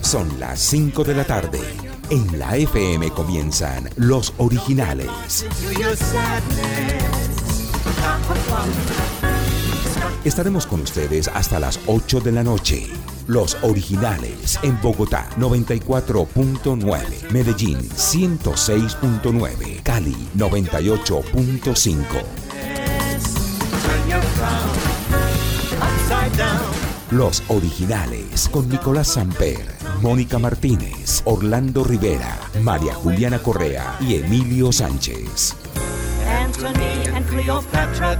Son las 5 de la tarde. En la FM comienzan los originales. Estaremos con ustedes hasta las 8 de la noche. Los originales en Bogotá 94.9, Medellín 106.9, Cali 98.5. Los originales con Nicolás Samper, Mónica Martínez, Orlando Rivera, María Juliana Correa y Emilio Sánchez. Anthony and Cleopatra.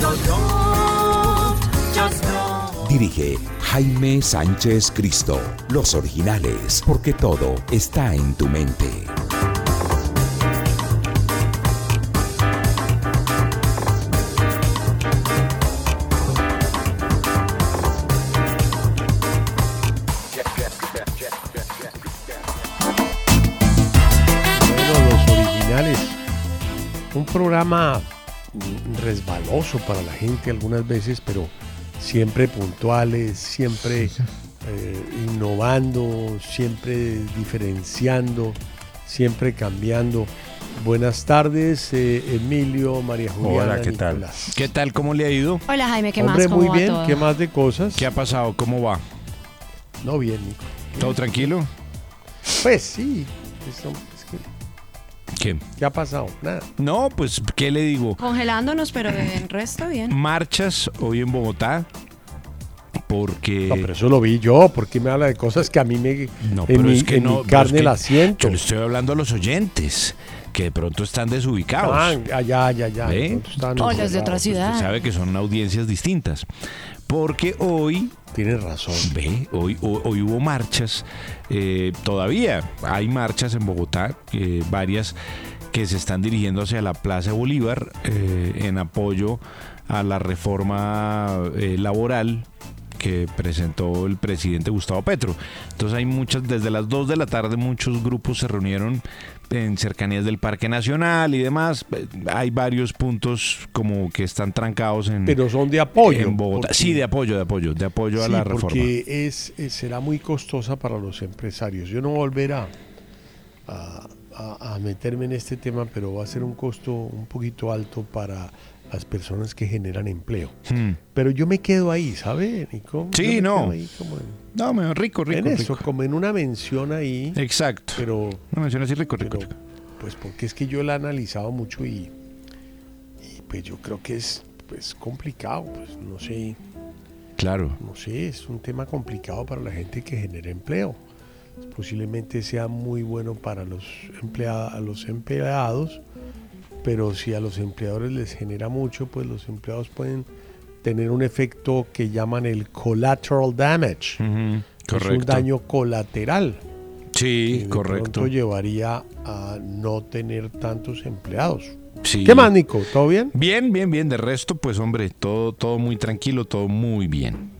So don't, just. Dirige Jaime Sánchez Cristo. Los originales, porque todo está en tu mente. Los originales. Un programa resbaloso para la gente algunas veces, pero siempre puntuales, siempre eh, innovando, siempre diferenciando, siempre cambiando. Buenas tardes, eh, Emilio, María Juliana. Hola, ¿qué tal? ¿Qué tal? ¿Cómo le ha ido? Hola Jaime, ¿qué Hombre, más? ¿Cómo muy va bien. todo? ¿Qué más de cosas? ¿Qué ha pasado? ¿Cómo va? No, bien, Nico. ¿Todo tranquilo? Pues sí. ¿Qué? ¿Qué ha pasado? Nada. No, pues, ¿qué le digo? Congelándonos, pero en resto bien. Marchas hoy en Bogotá porque... No, pero eso lo vi yo. ¿Por qué me habla de cosas que a mí me. No, en pero mi, es que en no, mi carne es que la siento. Yo le estoy hablando a los oyentes que de pronto están desubicados. Ah, ya, ya, ya. ¿Ve? de pronto estaban O los de otra ciudad. Usted sabe que son audiencias distintas. Porque hoy Tienes razón. Ve, hoy, hoy, hubo marchas, eh, todavía hay marchas en Bogotá, eh, varias que se están dirigiendo hacia la Plaza Bolívar eh, en apoyo a la reforma laboral que presentó el presidente Gustavo Petro. Entonces hay muchas, desde las 2 de la tarde muchos grupos se reunieron en cercanías del Parque Nacional y demás. Eh, Hay varios puntos como que están trancados en, Pero son de apoyo. en Bogotá. porque- Sí, de apoyo, de apoyo, de apoyo a la reforma. porque es, es- será muy costosa para los empresarios. Yo no volveré a, a- a- a meterme en este tema, pero va a ser un costo un poquito alto para las personas que generan empleo. Hmm. Pero yo me quedo ahí, ¿sabe, Nico? Sí, me no. quedo ahí como en, No, me- rico, rico, en eso, rico. como en una mención ahí. Exacto. Pero, No menciona así rico, rico, pero, rico. pues porque es que yo la he analizado mucho y, y pues yo creo que es pues complicado, pues no sé. Claro. no sé, es un tema complicado para la gente que genera empleo. Posiblemente sea muy bueno para los, emplea- los empleados, pero si a los empleadores les genera mucho, pues los empleados pueden tener un efecto que llaman el collateral damage. Que Es un Correcto. daño colateral. que Sí, de correcto. llevaría a no tener tantos empleados. Sí. ¿Qué más, Nico? ¿Todo bien? Bien, bien, bien. De resto, pues hombre, todo, todo muy tranquilo, todo muy bien.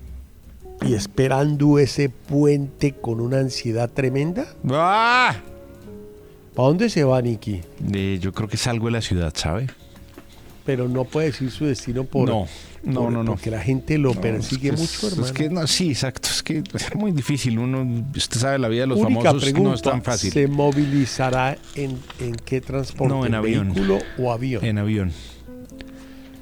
Y esperando ese puente con una ansiedad tremenda. ¡Ah! ¿Para dónde se va, Niki? Eh, yo creo que salgo de la ciudad, ¿sabe? Pero no puede decir su destino por. no, no, por- no, no. Porque la gente lo No, persigue es que mucho, hermano. Es que no, sí, exacto. Es que es muy difícil. Uno, usted sabe, la vida de los Única famosos pregunta: no es tan fácil. ¿se movilizará en, en qué transporte? No, en avión. ¿Vehículo o avión? En avión.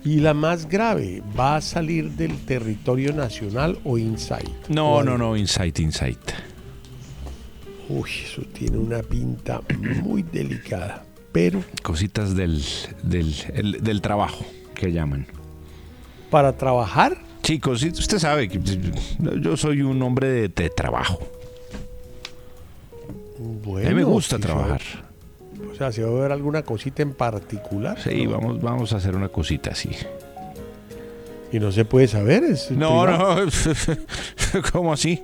Y la más grave, ¿va a salir del territorio nacional o inside? No, ¿O no, no, Insight, Insight. Uy, eso tiene una pinta muy delicada. Pero Cositas del, del, el- del trabajo que llaman. para trabajar, Chicos, usted sabe que yo soy un hombre de, de trabajo. Bueno, a mí me gusta trabajar. O sea, ¿se va a ver alguna cosita en particular? Sí, ¿No? vamos, vamos a hacer una cosita así. Y no se puede saber. Es No, privado. no. ¿Cómo así?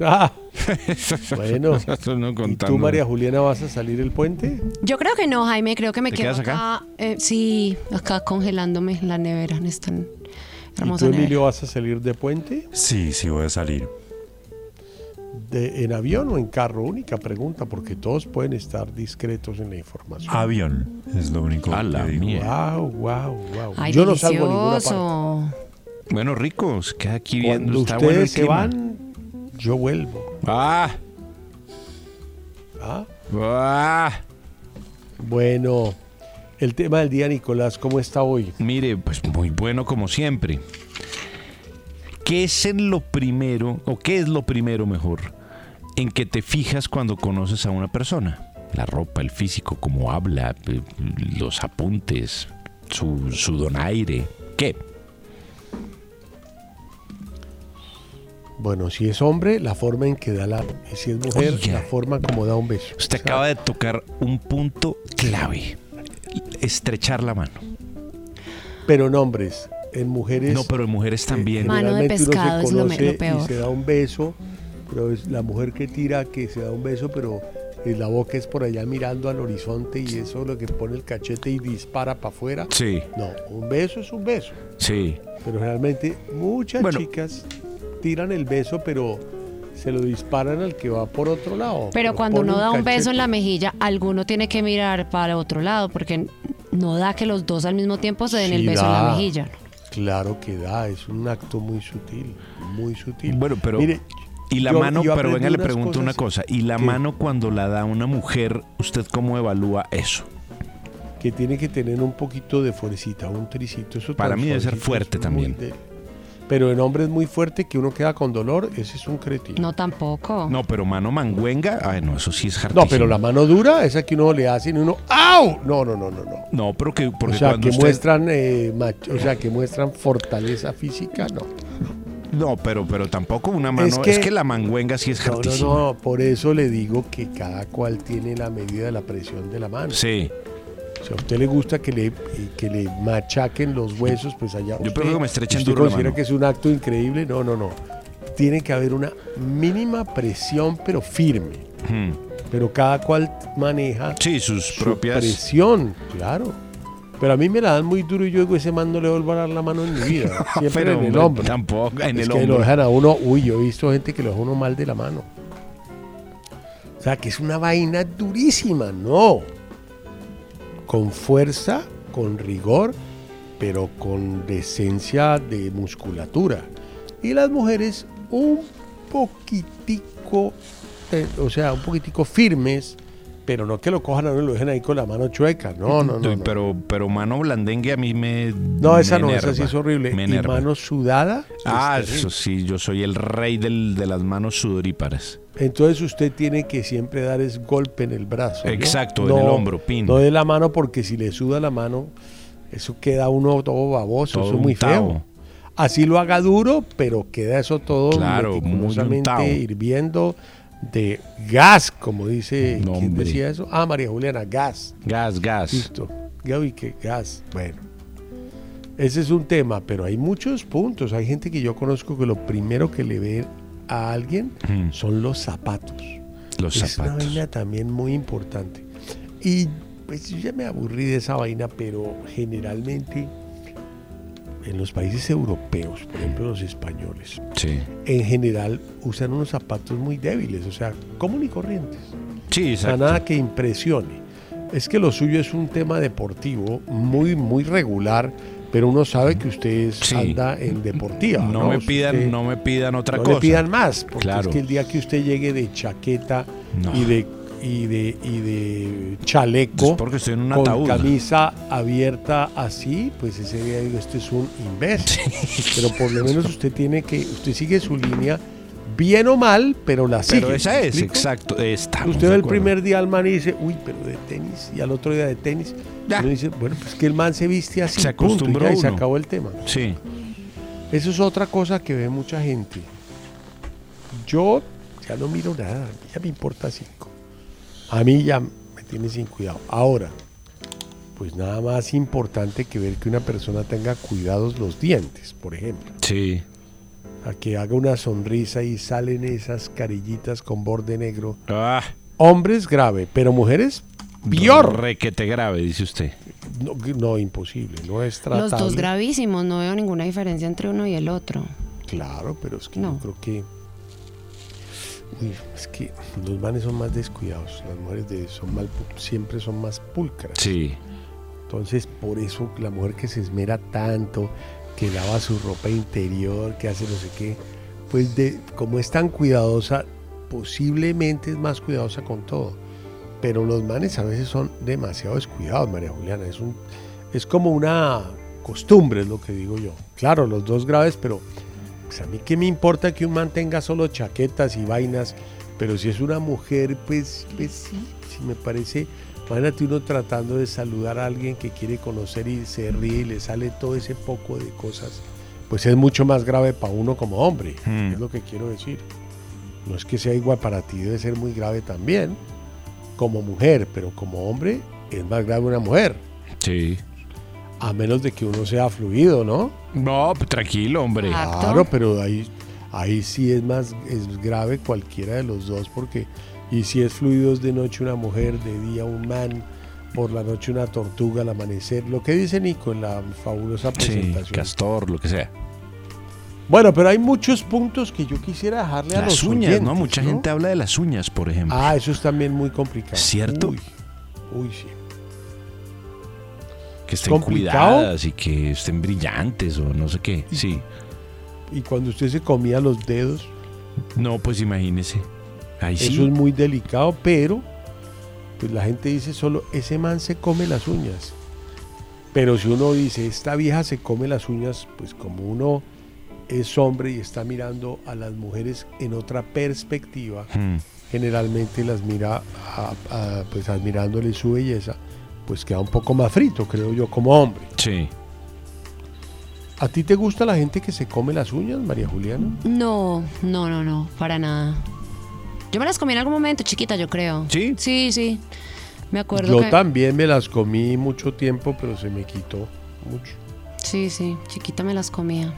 Ah, bueno. No ¿Y tú, María Juliana, vas a salir el puente? Yo creo que no, Jaime, creo que me ¿Te quedo quedas acá? acá. eh, sí, acá congelándome en la nevera, en esta ¿Y hermosa tú, nevera. Emilio, vas a salir de puente? Sí, sí voy a salir. De, ¿En avión o en carro? Única pregunta, porque todos pueden estar discretos en la información. Avión es lo único A la que digo. mierda. Wow, wow, wow. Ay, Yo no salgo a ninguna parte. delicioso. Bueno, rico, se queda aquí viendo. Cuando Está ustedes bueno el se clima. van, yo vuelvo. Ah, ¿Ah? ah. Bueno, el tema del día, Nicolás, ¿cómo está hoy? Mire, pues muy bueno como siempre. ¿Qué es en lo primero, o qué es lo primero mejor, en que te fijas cuando conoces a una persona? La ropa, el físico, cómo habla, eh, los apuntes, su, su donaire. ¿Qué? Bueno, si es hombre, la forma en que da la... Si es mujer, la forma como da un beso. Usted O sea, acaba de tocar un punto clave. Estrechar la mano. Pero en hombres, en mujeres... No, pero en mujeres también. Mano de generalmente uno se pescado es lo lo peor. Y se da un beso, pero es la mujer que tira que se da un beso, pero eh, la boca es por allá mirando al horizonte y eso es lo que pone el cachete y dispara para afuera. Sí, No, un beso es un beso. sí. Pero realmente muchas Bueno. chicas tiran el beso, pero se lo disparan al que va por otro lado. Pero cuando uno da un beso en la mejilla, alguno tiene que mirar para otro lado, porque no da que los dos al mismo tiempo se den Sí el beso en la mejilla. Claro que da, es un acto muy sutil, muy sutil. Bueno, pero. Mire, y la yo- mano, yo pero venga, le pregunto una cosa. ¿Y la que- mano cuando la da una mujer, usted cómo evalúa eso? que tiene que tener un poquito de fuercita, un tricito. Eso Para mí debe ser fuerte también. de- Pero en hombres muy fuerte que uno queda con dolor, ese es un cretino. No, tampoco. No, pero mano manguenga, ay, no, eso sí es No, hartísimo. pero la mano dura, esa que uno le hace y uno ¡au! No, no, no, no, no. No, pero que porque o sea, cuando que usted- muestran eh, mach- o sea, que muestran fortaleza física, no. No, pero, pero tampoco una mano. Es Es que, la manguenga sí es No, no, hartísima. no, por eso le digo que cada cual tiene la medida de la presión de la mano. Sí. Si a usted le gusta que le, que le machaquen los huesos, pues allá. Yo prefiero que me estrechen duro considera mano. que es un acto increíble? No, no, no. Tiene que haber una mínima presión, pero firme. Hmm. Pero cada cual maneja Sí, sus su propias. presión, claro. Pero a mí me la dan muy duro y yo digo, ese man no le vuelvo a dar la mano en mi vida. Siempre Pero, en el hombre, hombro. Tampoco, en es el que lo dejan a uno, uy, yo he visto gente que lo deja uno mal de la mano. O sea, que es una vaina durísima, no. Con fuerza, con rigor, pero con decencia de musculatura. Y las mujeres un poquitico, eh, o sea, un poquitico firmes, pero no que lo cojan a uno y lo dejen ahí con la mano chueca. No, no, no. Pero, pero mano blandengue a mí me. No, esa me no, esa sí es horrible. Me y enerva. mano sudada. Ah, eso sí, yo soy el rey del- de las manos sudoríparas. Entonces usted tiene que siempre dar es golpe en el brazo. ¿no? Exacto, en No- el hombro, pin. No de la mano porque si le suda la mano, eso queda uno todo baboso, Todo eso es muy feo. Así lo haga duro, pero queda eso todo Claro, meticulosamente hirviendo de gas, como dice, No, ¿quién hombre. decía eso? Ah, María Juliana, gas. Gas, gas. Listo. Gaby, que gas. Bueno. Ese es un tema, pero hay muchos puntos. Hay gente que yo conozco que lo primero que le ve a alguien Mm. son los zapatos. Los es una zapatos. vaina también muy importante. Y pues yo ya me aburrí de esa vaina, pero generalmente en los países europeos, por ejemplo los españoles, Sí. en general usan unos zapatos muy débiles, o sea, común y corrientes. Sí, O sea, nada que impresione. Es que lo suyo es un tema deportivo muy, muy regular, pero uno sabe que usted Sí. anda en deportiva. no, No, me pidan, Usted- no me pidan otra no cosa. le pidan más, porque Claro. es que el día que usted llegue de chaqueta No. y de y de y de chaleco Es porque estoy en un con ataúd. camisa abierta así, pues ese día digo, este es un imbécil. Pero por lo menos usted tiene que, usted sigue su línea bien o mal, pero la sigue. Pero esa ¿me es, exacto. Estamos Usted el primer día al man y dice, uy, pero de tenis, y al otro día de tenis. Ya. Uno dice, bueno, pues que el man se viste así, Se punto, y acostumbró ya, y se acabó el tema. Sí. Eso es otra cosa que ve mucha gente. Yo ya no miro nada, ya me importa cinco. A mí ya me tiene sin cuidado. Ahora, pues nada más importante que ver que una persona tenga cuidados los dientes, por ejemplo. Sí. A que haga una sonrisa y salen esas carillitas con borde negro. Ah, Hombres grave, pero mujeres peor. Requete grave, dice usted. No, no, imposible, no es tratable. Los dos gravísimos, no veo ninguna diferencia entre uno y el otro. Claro, pero es que No. yo creo que. Uy, es que los manes son más descuidados. Las mujeres de, son mal, siempre son más pulcras. Sí. Entonces, por eso la mujer que se esmera tanto, que lava su ropa interior, que hace no sé qué, pues de, como es tan cuidadosa, posiblemente es más cuidadosa con todo. Pero los manes a veces son demasiado descuidados, María Juliana. Es, un, es como una costumbre, es lo que digo yo. Claro, los dos graves, pero pues a mí qué me importa que un man tenga solo chaquetas y vainas, pero si es una mujer, pues, pues sí, sí me parece. Imagínate uno tratando de saludar a alguien que quiere conocer y se ríe y le sale todo ese poco de cosas, pues es mucho más grave para uno como hombre, Hmm. es lo que quiero decir. No es que sea igual para ti, debe ser muy grave también, como mujer, pero como hombre es más grave una mujer, Sí. a menos de que uno sea fluido, ¿no? No, pues, tranquilo, hombre. Claro, pero ahí, ahí sí es más es grave cualquiera de los dos, porque y si es fluidos de noche una mujer, de día un man, por la noche una tortuga al amanecer, lo que dice Nico en la fabulosa Sí, presentación. castor, lo que sea. bueno, pero hay muchos puntos que yo quisiera dejarle a los uñas, oyentes, ¿no? Mucha gente habla de las uñas, por ejemplo. Ah, eso es también muy complicado. ¿Cierto? Uy, uy, sí. que estén complicado. cuidadas y que estén brillantes o no sé qué. Sí. Y cuando usted se comía los dedos, No, pues imagínese. Ahí sí. Eso es muy delicado, pero pues la gente dice solo, ese man se come las uñas. Pero si uno dice, esta vieja se come las uñas, pues como uno es hombre y está mirando a las mujeres en otra perspectiva, Hmm. generalmente las mira a- a- pues admirándole su belleza, pues queda un poco más frito, creo yo, como hombre. Sí. ¿A ti te gusta la gente que se come las uñas, María Juliana? No, no, no, no, para nada. Yo me las comí en algún momento, chiquita, yo creo. ¿Sí? Sí, sí. Me acuerdo Yo que... también me las comí mucho tiempo, pero se me quitó mucho. Sí, sí, chiquita me las comía.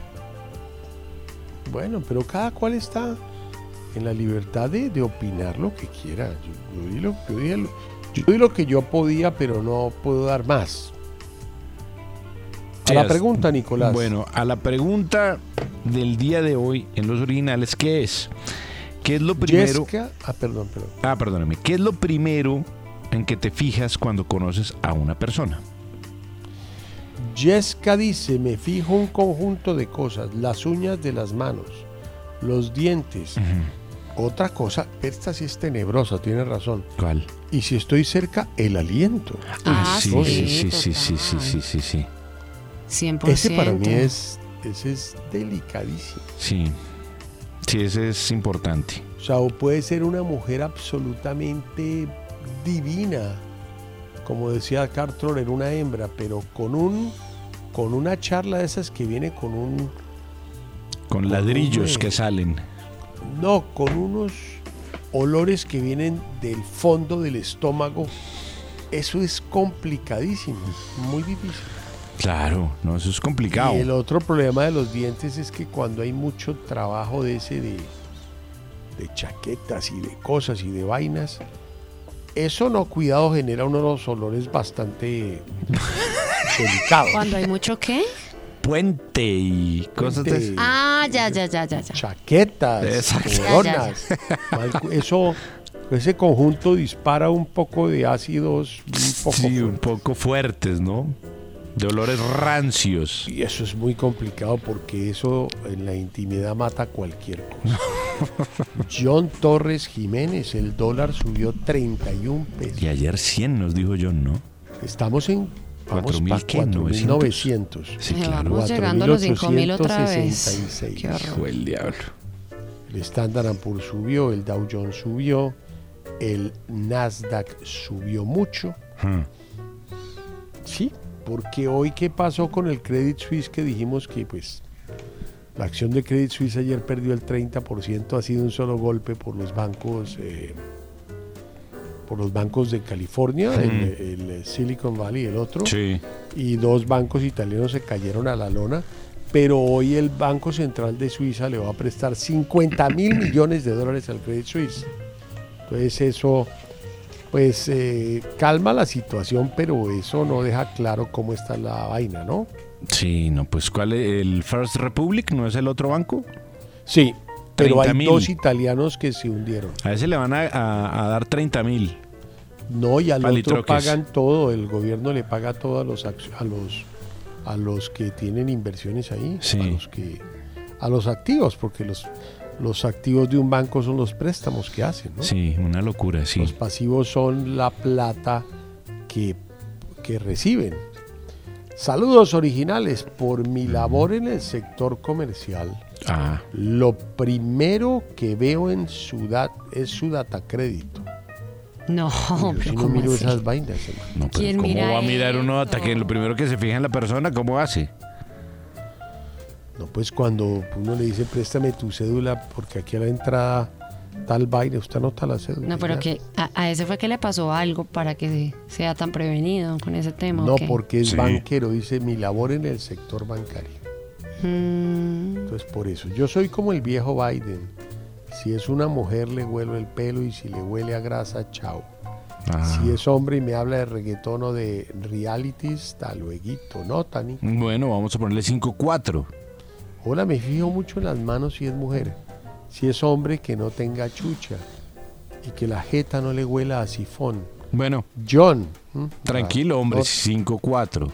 Bueno, pero cada cual está en la libertad de, de opinar lo que quiera. Yo, yo di lo, yo lo- yo di lo que yo podía, pero no puedo dar más. A la pregunta, Nicolás. Bueno, a la pregunta del día de hoy en los originales, ¿qué es? ¿Qué es lo primero? Jessica, ah, perdón, perdón. Ah, perdóname. ¿Qué es lo primero en que te fijas cuando conoces a una persona? Jessica dice, me fijo un conjunto de cosas, las uñas de las manos, los dientes. Otra cosa, esta sí es tenebrosa, tiene razón. ¿Cuál? Y si estoy cerca, el aliento. Ah, sí, sí, sí, sí, sí, sí, sí, sí, sí, sí. 100%. Ese para mí es, ese es delicadísimo. Sí. Sí, ese es importante. O sea, o puede ser una mujer absolutamente divina, como decía Carter, era una hembra, pero con un con una charla de esas que viene con un Con ladrillos que salen. no, con unos olores que vienen del fondo del estómago. Eso es complicadísimo, muy difícil. Claro, no, eso es complicado. Y el otro problema de los dientes es que cuando hay mucho trabajo de ese de, de chaquetas y de cosas y de vainas, eso no cuidado genera unos olores bastante delicados. Cuando hay mucho qué? Puente y cosas de... Ah, ya, ya, ya, ya, ya. Chaquetas, coronas. Eso, ese conjunto dispara un poco de ácidos, un poco Sí, un poco fuertes, ¿no? De olores rancios. Y eso es muy complicado porque eso en la intimidad mata cualquier cosa. John Torres Jiménez, el dólar subió 31 pesos. Y ayer 100 nos dijo John, ¿no? Estamos en vamos 4.000 pa' qué, 4.900. Sí, claro. Vamos llegando a los 5.000 otra vez. 4.866. Qué horror. Del diablo. El Standard Poor's subió, el Dow Jones subió, el Nasdaq subió mucho. Hmm. Sí, porque hoy qué pasó con el Credit Suisse que dijimos que pues La acción de Credit Suisse ayer perdió el 30%, ha sido un solo golpe por los bancos, eh, por los bancos de California, Mm. el, el Silicon Valley y el otro, Sí. y dos bancos italianos se cayeron a la lona. Pero hoy el Banco Central de Suiza le va a prestar 50 mil millones de dólares al Credit Suisse. Entonces eso, pues eh, calma la situación, pero eso no deja claro cómo está la vaina, ¿no? Sí, no, pues ¿cuál es? ¿El First Republic no es el otro banco? Sí, pero hay 30.000. dos italianos que se hundieron. A ese le van a, a- a dar 30 mil. No, y al otro pagan todo, el gobierno le paga todo a los a los a los que tienen inversiones ahí, Sí. a los que a los activos, porque los los activos de un banco son los préstamos que hacen, ¿no? Sí, una locura, sí. Los pasivos son la plata que, que reciben. Saludos originales por mi labor en el sector comercial. Ah, Lo primero que veo en su dat es su data crédito. No, Yo pero si no ¿cómo miro así? esas vainas, hermano. no, pero ¿Quién ¿cómo mira va a mirar uno hasta eso? que lo primero que se fija en la persona, cómo hace? No, pues cuando uno le dice préstame tu cédula porque aquí a la entrada tal vaina, usted anota la cédula. No, pero ya. que a, a ese fue que le pasó algo para que sea tan prevenido con ese tema. ¿o No, porque es Sí. banquero, dice mi labor en el sector bancario. Mm, Entonces por eso, yo soy como el viejo Biden. Si es una mujer le huelo el pelo y si le huele a grasa, chao. Ah. Si es hombre y me habla de reggaetón o de realities, hasta lueguito, ¿no, Tani? Bueno, vamos a ponerle 5-4. Hola, me fijo mucho en las manos si es mujer. Si es hombre, que no tenga chucha. Y que la jeta no le huela a sifón. Bueno, John. tranquilo, hombre, No, 5-4.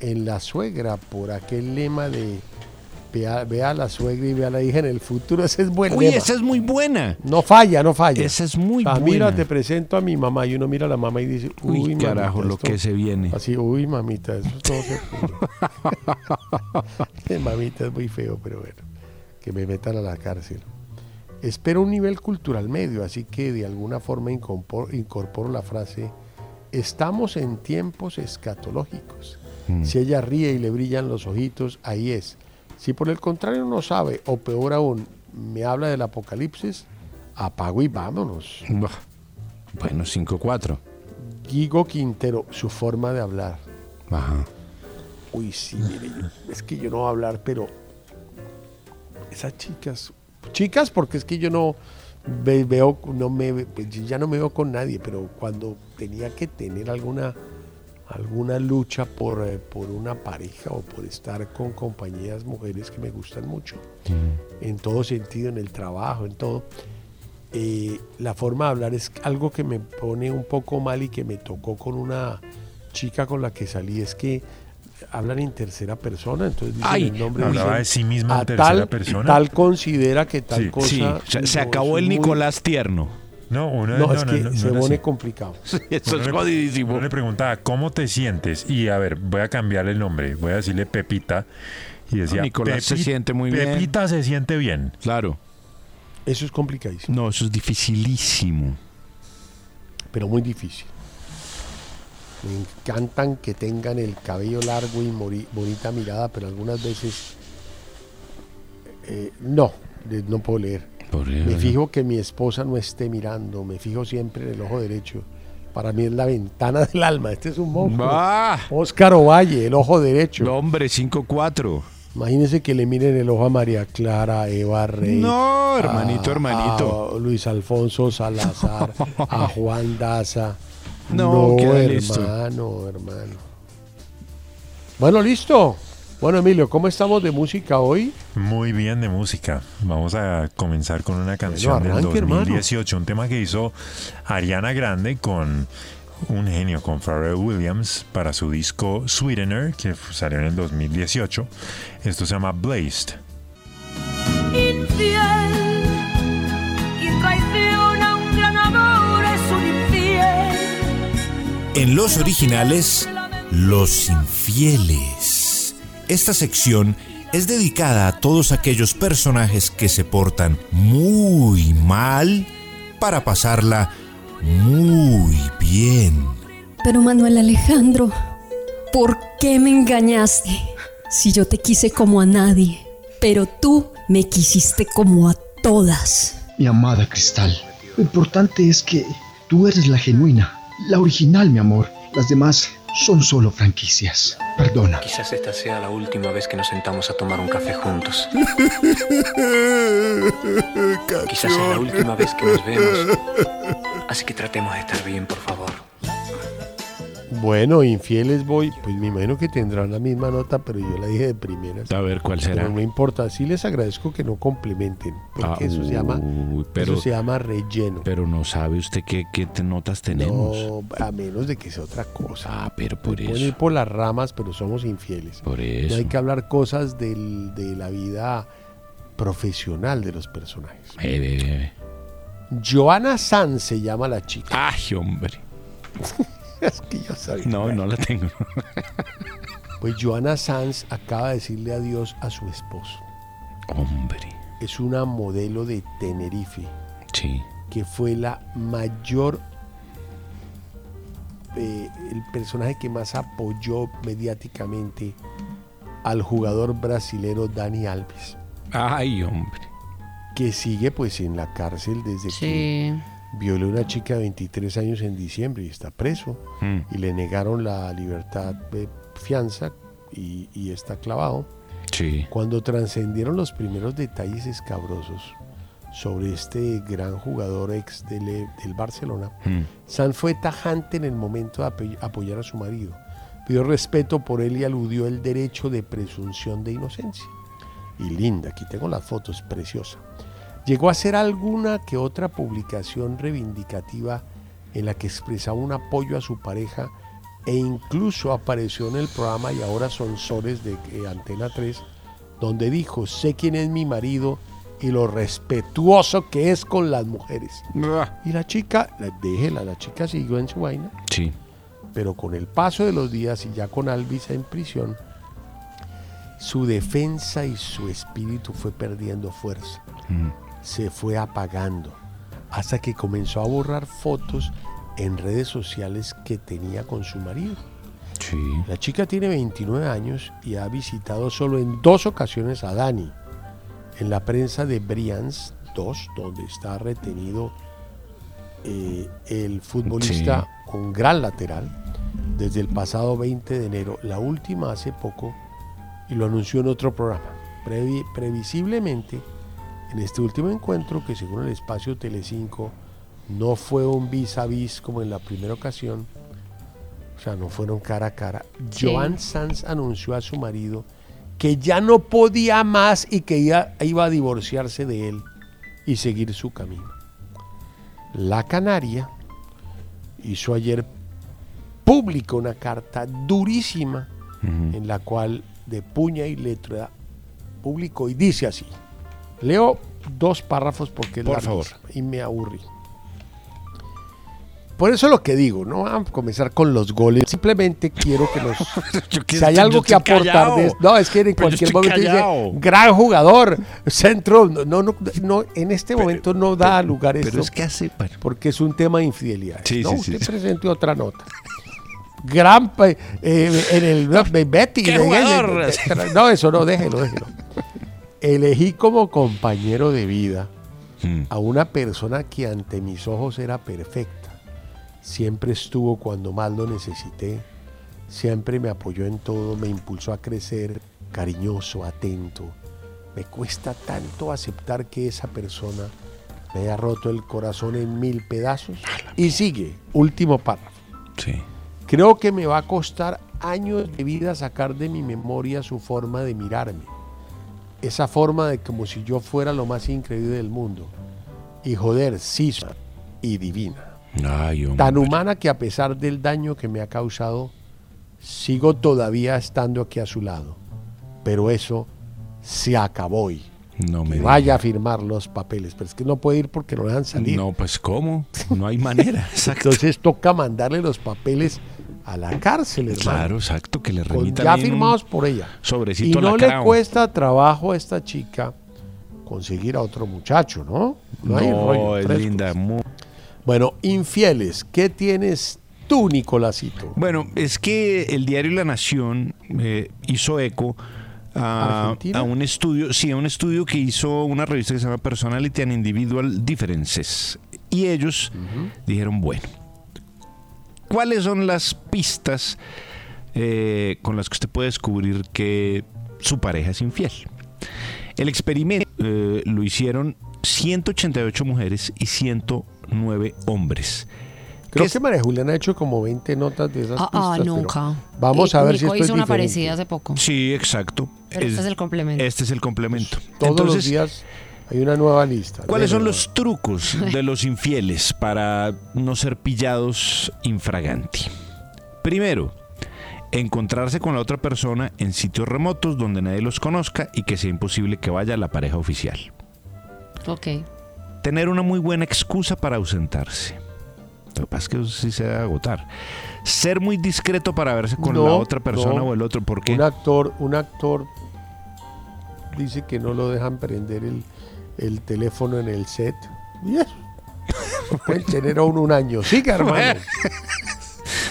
en la suegra, por aquel lema de vea, vea a la suegra y vea a la hija en el futuro. Ese es buen Uy, esa es muy buena. No falla, no falla. Esa es muy Ah, mira, buena. te presento a mi mamá y uno mira a la mamá y dice, uy, Uy, mamita, carajo, lo esto- que se viene. Así, uy, mamita, eso no se pudo. mamita es muy feo, pero bueno, que me metan a la cárcel. Espero un nivel cultural medio, así que de alguna forma incorporo, incorporo la frase, estamos en tiempos escatológicos. Mm. Si ella ríe y le brillan los ojitos, ahí es. Si por el contrario no sabe, o peor aún, me habla del apocalipsis, apago y vámonos. Bueno, 5-4. Guigo Quintero, su forma de hablar. Ajá. Uy, sí, mire, es que yo no voy a hablar, pero esas chicas, chicas, porque es que yo no ve- veo, no me, pues, ya no me veo con nadie, pero cuando tenía que tener alguna, alguna lucha por, eh, por una pareja o por estar con compañías mujeres que me gustan mucho, en todo sentido, en el trabajo, en todo. eh, la forma de hablar es algo que me pone un poco mal y que me tocó con una chica con la que salí, es que hablan en tercera persona, entonces dicen Ay, el nombre. hablaba dicen, de sí misma en "A tercera tal, persona". Tal considera que tal Sí. cosa. Sí, se, acabó el muy- Nicolás tierno. No, uno No, es que no, se pone así. complicado. Eso Uno es jodidísimo. le preguntaba, ¿cómo te sientes? Y a ver, voy a cambiarle el nombre. Voy a decirle Pepita. Y decía, Nicolás se "Pepi- siente muy bien". Pepita se siente bien. Claro. Eso es complicadísimo, No, eso es dificilísimo. pero muy difícil. Me encantan que tengan el cabello largo y mori- bonita mirada, pero algunas veces eh, no, de- no puedo leer. Me fijo que mi esposa no esté mirando, me fijo siempre en el ojo derecho. Para mí es la ventana del alma. Este es un monstruo. ¡Ah! Óscar Ovalle, el ojo derecho. No, hombre, 5-4. Imagínense que le miren el ojo a María Clara, Eva Rey. No, hermanito, a- hermanito. a Luis Alfonso Salazar, a Juan Daza. No, queda hermano, listo. hermano. Bueno, listo. Bueno, Emilio, ¿cómo estamos de música hoy? Muy bien de música. Vamos a comenzar con una canción arranque, del hermano. 2018, un tema que hizo Ariana Grande con un genio, con Pharrell Williams, para su disco Sweetener, que salió en el 2018. Esto se llama Blazed. infiel. Quien traiciona a un gran amor es un infiel. En los originales, Los Infieles. Esta sección es dedicada a todos aquellos personajes que se portan muy mal para pasarla muy bien. Pero Manuel Alejandro, ¿por qué me engañaste? Si yo te quise como a nadie. pero tú me quisiste como a todas. Mi amada Cristal, lo importante es que tú eres la genuina, la original, mi amor. Las demás son solo franquicias. Perdona. Quizás esta sea la última vez que nos sentamos a tomar un café juntos. Quizás sea la última vez que nos vemos. Así que tratemos de estar bien, por favor. Bueno, infieles voy, pues me imagino que tendrán la misma nota, pero yo la dije de primeras. A ver, ¿cuál será? Pero no importa, sí les agradezco que no complementen, porque Ah, eso se llama pero- eso se llama relleno. Pero no sabe usted qué, qué notas tenemos. No, a menos de que sea otra cosa. Ah, pero por Pueden eso. ir por las ramas, pero somos infieles. Por No eso. hay que hablar cosas del- de la vida profesional de los personajes. Eh, ve, ve. Joana Sanz se llama la chica. Ay, hombre. es que yo sabía. No, no la tengo. Pues Joana Sanz acaba de decirle adiós a su esposo. Hombre. Es una modelo de Tenerife Sí. que fue la mayor, eh, el personaje que más apoyó mediáticamente al jugador brasilero Dani Alves, Ay, hombre. que sigue pues en la cárcel desde que Sí. Violó a una chica de 23 años en diciembre y está preso Mm. y le negaron la libertad de fianza y, y está clavado. Sí. Cuando trascendieron los primeros detalles escabrosos sobre este gran jugador ex del, del Barcelona, Mm. San fue tajante en el momento de apoy- apoyar a su marido. Pidió respeto por él y aludió el derecho de presunción de inocencia. Y linda, aquí tengo las fotos, preciosa. Llegó a hacer alguna que otra publicación reivindicativa en la que expresaba un apoyo a su pareja e incluso apareció en el programa y ahora son soles de eh, Antena 3, donde dijo, sé quién es mi marido y lo respetuoso que es con las mujeres. Y la chica, la- déjela, la chica siguió en su vaina, Sí. pero con el paso de los días y ya con Alvis en prisión, su defensa y su espíritu fue perdiendo fuerza. Mm. Se fue apagando hasta que comenzó a borrar fotos en redes sociales que tenía con su marido. Sí. La chica tiene 29 años y ha visitado solo en dos ocasiones a Dani. En la prensa de Brians 2, donde está retenido eh, el futbolista, un gran lateral, desde el pasado 20 de enero, la última hace poco, y lo anunció en otro programa. Previ- previsiblemente, en este último encuentro, que según el espacio Telecinco no fue un vis a vis como en la primera ocasión, o sea, no fueron cara a cara, Sí. Joan Sanz anunció a su marido que ya no podía más y que ya iba a divorciarse de él y seguir su camino. La Canaria hizo ayer pública una carta durísima en la cual de puña y letra publicó y dice así. Leo dos párrafos porque es Por larguísimo y me aburrí. Por eso lo que digo, no vamos a comenzar con los goles. Simplemente quiero que nos. Que si hay estoy- algo que aportar de esto- No, es que en Pero cualquier momento callado. dice gran jugador, centro. No, no, no, no, en este momento no da lugar esto. Pero es que hace. bueno, porque es un tema de infidelidad. Sí, no, sí, usted sí. presente otra nota. Gran eh, en el Betty. ¡Qué jugador! no, eso no, déjelo, déjelo. Elegí como compañero de vida mm, a una persona que ante mis ojos era perfecta. Siempre estuvo cuando más lo necesité. Siempre me apoyó en todo, me impulsó a crecer, cariñoso, atento. Me cuesta tanto aceptar que esa persona me haya roto el corazón en mil pedazos. Y sigue, último párrafo. Sí. Creo que me va a costar años de vida sacar de mi memoria su forma de mirarme. Esa forma de como si yo fuera lo más increíble del mundo. Y joder, sí, y divina. Ay. Tan humana que a pesar del daño que me ha causado, sigo todavía estando aquí a su lado. Pero eso se acabó hoy. No me diga. vaya a firmar los papeles. Pero es que no puede ir porque no le dejan salir. No, pues ¿cómo? No hay manera. Exacto. Entonces toca mandarle los papeles a la cárcel, hermano. Claro, exacto, que le remitan ya firmados por ella. Sobrecito Y no le cuesta trabajo a esta chica conseguir a otro muchacho, ¿no? hay No, rollo, es frescos. linda. mu- Bueno, infieles, ¿qué tienes tú, Nicolásito? Bueno, es que el diario La Nación eh, hizo eco a un estudio, sí, a un estudio que hizo una revista que se llama Personality and Individual Differences. Y ellos dijeron, bueno, ¿cuáles son las pistas eh, con las que usted puede descubrir que su pareja es infiel? El experimento eh, lo hicieron 188 mujeres y 109 hombres. Creo ¿Qué es- que María Juliana ha hecho como 20 notas de esas Ah, pistas. ah, nunca. Vamos Y a ver Nico si esto hizo es una diferente. parecida hace poco. Sí, exacto. Pero este es el complemento. Este es el complemento. Todos Entonces, los días hay una nueva lista. ¿Cuáles son los trucos de los infieles para no ser pillados infraganti? Primero, encontrarse con la otra persona en sitios remotos donde nadie los conozca y que sea imposible que vaya la pareja oficial. Ok. Tener una muy buena excusa para ausentarse. Lo que pasa es que eso sí se debe agotar. Ser muy discreto para verse con No, la otra persona no. o el otro. ¿Por qué? Un actor, un actor dice que no lo dejan prender el, el teléfono en el set. Y eso. Pueden tener aún un año. Siga, hermano.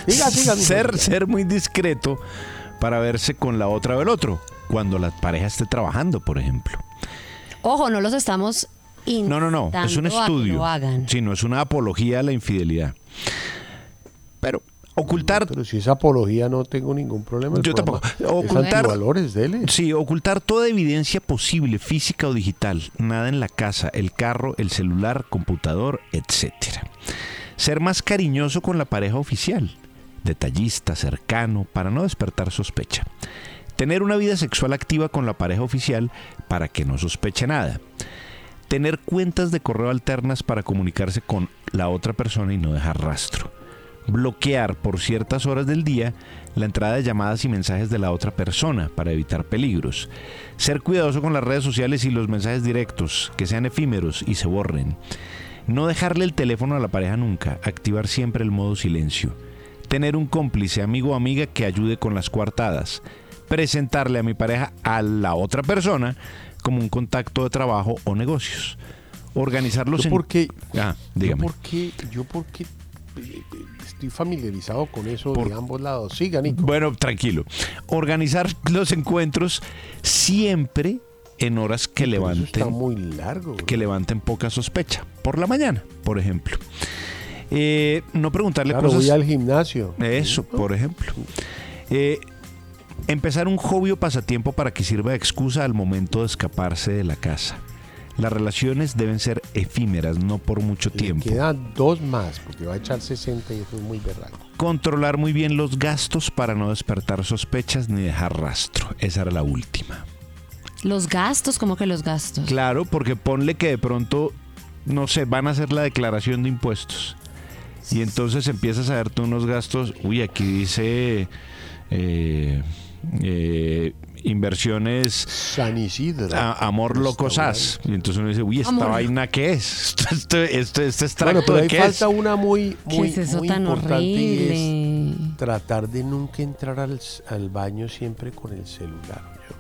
Siga, siga. ser, ser muy discreto para verse con la otra o el otro. Cuando la pareja esté trabajando, por ejemplo. Ojo, no los estamos No, no, no. Es un estudio. lo hagan. Sí, no es una apología a la infidelidad. Pero ocultar. Pero si es apología, no tengo ningún problema. Yo tampoco. programa Ocultar. antivalores, dele. Sí, ocultar toda evidencia posible, física o digital. Nada en la casa, el carro, el celular, computador, etcétera. Ser más cariñoso con la pareja oficial, detallista, cercano, para no despertar sospecha. Tener una vida sexual activa con la pareja oficial para que no sospeche nada. Tener cuentas de correo alternas para comunicarse con la otra persona y no dejar rastro. Bloquear por ciertas horas del día la entrada de llamadas y mensajes de la otra persona para evitar peligros. Ser cuidadoso con las redes sociales y los mensajes directos, que sean efímeros y se borren. No dejarle el teléfono a la pareja nunca, activar siempre el modo silencio. Tener un cómplice, amigo o amiga que ayude con las coartadas. Presentarle a mi pareja a la otra persona como un contacto de trabajo o negocios. Organizarlos Yo en... porque, Ah, yo dígame. porque, yo porque estoy familiarizado con eso Por- de ambos lados. Siga, Nico. Bueno, tranquilo. Organizar los encuentros siempre en horas que Pero eso está levanten muy largo. que levanten poca sospecha. Por la mañana, por ejemplo. Eh, no preguntarle Claro, cosas. voy al gimnasio. Eso, por ejemplo. Eh, empezar un hobby o pasatiempo para que sirva de excusa al momento de escaparse de la casa. Las relaciones deben ser efímeras, no por mucho Le tiempo. quedan dos más, porque va a echar 60 y eso es muy berraco. Controlar muy bien los gastos para no despertar sospechas ni dejar rastro. Esa era la última. Los gastos, ¿cómo que los gastos? Claro, porque ponle que de pronto, no sé, van a hacer la declaración de impuestos. Y entonces empiezas a ver tú unos gastos. Uy, aquí dice eh, eh, inversiones. San Isidro. a- amor loco sas. Y entonces uno dice, uy, ¿esta Amor. vaina qué es? Esto, esto, esto- este extracto Bueno, pero de ahí qué falta es? una muy, ¿Qué muy, es eso muy tan importante y horrible? es tratar de nunca entrar al, al baño siempre con el celular. Yo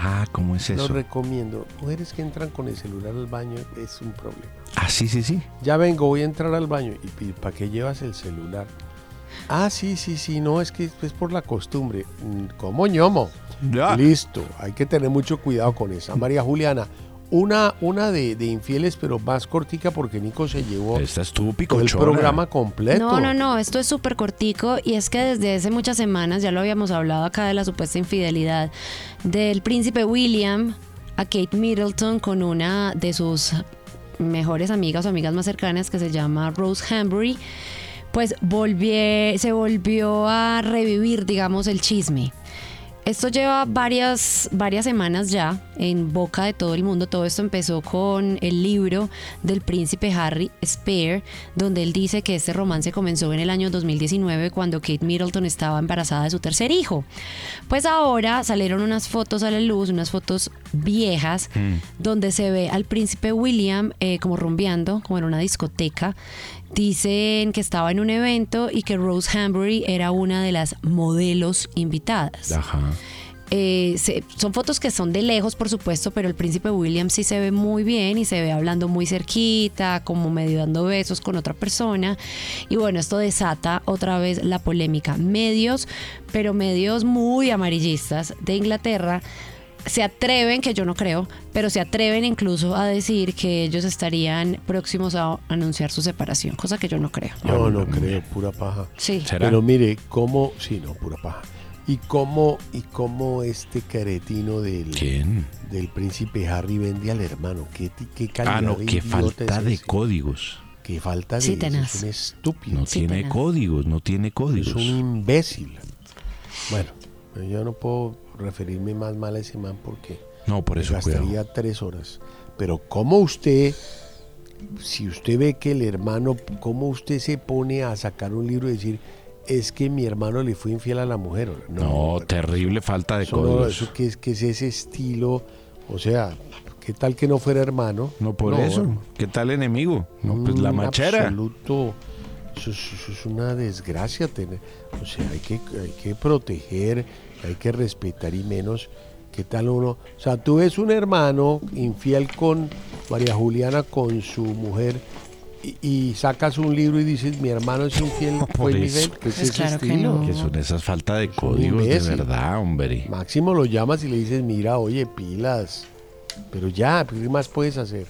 Ah, ¿cómo es lo eso? recomiendo. Mujeres que entran con el celular al baño es un problema. Ah, sí, sí, sí. Ya vengo, voy a entrar al baño. ¿Y para qué llevas el celular? Ah, sí, sí, sí, no, es que es por la costumbre. Mm, ¿Cómo ñomo? Ya. Listo, hay que tener mucho cuidado con esa. María Juliana, una, una de, de infieles, pero más cortica porque Nico se llevó Esta estuvo el programa completo. No, no, no, esto es súper cortico y es que desde hace muchas semanas, ya lo habíamos hablado acá de la supuesta infidelidad del príncipe William a Kate Middleton con una de sus mejores amigas o amigas más cercanas que se llama Rose Hambury, pues volvió, se volvió a revivir, digamos, el chisme. Esto lleva varias, varias semanas ya en boca de todo el mundo. Todo esto empezó con el libro del príncipe Harry Spear, donde él dice que este romance comenzó en el año 2019 cuando Kate Middleton estaba embarazada de su tercer hijo. Pues ahora salieron unas fotos a la luz, unas fotos viejas, donde se ve al príncipe William eh, como rumbeando, como en una discoteca. Dicen que estaba en un evento y que Rose Hambury era una de las modelos invitadas. Ajá. Eh, se- son fotos que son de lejos, por supuesto, pero el príncipe William sí se ve muy bien y se ve hablando muy cerquita, como medio dando besos con otra persona. Y bueno, esto desata otra vez la polémica. Medios, pero medios muy amarillistas de Inglaterra se atreven, que yo no creo, pero se atreven incluso a decir que ellos estarían próximos a anunciar su separación, cosa que yo no creo. No, no creo, pura paja. Sí. Pero mire, cómo, sí, no, pura paja. Y cómo, y cómo este caretino del, del príncipe Harry vende al hermano. Qué, qué calidad Ah, no, de qué falta es de códigos. Qué falta de Sí, es tenaz. un estúpido. No tiene códigos, no tiene Es códigos. un imbécil. Bueno, yo no puedo referirme más mal a ese man porque No, por eso, gastaría cuidado. tres horas. Pero cómo usted, si usted ve que el hermano, cómo usted se pone a sacar un libro y decir, es que mi hermano le fue infiel a la mujer. No, terrible falta de códigos. eso que es que es ese estilo, o sea, ¿qué tal que no fuera hermano? No, por eso. ¿Qué tal enemigo? No, pues la un machera. absoluto, eso, es- eso es una desgracia tener. O sea, hay que, hay que proteger, hay que respetar y menos. ¿Qué tal uno? O sea, tú ves un hermano infiel con María Juliana, con su mujer, y, y sacas un libro y dices, mi hermano es infiel, Por eso. infiel. ¿Qué es Pues ese claro que no. Que son esas faltas de códigos de verdad, hombre. Máximo lo llamas y le dices, mira, oye, pilas. Pero ya, ¿qué más puedes hacer?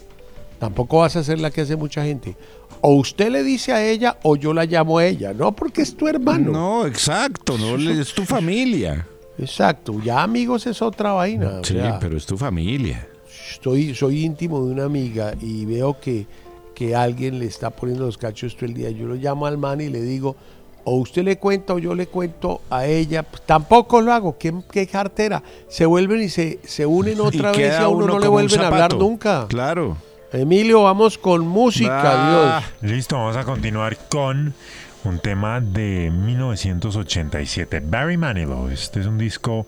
Tampoco vas a hacer la que hace mucha gente. O usted le dice a ella o yo la llamo a ella. No, porque es tu hermano. No, exacto, no le- es tu familia. Exacto. Ya amigos es otra vaina. o Sí, sea, pero es tu familia. estoy, soy íntimo de una amiga y veo que, que alguien le está poniendo los cachos todo el día. Yo lo llamo al man y le digo, o usted le cuenta o yo le cuento a ella. Pues, tampoco lo hago. ¿Qué, qué cartera? Se vuelven y se, se unen otra Y vez y a uno, no le vuelven a hablar nunca. Claro. Emilio, vamos con música, Ah, Dios. Listo, vamos a continuar con un tema de 1987, Barry Manilow. Este es un disco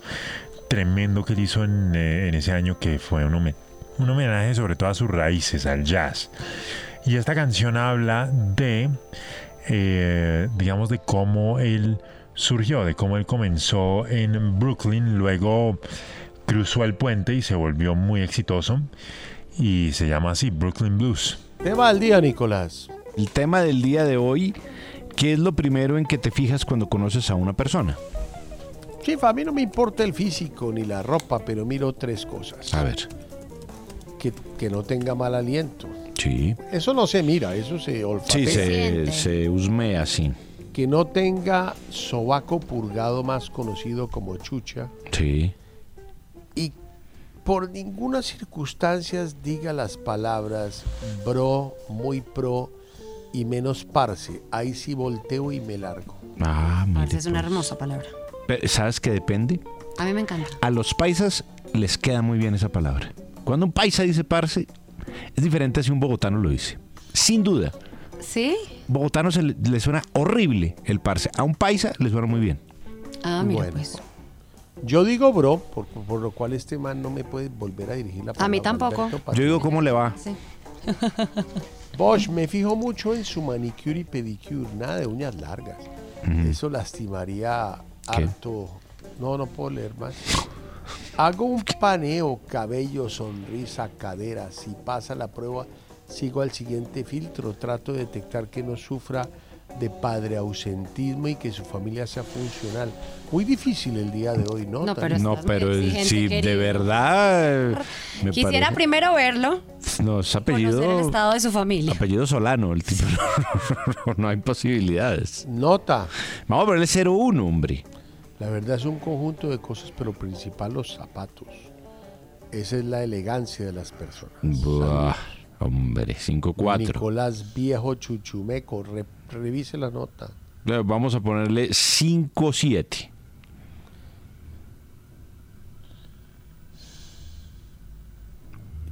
tremendo que él hizo en, eh, en ese año que fue un, home- un homenaje sobre todo a sus raíces, al jazz. Y esta canción habla de, eh, digamos, de cómo él surgió, de cómo él comenzó en Brooklyn, luego cruzó el puente y se volvió muy exitoso. Y se llama así, Brooklyn Blues. Te va al día, Nicolás. El tema del día de hoy, ¿qué es lo primero en que te fijas cuando conoces a una persona? Chifa, a mí no me importa el físico ni la ropa, pero miro tres cosas. A ver. Que, que no tenga mal aliento. Sí. Eso no se mira, eso se olfatea. Sí, se, se husmea así. Que no tenga sobaco purgado, más conocido como chucha. Sí. Y por ninguna circunstancia diga las palabras bro, muy pro y menos parce. Ahí sí volteo y me largo. Ah, Parce es una hermosa palabra. ¿Sabes qué depende? A mí me encanta. A los paisas les queda muy bien esa palabra. Cuando un paisa dice parce, es diferente si un bogotano lo dice. Sin duda. ¿Sí? Bogotano se le, le suena horrible el parce. A un paisa le suena muy bien. Ah, mira, Bueno. pues. Yo digo bro, por, por lo cual este man no me puede volver a dirigir la palabra. A mí tampoco. Alberto Yo digo cómo le va. Sí. Bosch, me fijo mucho en su manicure y pedicure, nada de uñas largas. Eso lastimaría ¿Qué? harto. No, no puedo leer más. Hago un paneo, cabello, sonrisa, cadera. Si pasa la prueba, sigo al siguiente filtro. Trato de detectar que no sufra de padre ausentismo y que su familia sea funcional. Muy difícil el día de hoy, ¿no? No, pero No, pero exigente, si de verdad. me Quisiera parece- primero verlo, No, es conocer el apellido. estado de su familia. Apellido Solano, el tipo. no hay posibilidades. Nota. Vamos a ponerle 0-1, hombre. La verdad es un conjunto de cosas, pero principal los zapatos. Esa es la elegancia de las personas. Buah, hombre, 5-4. Nicolás Viejo Chuchumeco, re- revise la nota. Vamos a ponerle 5-7.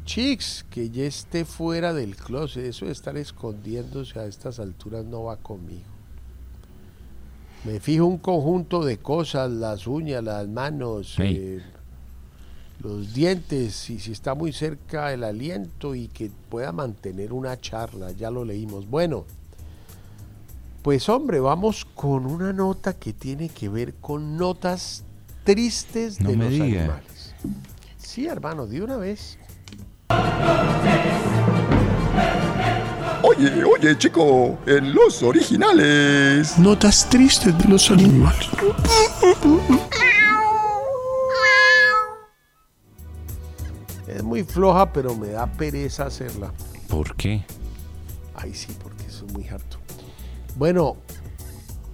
Chicks, que ya esté fuera del closet, eso de estar escondiéndose a estas alturas no va conmigo. Me fijo un conjunto de cosas, las uñas, las manos, Sí. eh, los dientes, y si está muy cerca el aliento y que pueda mantener una charla, ya lo leímos. Bueno, pues hombre, vamos con una nota que tiene que ver con notas tristes No de los diga. animales. Sí, hermano, de una vez. Oye, oye, chico, en los originales. Notas tristes de los animales. muy floja, pero me da pereza hacerla. ¿Por qué? Ay, sí, porque eso es muy harto. Bueno,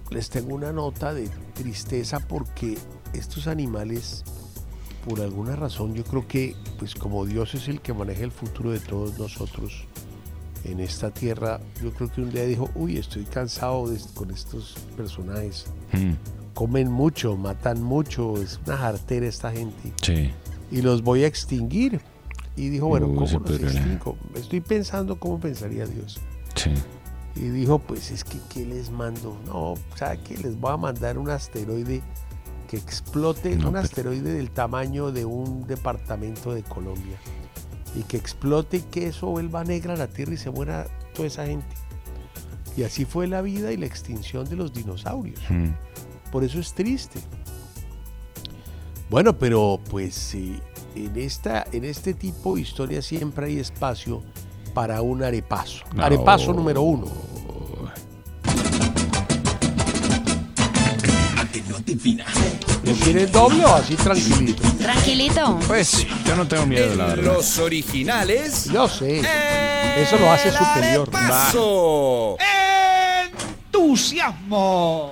les tengo una nota de tristeza porque estos animales, por alguna razón, yo creo que, pues como Dios es el que maneja el futuro de todos nosotros en esta tierra, yo creo que un día dijo, uy, estoy cansado de- con estos personajes. Mm, Comen mucho, matan mucho, es una jartera esta gente. sí. Y los voy a extinguir. Y dijo, bueno, Uy, ¿cómo los extingo? Estoy pensando cómo pensaría Dios. Sí. Y dijo, pues es que, ¿qué les mando? No, ¿sabe qué? Les voy a mandar un asteroide que explote, No, un pero- asteroide del tamaño de un departamento de Colombia. Y que explote y que eso vuelva negra la Tierra y se muera toda esa gente. Y así fue la vida y la extinción de los dinosaurios. Mm. Por eso es triste. Bueno, pero pues eh, en, esta, en este tipo de historia siempre hay espacio para un arepaso. No. Arepaso número uno. ¿Lo quieren doble o así tranquilito? Tranquilito. Pues yo no tengo miedo, la verdad. Los originales. Yo sé. Eso lo hace superior. Paso. ¡Entusiasmo!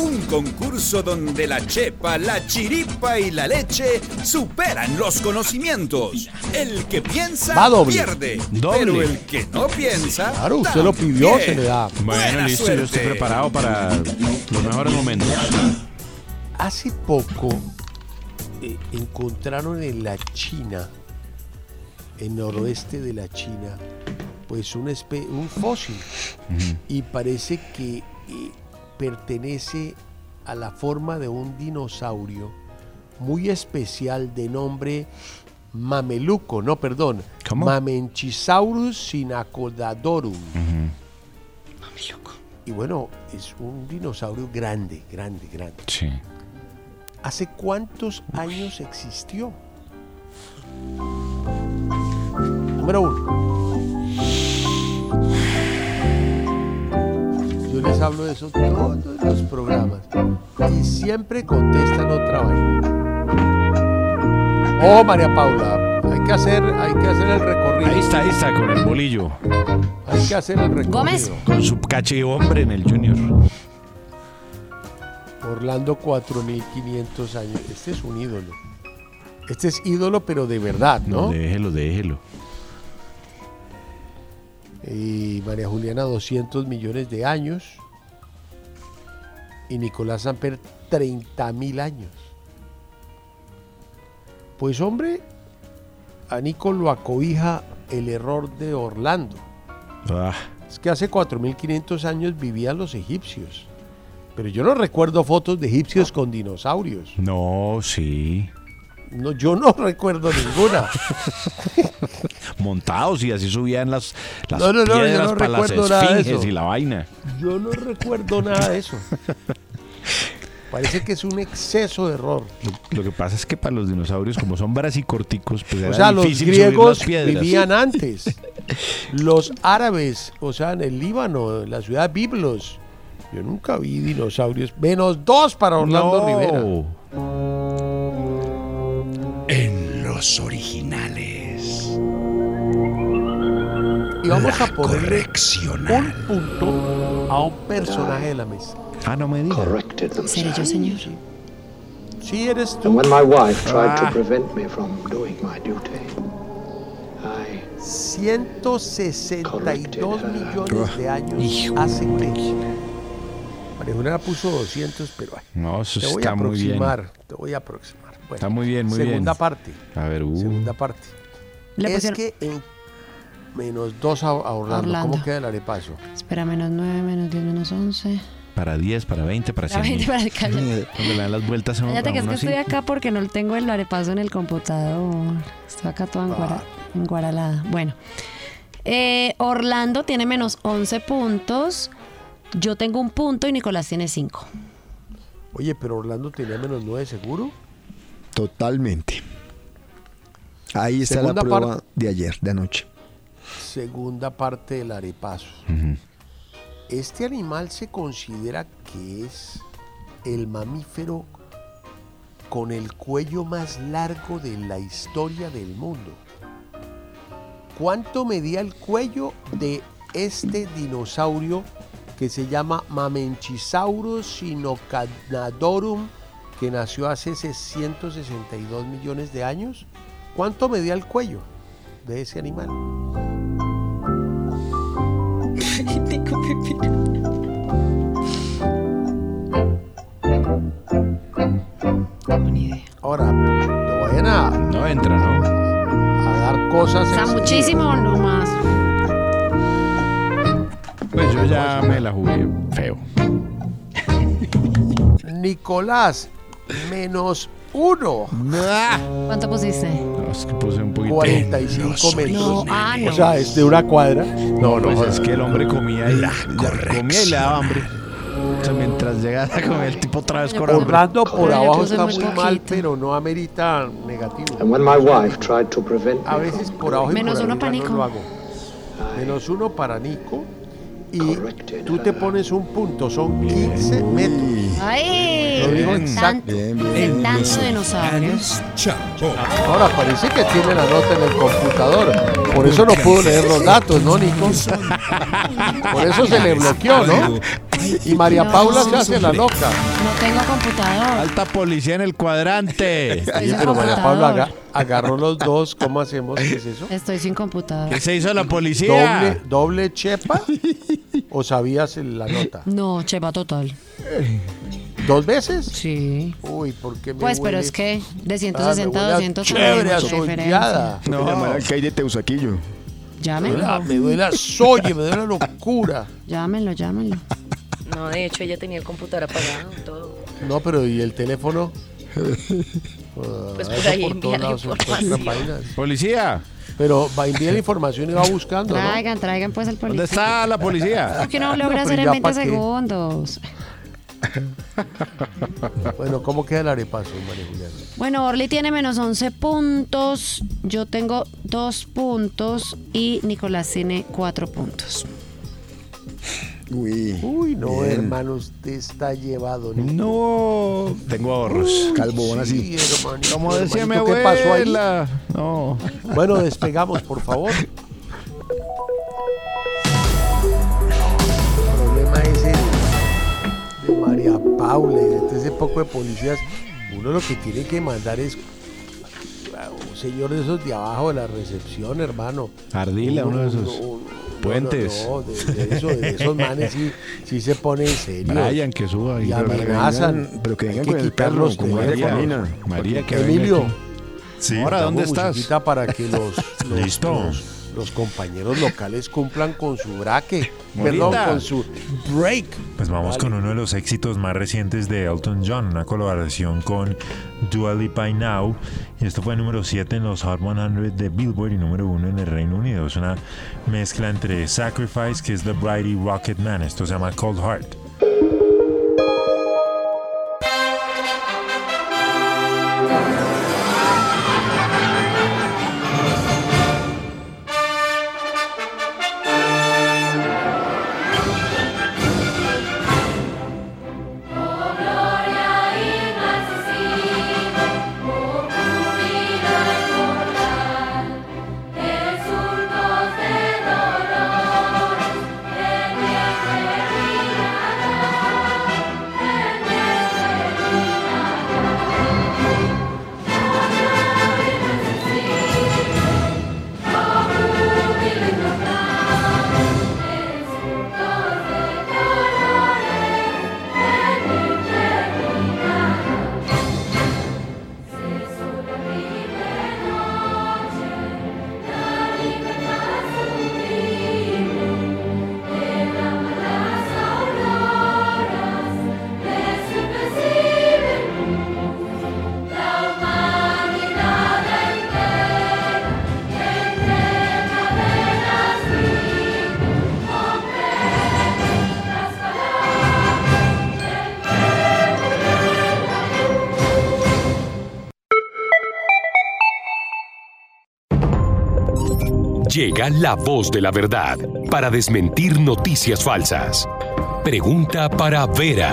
Un concurso donde la chepa, la chiripa y la leche superan los conocimientos. El que piensa Va doble. pierde. Doble. Pero el que no piensa. Claro, usted lo pidió, se le da. Bueno, Buena listo, yo estoy preparado para los mejores momentos. Hace poco eh, encontraron en la China, en noroeste de la China, pues un, espe- un fósil. Y parece que eh, pertenece a la forma de un dinosaurio muy especial de nombre mameluco, no, perdón, ¿Cómo? Mamenchisaurus sinacodadorum. Y bueno, es un dinosaurio grande, grande, grande. Sí. ¿Hace cuántos años existió? Número uno. Yo les hablo de eso todos los programas. Y siempre contestan otra vaina. Oh, María Paula, hay que hacer, hay que hacer el recorrido. Ahí está, ahí está, con el bolillo. Hay que hacer el recorrido. Gómez. Con su caché hombre en el Junior. Orlando 4500 años. Este es un ídolo. Este es ídolo, pero de verdad, ¿no? Déjelo, déjelo. Y María Juliana 200 millones de años y Nicolás Samper 30 mil años. Pues hombre, a Nico lo acobija el error de Orlando. Ah, Es que hace 4500 años vivían los egipcios. Pero yo no recuerdo fotos de egipcios con dinosaurios. no, sí. No, yo no recuerdo ninguna. Montados y así subían las, las No, no, no, yo piedras no para las recuerdo esfinges y la vaina. Yo no recuerdo nada de eso. Parece que es un exceso de error. Lo, lo que pasa es que para los dinosaurios, como son brasicorticos, pues O sea, los griegos vivían antes. Los árabes, o sea, en el Líbano, en la ciudad de Biblos. Yo nunca vi dinosaurios. Menos dos para Orlando No. Rivera. Los originales. Y vamos La a correccional. un punto a un personaje de la mesa. Ah, no me digas. ¿Seré yo, señor? Sí, eres And tú. when my wife tried Ah. to prevent me from doing my duty, I 162 millones de años hace que. María Juliana puso 200, pero ay, No, eso te voy a está muy bien. aproximar. Te voy a aproximar. Bueno, Está muy bien, muy segunda bien. parte. A ver, uh, Segunda parte. Le es que en menos 2 a, Orlando. Orlando. ¿Cómo queda el arepaso? Espera, menos 9, menos 10, menos 11. para 10, para 20, para Para 100. 20, para cállate. Cuando le dan las vueltas a uno- Cállate a que es que así. estoy acá porque no tengo el arepazo en el computador. Estoy acá toda enguara- enguaralada. Bueno. Eh, Orlando tiene menos 11 puntos. Yo tengo un punto y Nicolás tiene 5. Oye, pero Orlando tenía menos 9 seguro. Totalmente. Ahí está Segunda la prueba parte. de ayer, de anoche. Segunda parte del arepaso. Este animal se considera que es el mamífero con el cuello más largo de la historia del mundo. ¿Cuánto medía el cuello de este dinosaurio que se llama Mamenchisaurus sinocanadorum, que nació hace 162 millones de años? ¿Cuánto medía el cuello de ese animal? Ahora, no vayan a, No entra, ¿no? a dar cosas. O sea, ex- muchísimo no más. Pues yo ya me la jugué feo. Nicolás, menos uno. ¿Cuánto pusiste? No, es que puse un poquito. 45 metros. No, ah, no. O sea, es de una cuadra. No, no, Pues es que el hombre comía y, ya comía y le daba hambre. O sea, mientras llegaba a comer el tipo otra vez con hambre. Orlando por abajo está muy muy mal, pero no amerita negativo. And when my wife tried to prevent A veces por abajo y Menos por uno para no Nico. lo hago. Menos uno para Nico. Y tú te pones un punto, son 15 metros. Exacto. de tanto dinosaurios. Ahora parece que tiene la nota en el computador. Por eso no pudo leer los datos, ¿no, Nico? Por eso se le bloqueó, ¿no? Y María No. Paula se hace la loca. No tengo computador. Alta policía en el cuadrante. Sí, pero María Paula agarró los dos. ¿Cómo hacemos? ¿Qué es eso? Estoy sin computador. ¿Qué se hizo la policía? ¿Doble, doble chepa? ¿O sabías la nota? No, chepa total. ¿Dos veces? Sí. Uy, ¿por qué me Pues, pero huele? es que de Ah, 160 me a huele a 200 Chévere. No. Llamar al CAI de Teusaquillo. Me duele, Llámenlo. la- me duele la soya, me duele la locura. Llámenlo, llámenlo. No, de hecho ella tenía el computador apagado, todo. No, pero ¿y el teléfono? Pues Ah, por eso ahí envía la información. Policía. Pero va a enviar la información y va buscando, ¿no? Traigan, traigan pues el policía. ¿Dónde está la policía? ¿Por qué no logra hacer en ya 20 pa' qué. Bueno, ¿cómo queda el arepaso, María Juliana? Bueno, Orly tiene menos 11 puntos, yo tengo 2 puntos y Nicolás tiene 4 puntos. Uy. Uy, no, Bien. hermano, usted está llevado. Nico. No, tengo ahorros. Calvo, así. Sí, hermanito, Como decía mi hermanito, ¿qué pasó ahí? abuela. No. Bueno, despegamos, por favor. María Paula ese poco de policías, uno lo que tiene que mandar es un señor de esos de abajo de la recepción, hermano. Ardila, uno de esos puentes. No, no, de, de eso- de esos manes sí, sí se pone en serio. Brian, que suba ahí. Y amenazan. Pero que vengan que con el quitar perro, los como María. María, que Emilio. Sí. Ahora, ¿dónde estás? para que los, los, Listo. los, los compañeros locales cumplan con su braque. Perdón, con su break. Pues vamos con uno de los éxitos más recientes de Elton John, una colaboración con Dua Lipa y Now. Y esto fue número 7 en los Hot 100 de Billboard y número 1 en el Reino Unido. Es una mezcla entre Sacrifice, que es The Bright y Rocket Man. Esto se llama Cold Heart. Llega la voz de la verdad para desmentir noticias falsas. Pregunta para Vera.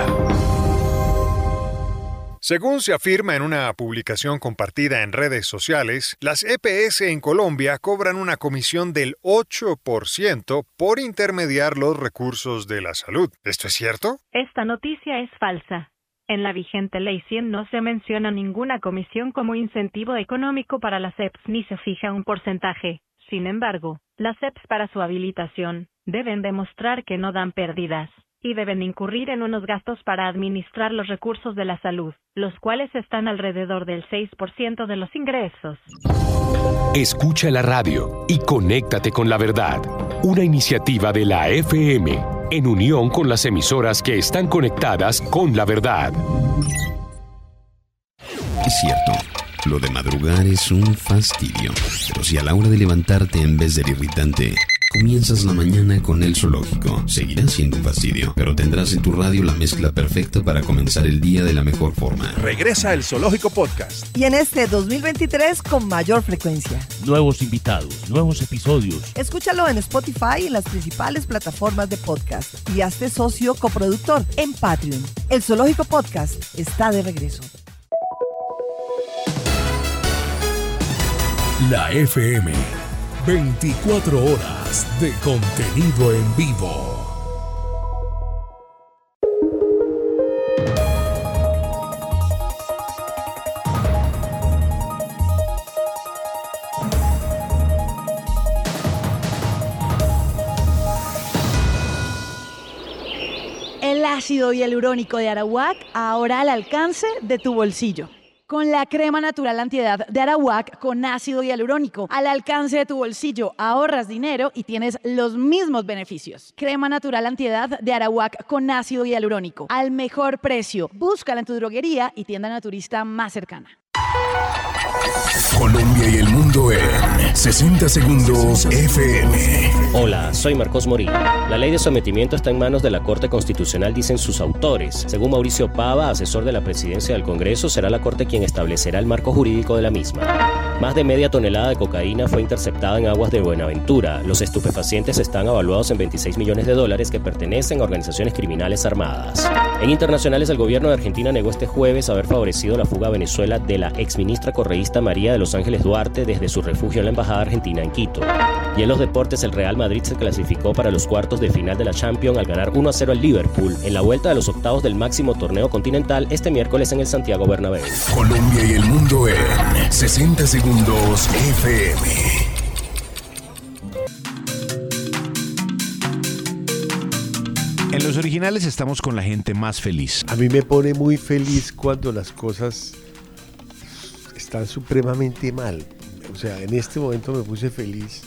Según se afirma en una publicación compartida en redes sociales, las EPS en Colombia cobran una comisión del 8% por intermediar los recursos de la salud. ¿Esto es cierto? Esta noticia es falsa. En la vigente ley 100 no se menciona ninguna comisión como incentivo económico para las EPS ni se fija un porcentaje. Sin embargo, las EPS para su habilitación deben demostrar que no dan pérdidas y deben incurrir en unos gastos para administrar los recursos de la salud, los cuales están alrededor del 6% de los ingresos. Escucha la radio y conéctate con la verdad. Una iniciativa de la FM en unión con las emisoras que están conectadas con la verdad. Es cierto, lo de madrugar es un fastidio, pero si a la hora de levantarte en vez del irritante Comienzas la mañana con el zoológico. Seguirá siendo un fastidio, pero tendrás en tu radio la mezcla perfecta para comenzar el día de la mejor forma. Regresa el Zoológico Podcast. Y en este 2023 con mayor frecuencia. Nuevos invitados, nuevos episodios. Escúchalo en Spotify y en las principales plataformas de podcast. Y hazte socio coproductor en Patreon. El Zoológico Podcast está de regreso. La FM 24 horas de contenido en vivo. El ácido hialurónico de Arawak ahora al alcance de tu bolsillo con la crema natural antiedad de Arawak con ácido hialurónico. Al alcance de tu bolsillo, ahorras dinero y tienes los mismos beneficios. Crema natural antiedad de Arawak con ácido hialurónico. Al mejor precio. Búscala en tu droguería y tienda naturista más cercana. Colombia y el mundo en 60 segundos FM. Hola, soy Marcos Morín. La ley de sometimiento está en manos de la Corte Constitucional, dicen sus autores. Según Mauricio Pava, asesor de la presidencia del Congreso, será la Corte quien establecerá el marco jurídico de la misma. Más de media tonelada de cocaína fue interceptada en aguas de Buenaventura. Los estupefacientes están evaluados en 26 millones de dólares que pertenecen a organizaciones criminales armadas. En internacionales, el gobierno de Argentina negó este jueves haber favorecido la fuga a Venezuela de la exministra correísta María de Los Ángeles Duarte desde su refugio en la Embajada Argentina en Quito. Y en los deportes, el Real Madrid se clasificó para los cuartos de final de la Champions al ganar 1 a 0 al Liverpool en la vuelta de los octavos del máximo torneo continental este miércoles en el Santiago Bernabéu. Colombia y el mundo en 60 segundos FM. En los originales estamos con la gente más feliz. A mí me pone muy feliz cuando las cosas están supremamente mal. O sea, en este momento me puse feliz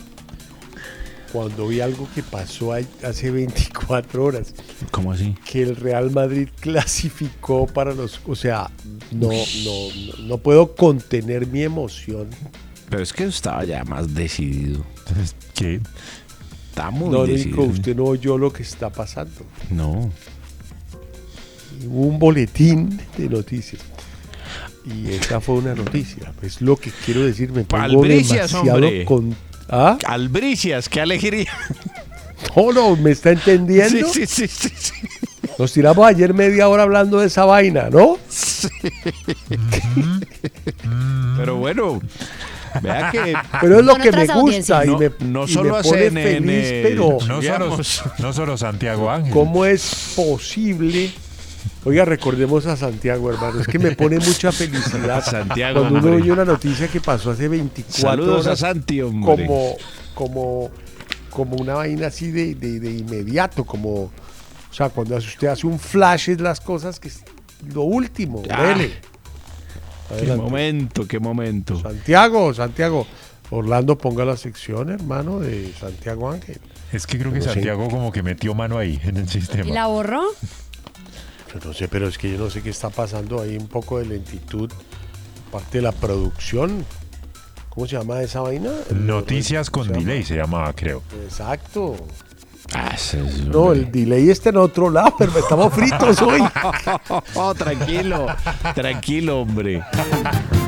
cuando vi algo que pasó hace 24 horas. ¿Cómo así? Que el Real Madrid clasificó para los... O sea, no, no, no, puedo contener mi emoción. Pero es que estaba ya más decidido. ¿Qué? Está muy no, decidido. Nico, usted no oyó lo que está pasando. No. Hubo un boletín de noticias. Y esa fue una noticia. Es lo que quiero decir. Me pongo Albricias, demasiado hombre. con... ¿Ah? Albricias, qué alegría. No, no, ¿me está entendiendo? Sí, sí, sí, sí, sí. Nos tiramos ayer media hora hablando de esa vaina, ¿no? Pero bueno, vea que. Pero es lo que me gusta y me, no y solo me a pone CNN, feliz, pero No solo, no solo Santiago Ángel. ¿cómo es posible? Oiga, recordemos a Santiago, hermano. Es que me pone mucha felicidad Santiago, cuando uno oye una noticia que pasó hace 24 Saludos a Santi, hombre. como, como, como una vaina así de, de- de inmediato, como, o sea, cuando usted hace un flash es las cosas que es lo último, Ah. Qué momento, qué momento. Santiago, Santiago. Orlando ponga la sección, hermano, de Santiago Ángel. Es que creo que. Santiago como que metió mano ahí en el sistema. ¿Y la borró? Yo no sé, pero es que yo no sé qué está pasando ahí, un poco de lentitud, parte de la producción. ¿Cómo se llama esa vaina? Noticias con delay se llamaba, creo. Exacto. Ah, No, el delay está en otro lado, pero estamos fritos hoy. Oh, tranquilo, tranquilo, hombre.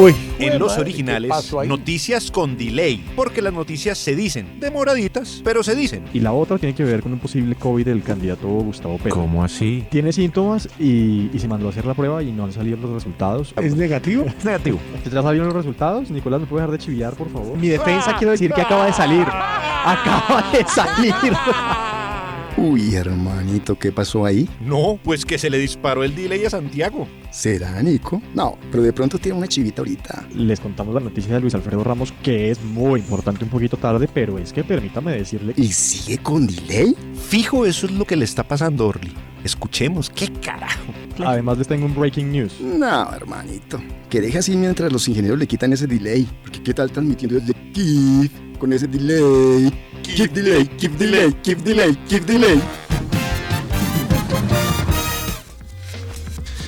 Uy, en los madre, ¿qué originales, noticias con delay, porque las noticias se dicen demoraditas, pero se dicen. Y la otra tiene que ver con un posible COVID del candidato Gustavo Petro. ¿Cómo así? Tiene síntomas y, y se mandó a hacer la prueba y no han salido los resultados. ¿Es negativo? Es negativo. ¿Ya salieron los resultados? Nicolás, ¿me puede dejar de chivillar, por favor? Mi defensa quiero decir que acaba de salir. Acaba de salir. Uy, hermanito, ¿qué pasó ahí? No, pues que se le disparó el delay a Santiago. ¿Será, Nico? No, pero de pronto tiene una chivita ahorita. Les contamos la noticia de Luis Alfredo Ramos, que es muy importante un poquito tarde, pero es que permítame decirle... ¿Y sigue con delay? Fijo, eso es lo que le está pasando, Orly. Escuchemos, ¿qué carajo? Además les tengo un breaking news. No, hermanito. Que deje así mientras los ingenieros le quitan ese delay. Porque qué tal transmitiendo desde Kiev con ese delay. Keep delay, keep delay, keep delay, keep delay.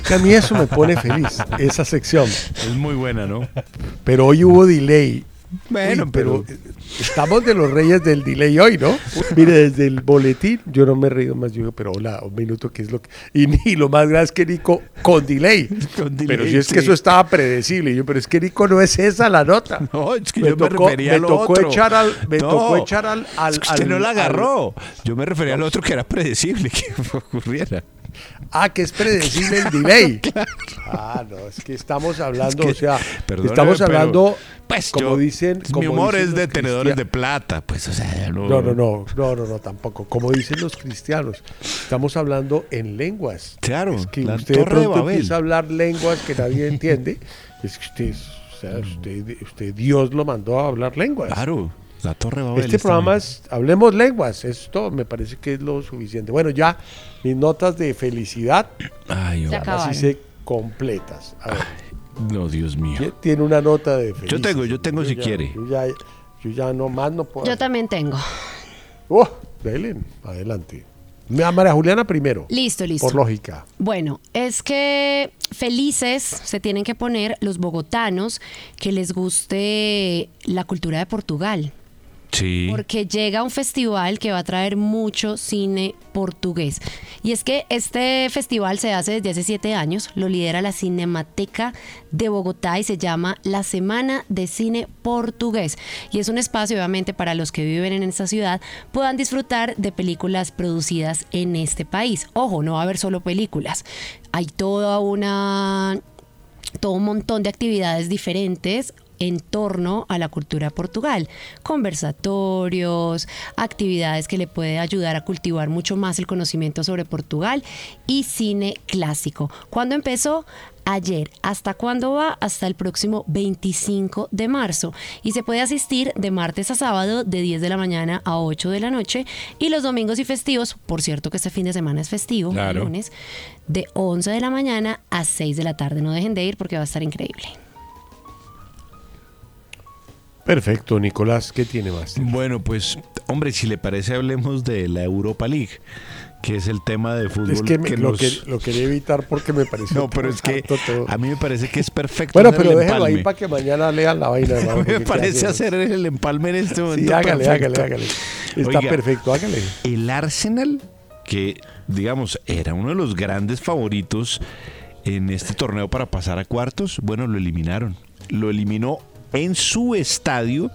Que a mí eso me pone feliz, esa sección. Es muy buena, ¿no? Pero hoy hubo delay. Bueno, Uy, pero estamos de los reyes del delay hoy, ¿no? Mire, desde el boletín, yo no me he reído más, yo digo, pero hola, un minuto, ¿qué es lo que...? Y, ni lo más grave es que Nico, con delay. Con delay, pero si es sí. que eso estaba predecible. Yo, pero es que Nico no es esa la nota. No, es que yo me refería me a lo tocó otro. echar al... Me No, tocó echar al... al es que usted al- no la al- agarró. Yo me refería al otro que era predecible que ocurriera. Ah, que es predecible el delay. Ah, no, es que estamos hablando, que, o sea, estamos pero, hablando, pues, como yo- dicen... Mi como humor dicen es de tenedores de plata, pues, o sea, no. No, no, no, no, no, no, tampoco. Como dicen los cristianos, estamos hablando en lenguas. Claro, Es que la usted de pronto empieza a hablar lenguas que nadie entiende. Es que usted, o sea, usted, usted Dios lo mandó a hablar lenguas. Claro, la Torre de Babel. Este programa bien. es, hablemos lenguas, esto me parece que es lo suficiente. Bueno, ya mis notas de felicidad, Ay, acabaron. así se completas. A ver, No, Dios mío. ¿quién tiene una nota de felicidad? Yo tengo, yo tengo si ya- quiere. Yo ya, yo ya no más no puedo. Yo también tengo. Oh, Belén, adelante. A María Juliana primero. Listo, listo. Por lógica. Bueno, es que felices se tienen que poner los bogotanos que les guste la cultura de Portugal. Porque llega un festival que va a traer mucho cine portugués. Y es que este festival se hace desde hace siete años, lo lidera la Cinemateca de Bogotá y se llama la Semana de Cine Portugués. Y es un espacio, obviamente, para los que viven en esta ciudad puedan disfrutar de películas producidas en este país. Ojo, no va a haber solo películas. Hay toda una todo un montón de actividades diferentes en torno a la cultura de Portugal, conversatorios, actividades que le puede ayudar a cultivar mucho más el conocimiento sobre Portugal y cine clásico. ¿Cuándo empezó? Ayer. ¿Hasta cuándo va? Hasta el próximo 25 de marzo. Y se puede asistir de martes a sábado de 10 de la mañana a 8 de la noche y los domingos y festivos, por cierto que este fin de semana es festivo, Claro. lunes, de 11 de la mañana a 6 de la tarde. No dejen de ir porque va a estar increíble. Perfecto, Nicolás, ¿qué tiene más? Bueno, pues, hombre, si le parece, hablemos de la Europa League, que es el tema de fútbol Es que, me- lo, nos- que lo quería evitar porque me pareció. No, pero es que todo. a mí me parece que es perfecto. Bueno, pero déjalo ahí para que mañana lean la vaina. A mí me parece hacer el empalme en este momento. Sí, hágale, perfecto. hágale, hágale. Está Oiga, perfecto, hágale. El Arsenal, que digamos era uno de los grandes favoritos en este torneo para pasar a cuartos, bueno, lo eliminaron. Lo eliminó en su estadio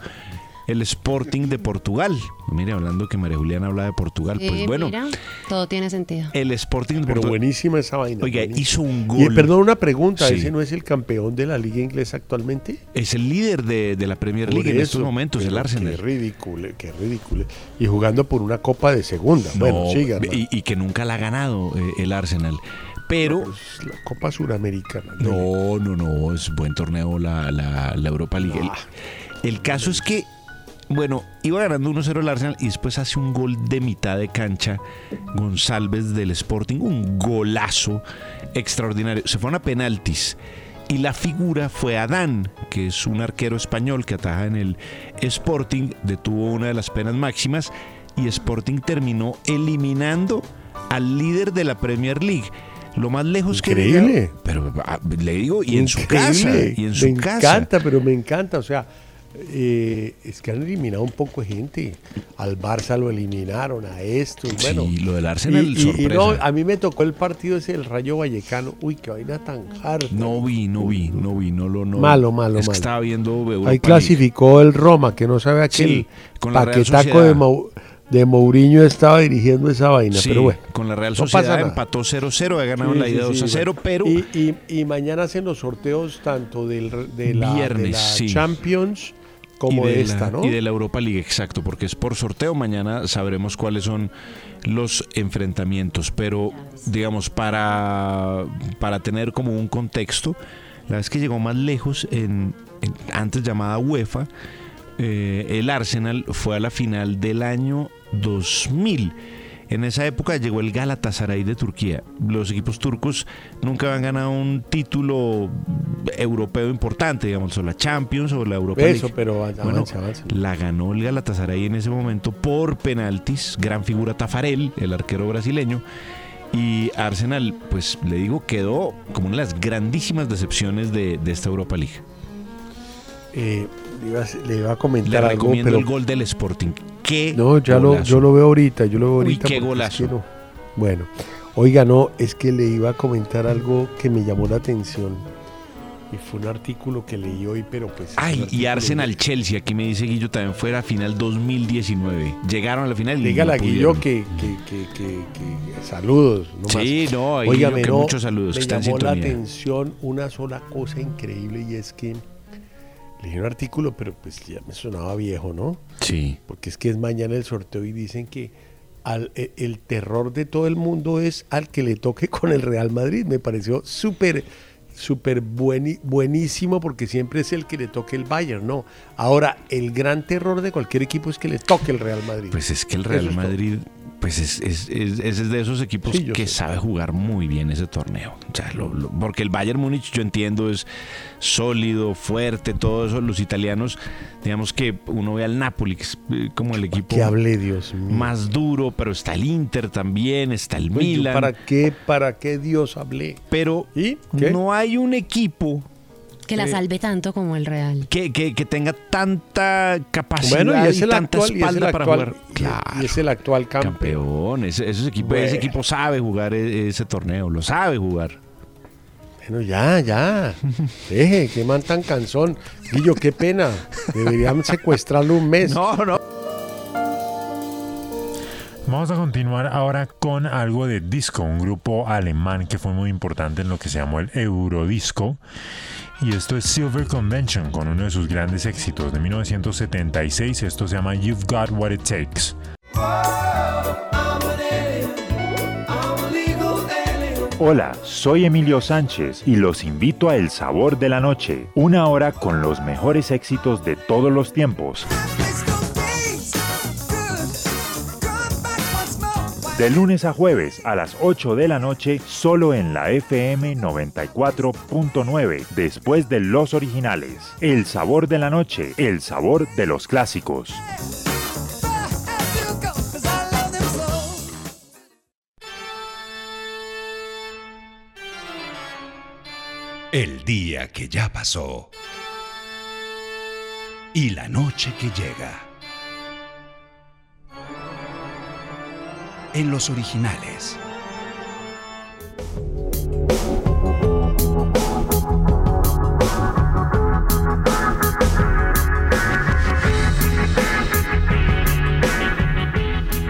el Sporting de Portugal. Mire, hablando que María Juliana habla de Portugal, pues Eh, bueno, mira, todo tiene sentido. el Sporting de Pero Portugal. buenísima esa vaina. Oiga, buenísima. hizo un Y gol. perdón, una pregunta. Sí. ¿Ese no es el campeón de la liga inglesa actualmente? Es el líder de, de la Premier League en estos momentos, el pero Arsenal. Qué ridículo, qué ridículo. Y jugando por una copa de segunda. bueno, No, siga. y, y que nunca la ha ganado eh, el Arsenal. Pero la Copa Suramericana. No, no, no, es buen torneo la, la, la Europa League. El, el caso es que, bueno, iba ganando 1-0 el Arsenal y después hace un gol de mitad de cancha González del Sporting, un golazo extraordinario. Se fueron a penaltis. Y la figura fue Adán, que es un arquero español que ataja en el Sporting, detuvo una de las penas máximas y Sporting terminó eliminando al líder de la Premier League. Lo más lejos que Increíble. Pero ah, le digo, y en su casa. Increíble. Y en su me casa. encanta, pero me encanta. O sea, eh, es que han eliminado un poco de gente. Al Barça lo eliminaron, a esto. y bueno, lo del Arsenal, y- y- y sorpresa. no, a mí me tocó el partido ese del Rayo Vallecano. Uy, qué vaina tan harta. No vi, no vi, no vi, no lo no. Malo, malo, Es que malo. estaba viendo Europa Ahí clasificó el Roma, que no sabe aquel Sí, con la paquetaco de. Mau- de Mourinho estaba dirigiendo esa vaina. Sí, pero bueno, con la Real Sociedad empató 0-0, ha ganado Sí, la ida sí, 2-0, bueno. pero Y, y- y mañana hacen los sorteos tanto del, de la, de Viernes, la sí. Champions como y de, de esta, la, ¿no? Y de la Europa League, exacto, porque es por sorteo. Mañana sabremos cuáles son los enfrentamientos. Pero, digamos, para, para tener como un contexto, la vez que llegó más lejos, en, en- antes llamada UEFA, eh, el Arsenal fue a la final del año 2000. En esa época llegó el Galatasaray de Turquía. Los equipos turcos nunca habían ganado un título europeo importante, digamos, o la Champions o la Europa Eso, League. pero avanza, Bueno, avanza. la ganó el Galatasaray en ese momento por penaltis, gran figura Tafarel, el arquero brasileño. Y Arsenal, pues le digo, quedó como una de las grandísimas decepciones de, de esta Europa League. Eh, le, iba, a- le iba a comentar Le algo, pero el gol del Sporting. ¿Qué no, ya lo, golazo. yo lo veo ahorita, yo lo veo Uy, ahorita. qué porque es golazo. que no. Bueno, oiga, no, es que le iba a comentar algo que me llamó la atención. Y fue un artículo que leí hoy, pero pues... Ay, y Arsenal Chelsea, aquí me dice Guillo, también fue a la final 2019. Llegaron a la final y Dígale no a Guillo que, que, que, que- saludos. No Sí, más. no, a Guillo que no, muchos saludos, Me llamó la atención una sola cosa increíble y es que leí un artículo, pero pues ya me sonaba viejo, ¿no? Sí. Porque es que es mañana el sorteo y dicen que al- e- el terror de todo el mundo es al que le toque con el Real Madrid. Me pareció súper, súper bueni- buenísimo porque siempre es el que le toque el Bayern, ¿no? Ahora, el gran terror de cualquier equipo es que le toque el Real Madrid. Pues es que el Real. Madrid, pues es, es, es- es de esos equipos Sí, que sé. sabe jugar muy bien ese torneo. O sea, lo- lo- porque el Bayern Múnich, yo entiendo, es sólido, fuerte, todo eso. Los italianos, digamos que uno ve al Napoli, que es eh, como el equipo Que hable Dios mío. más duro, pero está el Inter también, está el yo, Milan. ¿Para qué, para qué Dios hablé? Pero ¿Y? ¿Qué? no hay un equipo Que la salve tanto como el Real. que, que- que tenga tanta capacidad Bueno, y es y el tanta actual, y es el espalda para actual, jugar. y- Claro. y es el actual campeón. campeón. Ese, ese equipo, ese Bueno. equipo sabe jugar e- ese torneo, lo sabe jugar. Bueno, ya, ya. Deje, qué man tan cansón. Guillo, qué pena. Deberían secuestrarlo un mes. No, no. Vamos a continuar ahora con algo de disco, un grupo alemán que fue muy importante en lo que se llamó el Eurodisco. Y esto es Silver Convention con uno de sus grandes éxitos de 1976. Esto se llama You've Got What It Takes. Hola, soy Emilio Sánchez y los invito a El Sabor de la Noche, una hora con los mejores éxitos de todos los tiempos. De lunes a jueves a las 8 de la noche, solo en la FM 94.9, después de los originales. El Sabor de la Noche, el sabor de los clásicos. El día que ya pasó. Y la noche que llega. En los originales.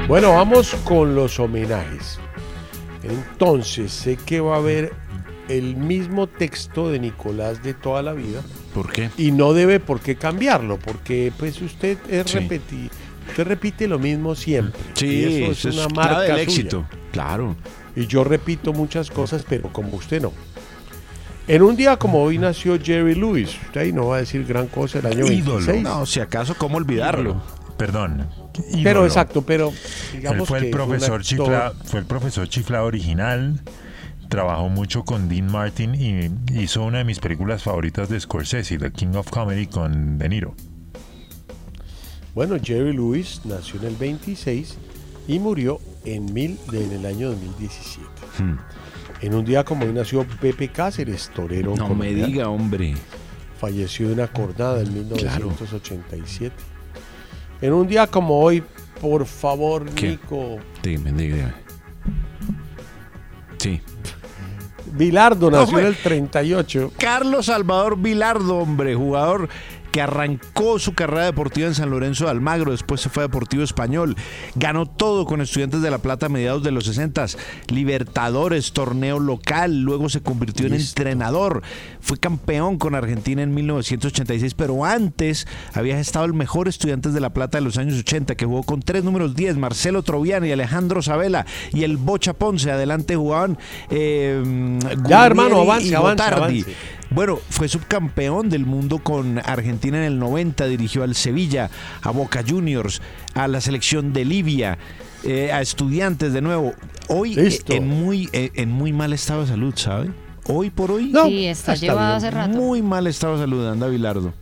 Bueno, vamos con los homenajes. Entonces, sé que va a haber el mismo texto de Nicolás de toda la vida. ¿Por qué? Y no debe por qué cambiarlo, porque pues usted es Sí. repeti- usted repite lo mismo siempre. Sí, y eso eso es es una marca del suya. éxito. Claro. Y yo repito muchas cosas, pero como usted no. En un día como hoy nació Jerry Lewis. Usted ahí no va a decir gran cosa el año 26. No, si acaso, ¿cómo olvidarlo? Perdón. Pero ídolo. exacto, pero Él fue que el profesor actor- chifla, fue el profesor chifla original. Trabajó mucho con Dean Martin y hizo una de mis películas favoritas de Scorsese, The King of Comedy con De Niro. Bueno, Jerry Lewis nació en el 26 y murió en, mil, en el año 2017. Hmm. En un día como hoy nació Pepe Cáceres, torero. No me diga, hombre. falleció de una cordada en 1987. En un día como hoy, por favor, ¿Qué? Nico. Dime, dime. Sí. Bilardo nació en el 38. Carlos Salvador Vilardo, hombre, jugador que arrancó su carrera deportiva en San Lorenzo de Almagro, después se fue a Deportivo Español, ganó todo con Estudiantes de La Plata a mediados de los 60, Libertadores, torneo local, luego se convirtió en entrenador, fue campeón con Argentina en 1986, pero antes había estado el mejor Estudiantes de La Plata de los años 80, que jugó con tres números 10, Marcelo Troviani, Alejandro Sabela y el Bocha Ponce, adelante jugaban eh, Ya, hermano, avance, y avance. Bueno, fue subcampeón del mundo con Argentina en el 90, dirigió al Sevilla, a Boca Juniors, a la selección de Libia, eh, a estudiantes de nuevo. Hoy eh, Listo. en muy, eh, en muy mal estado de salud, ¿sabe? Hoy por hoy. Sí, está llevado hace rato. Muy mal estado de salud, anda Bilardo.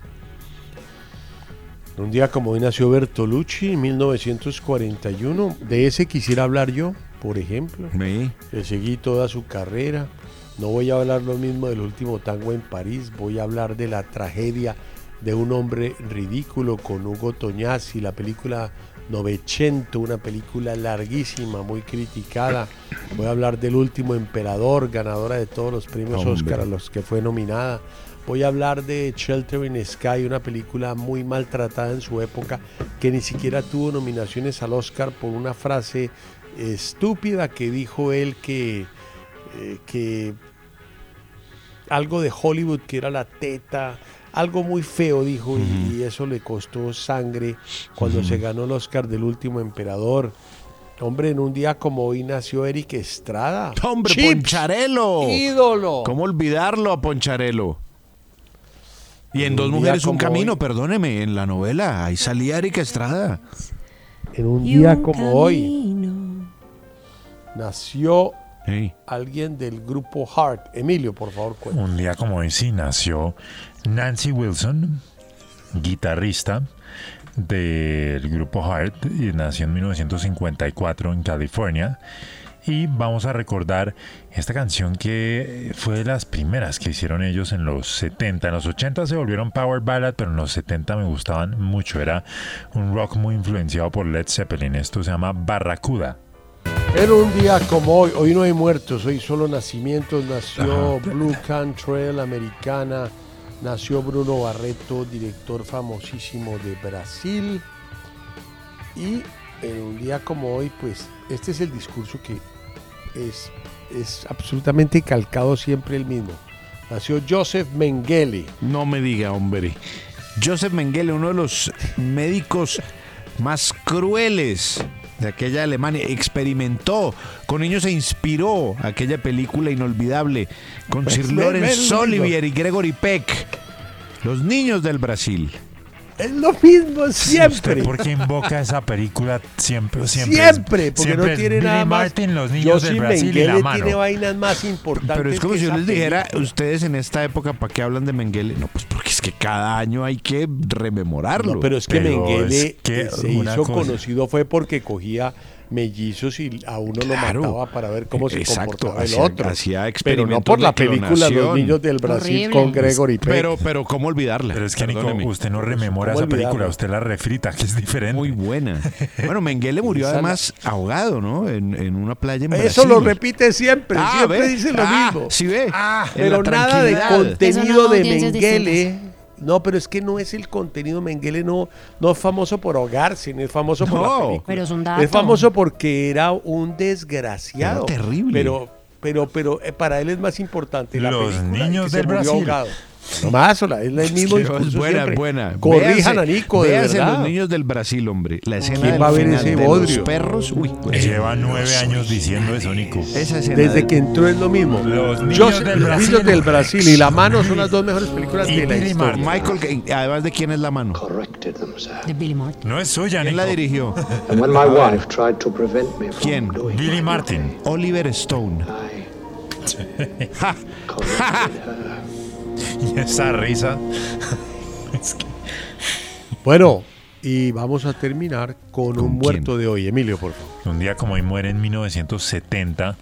Un día como hoy nació Bertolucci en 1941. De ese quisiera hablar yo, por ejemplo. Sí. Le seguí toda su carrera. No voy a hablar lo mismo del último tango en París. Voy a hablar de la tragedia de un hombre ridículo con Hugo Toñazzi, la película Novecento, una película larguísima, muy criticada. Voy a hablar del último emperador, ganadora de todos los premios Hombre. Oscar a los que fue nominada. Voy a hablar de Shelter in Sky, una película muy maltratada en su época, que ni siquiera tuvo nominaciones al Oscar por una frase estúpida que dijo él que, eh, que algo de Hollywood que era la teta, algo muy feo dijo y- y, eso le costó sangre cuando se ganó el Oscar del último emperador. Hombre, en un día como hoy nació Eric Estrada. ¡Hombre, Chips, Poncharelo! ídolo. ¿Cómo olvidarlo a Poncharelo? Y en En Dos un Mujeres un Camino, hoy- perdóneme, en la novela, ahí salía Erika Estrada. En un día como hoy nació alguien del grupo Heart. Emilio, por favor, cuenta. Un día como hoy sí nació Nancy Wilson, guitarrista del grupo Heart, y nació en 1954 en California. Y vamos a recordar esta canción que fue de las primeras que hicieron ellos en los 70. En los 80 se volvieron power ballad, pero en los 70 me gustaban mucho. Era un rock muy influenciado por Led Zeppelin. Esto se llama Barracuda. En un día como hoy, hoy no hay muertos, hoy solo nacimientos. Nació Blue Cantrell, americana. Nació Bruno Barreto, director famosísimo de Brasil. Y en un día como hoy, pues este es el discurso que es, es absolutamente calcado siempre el mismo. Nació Joseph Mengele. No me diga, hombre. Joseph Mengele, uno de los médicos más crueles de aquella Alemania, experimentó con niños e inspiró aquella película inolvidable con Pues, Sir Lawrence Olivier y Gregory Peck. Los niños del Brasil. Es lo mismo siempre. ¿Usted por qué invoca esa película siempre? Siempre, Siempre, porque siempre no tiene Billy nada más. Martin, los niños del Brasil y la mano. tiene vainas más importantes. Pero es como si yo les dijera, película. ustedes en esta época, ¿para qué hablan de Mengele? No, pues porque es que cada año hay que rememorarlo. No, pero es que Mengele es que se hizo cosa- conocido fue porque cogía mellizos y a uno Claro. lo mataba para ver cómo se Exacto, comportaba el hacía- otro. pero no por la de película Los. Niños del Brasil Horrible. con Gregory Peck. Pero, pero ¿cómo olvidarla? Pero es que, Nico, usted no rememora ¿Cómo esa película, usted la refrita, que es diferente. Muy buena. Bueno, Mengele murió además ahogado, ¿no? En, en una playa en Eso Brasil. lo repite siempre, Ah, siempre ¿ve? dice lo Ah, mismo. sí ve. Ah, pero nada de contenido Eso no, de Mengele. No, pero es que no es el contenido. Mengele no, no es famoso por ahogarse, no es famoso por la No. película. Pero es un dato. Es famoso porque era un desgraciado. Era terrible. Pero, pero, pero eh, para él es más importante la Los película niños se del murió Brasil. ahogado. No más, Ola, es el mismo Es discurso buena, siempre. buena. Corrijan Véase- a Nico, de véase verdad. los niños del Brasil, hombre. La escena ¿Quién va a ver ese de bodrio? los perros. Uy, Lleva nueve años diciendo eso, Nico. esa escena Desde del- que entró es lo mismo. Los niños Joseph- del Los Brasil. niños del Brasil y La Mano son las dos mejores películas Y de la Billy historia. Martin. Michael, además de quién es la mano. De Billy Martin. No es suya, ¿Quién la Nico. dirigió? Me from ¿Quién? Billy Martin. Oliver Stone. Ja. Y esa risa. Es que- Bueno, y vamos a terminar con, ¿Con un muerto de hoy. Emilio, por favor. Un día como hoy muere en 1970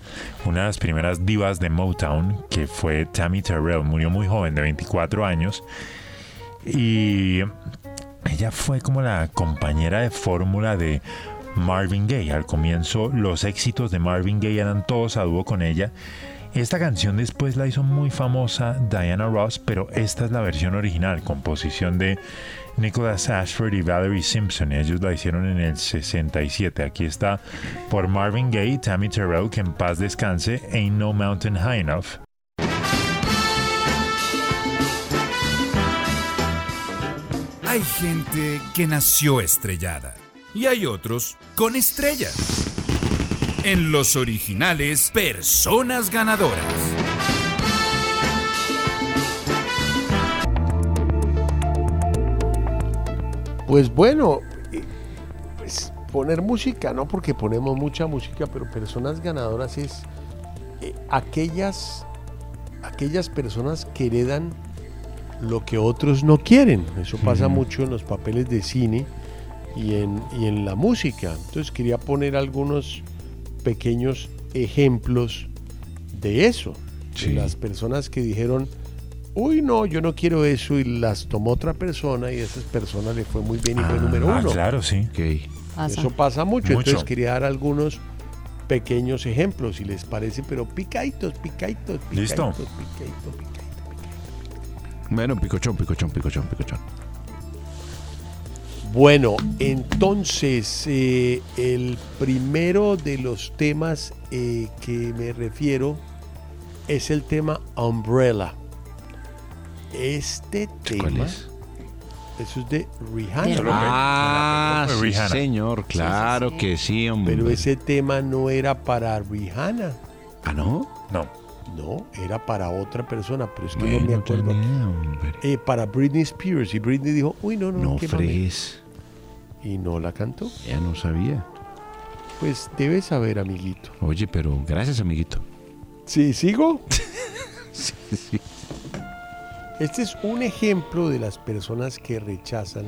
una de las primeras divas de Motown, que fue Tammy Terrell. Murió muy joven, de 24 años. Y ella fue como la compañera de fórmula de Marvin Gaye. Al comienzo los éxitos de Marvin Gaye eran todos a dúo con ella. Esta canción después la hizo muy famosa Diana Ross, pero esta es la versión original, composición de Nicholas Ashford y Valerie Simpson. Ellos la hicieron en el 67. Aquí está por Marvin Gaye, Tammy Terrell, que en paz descanse, Ain't No Mountain High Enough. Hay gente que nació estrellada y hay otros con estrellas. En los originales, personas ganadoras. Pues bueno, eh, pues poner música, no porque ponemos mucha música, pero personas ganadoras es eh, aquellas, aquellas personas que heredan lo que otros no quieren. Eso pasa mucho en los papeles de cine y en, y en la música. Entonces quería poner algunos pequeños ejemplos de eso. De las personas que dijeron, uy, no, yo no quiero eso y las tomó otra persona y a esa persona le fue muy bien y fue número Ah, uno. claro, sí. Pasa. Eso pasa mucho. Mucho. Entonces quería dar algunos pequeños ejemplos, si les parece, pero picaditos, picaditos, picaditos, Listo. picaditos, picaditos. Bueno, picochón, picochón, picochón, picochón. Bueno, entonces eh, el primero de los temas eh, que me refiero es el tema Umbrella. Este tema, eso es de Rihanna. Ah, sí, Rihanna. señor, claro que sí, hombre. Pero ese tema no era para Rihanna. ¿Ah, no? No. No, era para otra persona, pero es que no Bueno, me acuerdo. tenía. Eh, para Britney Spears. Y Britney dijo, uy, no, no, No qué mame". fregues. Y no la cantó. Ya no sabía. Pues debes saber, amiguito. Oye, pero gracias, amiguito. Sí, ¿sigo? sí, sí. Este es un ejemplo de las personas que rechazan.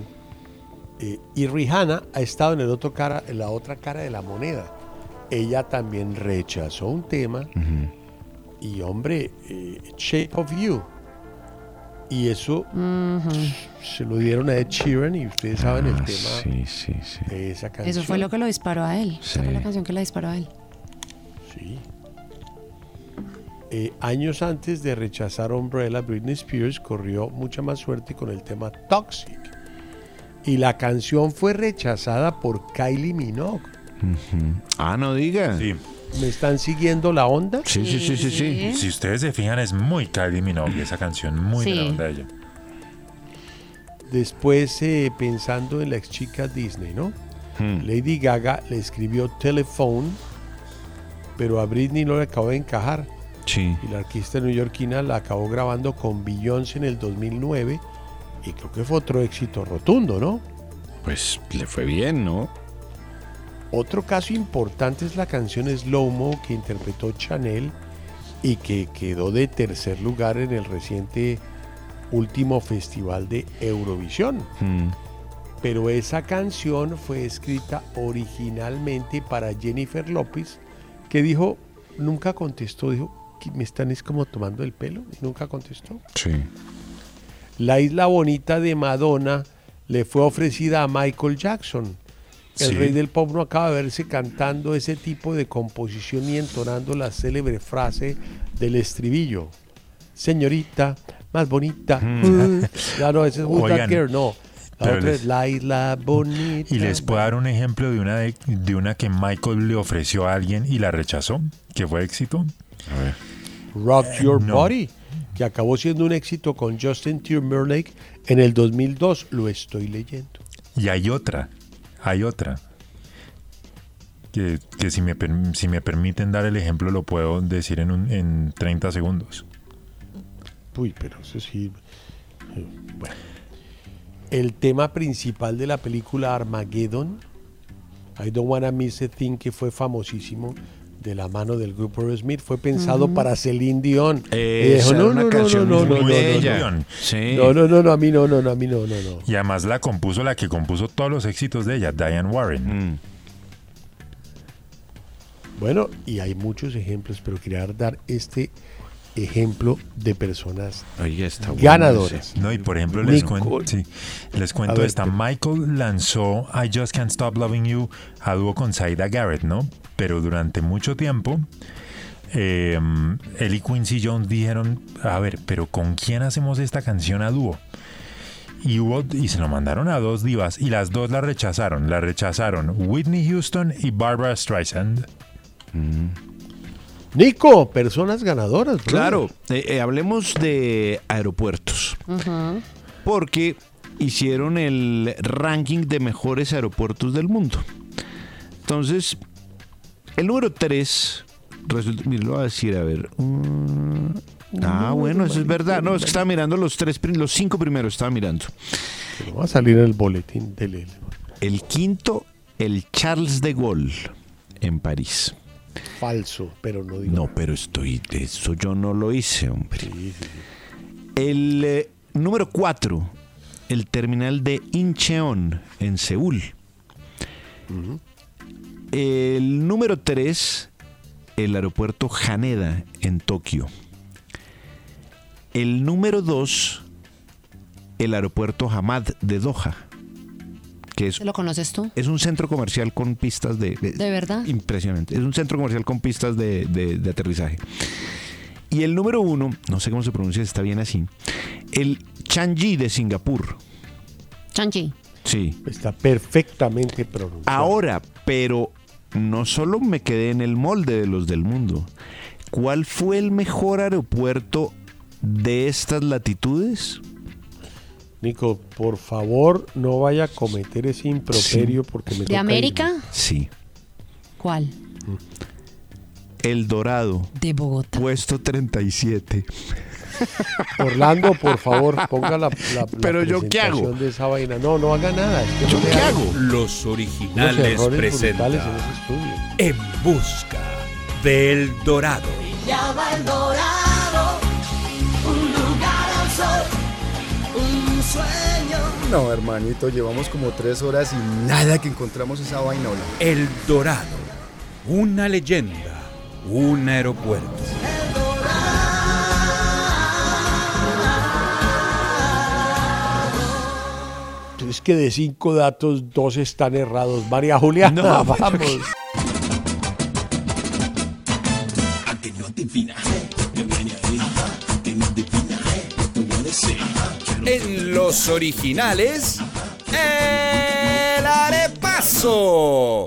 eh, y Rihanna ha estado en, el otro cara, en la otra cara de la moneda. Ella también rechazó un tema. Y hombre, eh, Shape of You. Y eso se lo dieron a Ed Sheeran y ustedes saben el Ah, tema Sí, sí, sí. de esa canción. Eso fue lo que lo disparó a él. Esa fue Sí. la canción que la disparó a él. Sí. Eh, años antes de rechazar Umbrella, Britney Spears corrió mucha más suerte con el tema Toxic. Y la canción fue rechazada por Kylie Minogue. Ah, no diga. Sí. ¿Me están siguiendo la onda? Sí, sí, sí, sí, sí. Si ustedes se fijan, es muy Kylie Minogue esa canción, muy de la onda de ella. Después, eh, pensando en la ex chica Disney, ¿no? Hmm. Lady Gaga le escribió Telephone, pero a Britney no le acabó de encajar. Sí. Y la artista neoyorquina la acabó grabando con Beyoncé en el 2009 y creo que fue otro éxito rotundo, ¿no? Pues le fue bien, ¿no? Otro caso importante es la canción Slow Mo que interpretó Chanel y que quedó de tercer lugar en el reciente último festival de Eurovisión. Mm. Pero esa canción fue escrita originalmente para Jennifer López, que dijo, nunca contestó, dijo, "¿Qué, me están es como tomando el pelo, nunca contestó. Sí. La isla bonita de Madonna le fue ofrecida a Michael Jackson. El Sí. rey del pop no acaba de verse cantando ese tipo de composición y entonando la célebre frase del estribillo. Señorita, más bonita. ya no, ese es Who's That Girl, no. La pero otra les- es La isla bonita. Y les puedo dar un ejemplo de una, de, de una que Michael le ofreció a alguien y la rechazó, que fue éxito. A ver. Rock Your no. Body, que acabó siendo un éxito con Justin Timberlake en el 2002. Lo estoy leyendo. Y hay otra, hay otra. Que, que si, me, si me permiten dar el ejemplo lo puedo decir en, un- en 30 segundos. Uy, pero eso sí. eh, Bueno. El tema principal de la película Armageddon, I Don't Wanna Miss a Thing, que fue famosísimo de la mano del grupo Aerosmith, fue pensado Ujú. para Celine Dion. Y dijo, era una canción no, muy no, no, bella. no, no. Sí. No, no, no, no, a mí no, no, no, a mí no, no, no. Y además la compuso la que compuso todos los éxitos de ella, Diane Warren. Bueno, y hay muchos ejemplos, pero quería dar este ejemplo de personas Oiga, está bueno ganadoras. ese. No, y por ejemplo, les Nicole. cuento, sí, les cuento ver, esta. Michael lanzó I Just Can't Stop Loving You a dúo con Saida Garrett, ¿no? Pero durante mucho tiempo, eh, él y Quincy Jones dijeron, a ver, pero ¿con quién hacemos esta canción a dúo? Y, hubo, y se lo mandaron a dos divas y las dos la rechazaron. La rechazaron Whitney Houston y Barbara Streisand. Nico, personas ganadoras. Claro, eh, eh, hablemos de aeropuertos. Porque hicieron el ranking de mejores aeropuertos del mundo. Entonces, el número 3, resulta, mire, lo voy a decir, a ver. mm, ah, bueno, eso es verdad. No, es que estaba mirando los tres, los cinco primeros, estaba mirando. Pero va a salir en el boletín del el- El quinto, el Charles de Gaulle, en París. falso, pero no digo. No, pero estoy, eso yo no lo hice, hombre. El eh, número 4, el terminal de Incheon, en Seúl. El número 3, el aeropuerto Haneda, en Tokio. El número 2, el aeropuerto Hamad de Doha, que es, ¿Te lo conoces tú? es un centro comercial con pistas de, de- ¿De verdad? Impresionante. Es un centro comercial con pistas de, de- de aterrizaje. Y el número uno, no sé cómo se pronuncia, está bien así, el Changi de Singapur. Chanchi. Sí. Está perfectamente pronunciado. Ahora, pero no solo me quedé en el molde de los del mundo. ¿Cuál fue el mejor aeropuerto de estas latitudes? Nico, por favor, no vaya a cometer ese improperio porque me ¿De toca América? Sí. ¿Cuál? El Dorado. De Bogotá. Puesto 37. Orlando, por favor, ponga la, la- la Pero yo, ¿qué hago? de esa vaina. No, no haga nada. es que ¿Yo no qué hago. hago? Los originales presenta brutales en ese estudio. En busca del dorado. El dorado, un lugar al sol, un sueño. No, hermanito, llevamos como tres horas y nada que encontramos esa vaina. hola. El dorado. Una leyenda. Un aeropuerto. Es que de cinco datos, dos están errados. María Juliana, No, vamos. En los originales. El arepaso.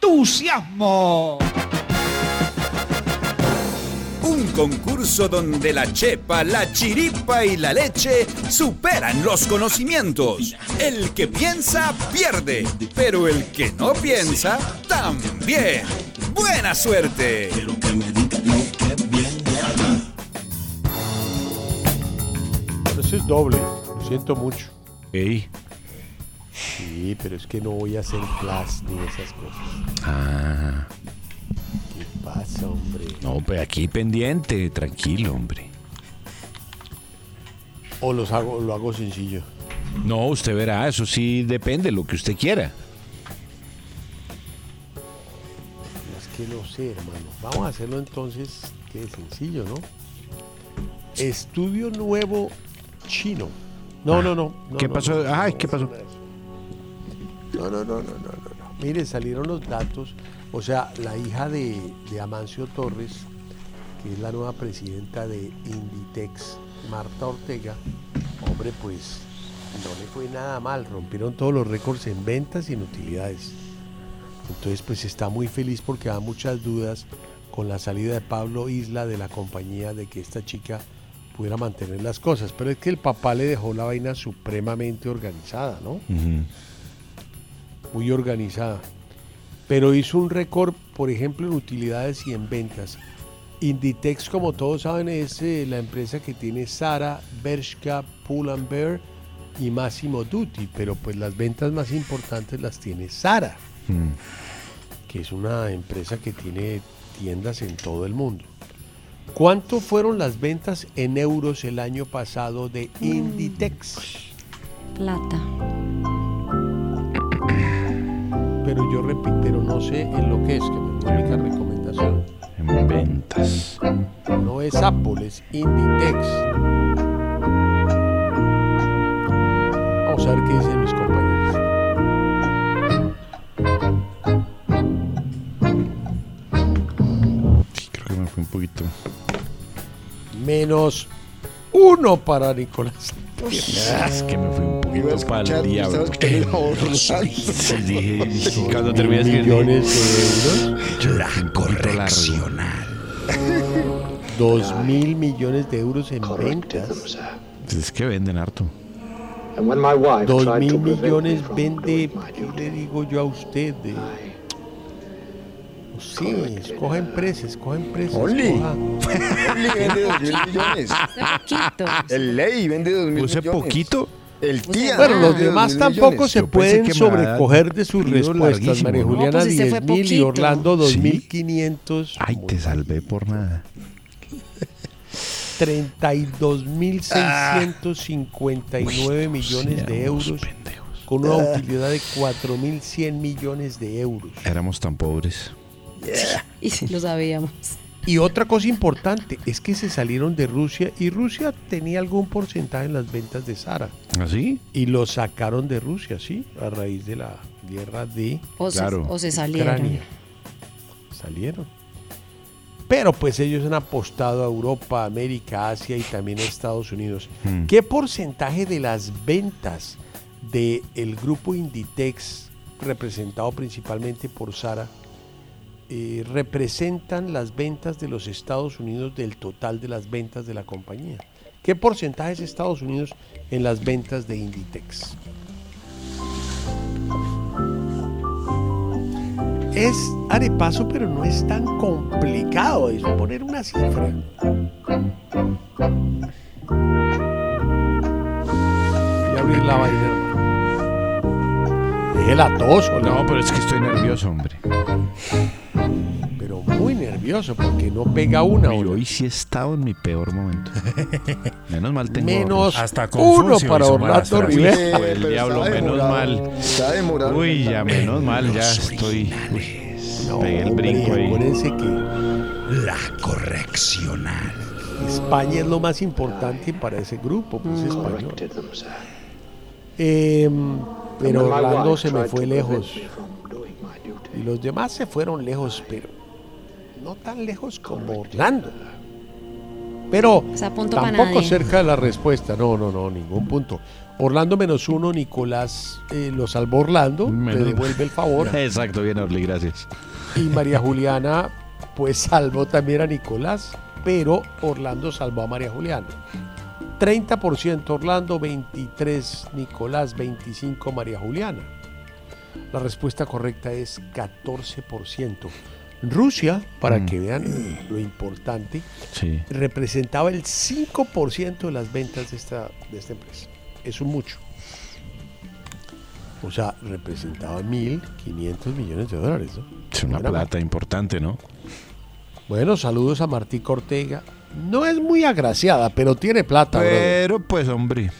¡Entusiasmo! Un concurso donde la chepa, la chiripa y la leche superan los conocimientos. El que piensa pierde, pero el que no piensa también. ¡Buena suerte! Eso es doble. Lo siento mucho. Ey. Sí, pero es que no voy a hacer flash ni esas cosas. Ah. ¿Qué pasa, hombre? No, pues aquí pendiente, tranquilo, hombre. O los hago, lo hago sencillo. No, usted verá, eso sí depende, lo que usted quiera. Es que no sé, hermano. Vamos a hacerlo entonces, que es sencillo, ¿no? Estudio nuevo chino. No, no, no. no, ¿Qué no, pasó? no, Ay, ¿qué pasó? No, no, no, no, no, no, no. Mire, salieron los datos. O sea, la hija de, de Amancio Torres, que es la nueva presidenta de Inditex, Marta Ortega, hombre, pues no le fue nada mal. Rompieron todos los récords en ventas y en utilidades. Entonces, pues está muy feliz porque da muchas dudas con la salida de Pablo Isla de la compañía de que esta chica pudiera mantener las cosas. Pero es que el papá le dejó la vaina supremamente organizada, ¿no? Muy organizada. Pero hizo un récord, por ejemplo, en utilidades y en ventas. Inditex, como todos saben, es eh, la empresa que tiene Sara, Bershka, Pull Bear y Massimo Dutti, pero pues las ventas más importantes las tiene Sara, que es una empresa que tiene tiendas en todo el mundo. ¿Cuánto fueron las ventas en euros el año pasado de Inditex? Plata. Pero yo repito, pero no sé en lo que es, que me única recomendación. En ventas. No es Apple, es Inditex. Vamos a ver qué dicen mis compañeros. Creo que me fue un poquito. Menos uno para Nicolás. Ah, Es que me fui un poquito para el diablo. Cuando escribir, millones de euros. La correccional. Dos mil millones de euros en ventas. Es que venden harto. Dos mil millones vende, ¿qué le digo yo a usted? Sí, escoja empresa, escoja empresa. Only. escoja. Only vende dos mil millones. El ley vende dos mil Puse millones. poquito. El tía. Bueno, los demás 2.000 tampoco se pueden sobrecoger de sus respuestas. María. Juliana No, pues ese fue 10 mil y. Orlando Sí. 2.500. Ay, te salvé por nada. 32.659 millones de euros con una utilidad de 4.100 millones de euros. Éramos tan pobres. Y sí lo sabíamos. Y otra cosa importante es que se salieron de Rusia y Rusia tenía algún porcentaje en las ventas de Sara. ¿Así? Y lo sacaron de Rusia, sí, a raíz de la guerra de O, se, o se salieron. Ucrania. Salieron. Pero pues ellos han apostado a Europa, América, Asia y también a Estados Unidos. Hmm. ¿Qué porcentaje de las ventas del grupo Inditex, representado principalmente por Sara, eh, representan las ventas de los Estados Unidos del total de las ventas de la compañía? ¿Qué porcentaje es Estados Unidos en las ventas de Inditex? Es arepaso, pero no es tan complicado. Es poner una cifra. Voy a abrir la vaina. Deje la tos, ¿o No, pero es que estoy nervioso, hombre. Pero muy nervioso porque no pega una. Y hoy sí he estado en mi peor momento. Menos mal tengo. Menos Hasta uno para Orlando. Rivera. El diablo, menos mal. Está demorado. Uy, ya menos mal, ya estoy. uy, No, pegué el brinco hombre, ahí. acuérdense que La correccional. España es lo más importante para ese grupo, pues Mm. español. Em, pero Orlando se me fue lejos. Y los demás se fueron lejos, pero no tan lejos como Orlando. Pero O sea, punto tampoco cerca de la respuesta. No, no, no, ningún punto. Orlando menos uno, Nicolás eh, lo salvó Orlando, le Menos- devuelve el favor. Exacto, bien, Orly, gracias. Y María Juliana, pues salvó también a Nicolás, pero Orlando salvó a María Juliana. 30% Orlando, 23 Nicolás, 25 María Juliana. La respuesta correcta es 14%. Rusia, para Mm. que vean lo importante, Sí. representaba el 5% de las ventas de esta, de esta empresa. Eso mucho. O sea, representaba 1.500 millones de dólares. ¿no? Es una plata importante, ¿no? Bueno, saludos a Martí Ortega. No es muy agraciada, pero tiene plata. brother. Pero, pues, hombre,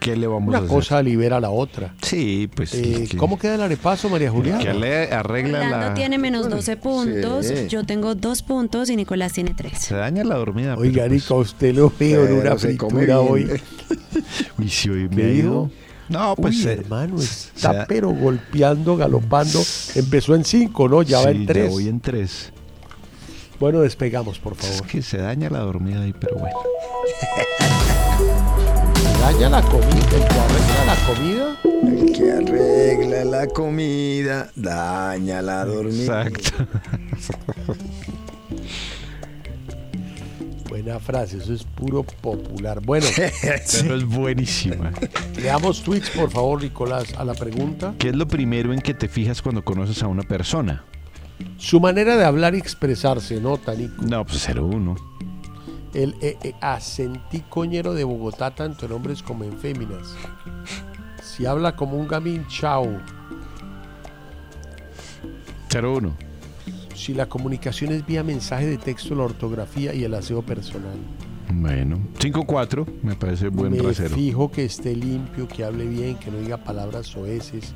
¿qué le vamos a Una hacer? cosa libera la otra. Sí, pues. Eh, que- ¿Cómo queda el arepaso, María Que Juliana? le arregla Orlando la. tiene menos 12 puntos, Sí. yo tengo 2 puntos y Nicolás tiene 3. Se daña la dormida. Oiga, pero, pues, Nico, usted lo veo en una se fritura hoy. Uy, si hoy ¿Qué me dijo? No, pues. Uy, eh, hermano, se está da- pero golpeando, galopando. Empezó en 5, ¿no? Ya va sí, en 3. voy en tres. Bueno, despegamos, por Es favor. que se daña la dormida ahí, pero bueno. Daña la comida, el que arregla la comida. El que arregla la comida, daña la dormida. Exacto. Buena frase, eso es puro popular. Bueno, Pero es buenísima. leamos tweets, por favor, Nicolás, a la pregunta. ¿Qué es lo primero en que te fijas cuando conoces a una persona? Su manera de hablar y expresarse, ¿no, Tanico? No, pues 01. El eh, eh, acentí coñero de Bogotá, tanto en hombres como en féminas. Si habla como un gamín, chao. 01. Si la comunicación es vía mensaje de texto, la ortografía y el aseo personal. Bueno. 5-4. Me parece buen Me rasero. fijo que esté limpio, que hable bien, que no diga palabras soeces,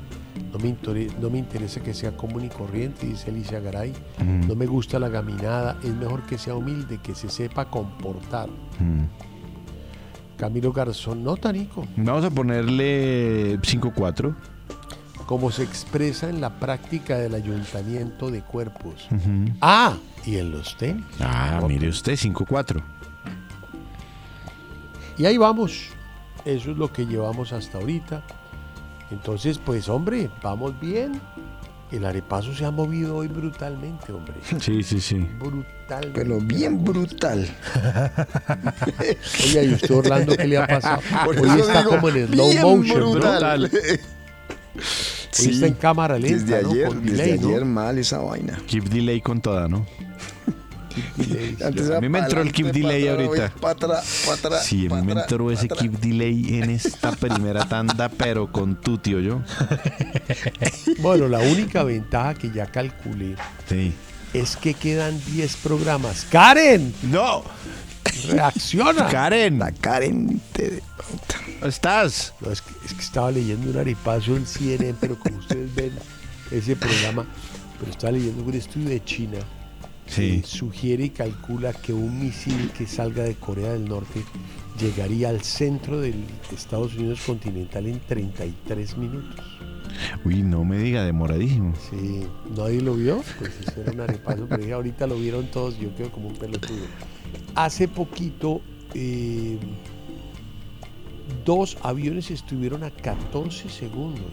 No me, intore- no me interesa que sea común y corriente, dice Alicia Garay. Mm. No me gusta la gaminada. Es mejor que sea humilde, que se sepa comportar. Mm. Camilo Garzón, no, Tanico. Vamos a ponerle 5-4. Como se expresa en la práctica del ayuntamiento de cuerpos. Ah, y en los tenis. Ah, mire usted, 5-4. Y ahí vamos. Eso es lo que llevamos hasta ahorita. Entonces, pues hombre, vamos bien. El arepazo se ha movido hoy brutalmente, hombre. Sí, sí, sí. Brutal. Pero bien brutal. Oye, ¿y usted, Orlando, qué le ha pasado? Hoy está digo, como en slow bien motion, brutal. brutal. Hoy está en cámara lenta, Desde ¿no? ayer, Con desde delay, ¿no? ayer mal esa vaina. Keep delay con toda, ¿no? Antes A mí me entró el keep delay ahorita. pa' atrás, pa' atrás, Sí, a mí me entró ese keep delay en esta primera tanda, pero con tu tío yo. Bueno, la única ventaja que ya calculé Sí. es que quedan 10 programas. ¡Karen! ¡No! ¡Reacciona! Karen. La Karen te... ¿Estás? No, es que, es que estaba leyendo un arepazo en CNN, pero como ustedes ven ese programa, pero estaba leyendo un estudio de China Sí. sugiere y calcula que un misil que salga de Corea del Norte llegaría al centro del Estados Unidos continental en 33 minutos. Uy, no me diga, demoradísimo. Sí, ¿nadie lo vio? Pues eso era un arepazo, pero dije, ahorita lo vieron todos, yo quedo como un pelotudo. Hace poquito, eh, dos aviones estuvieron a 14 segundos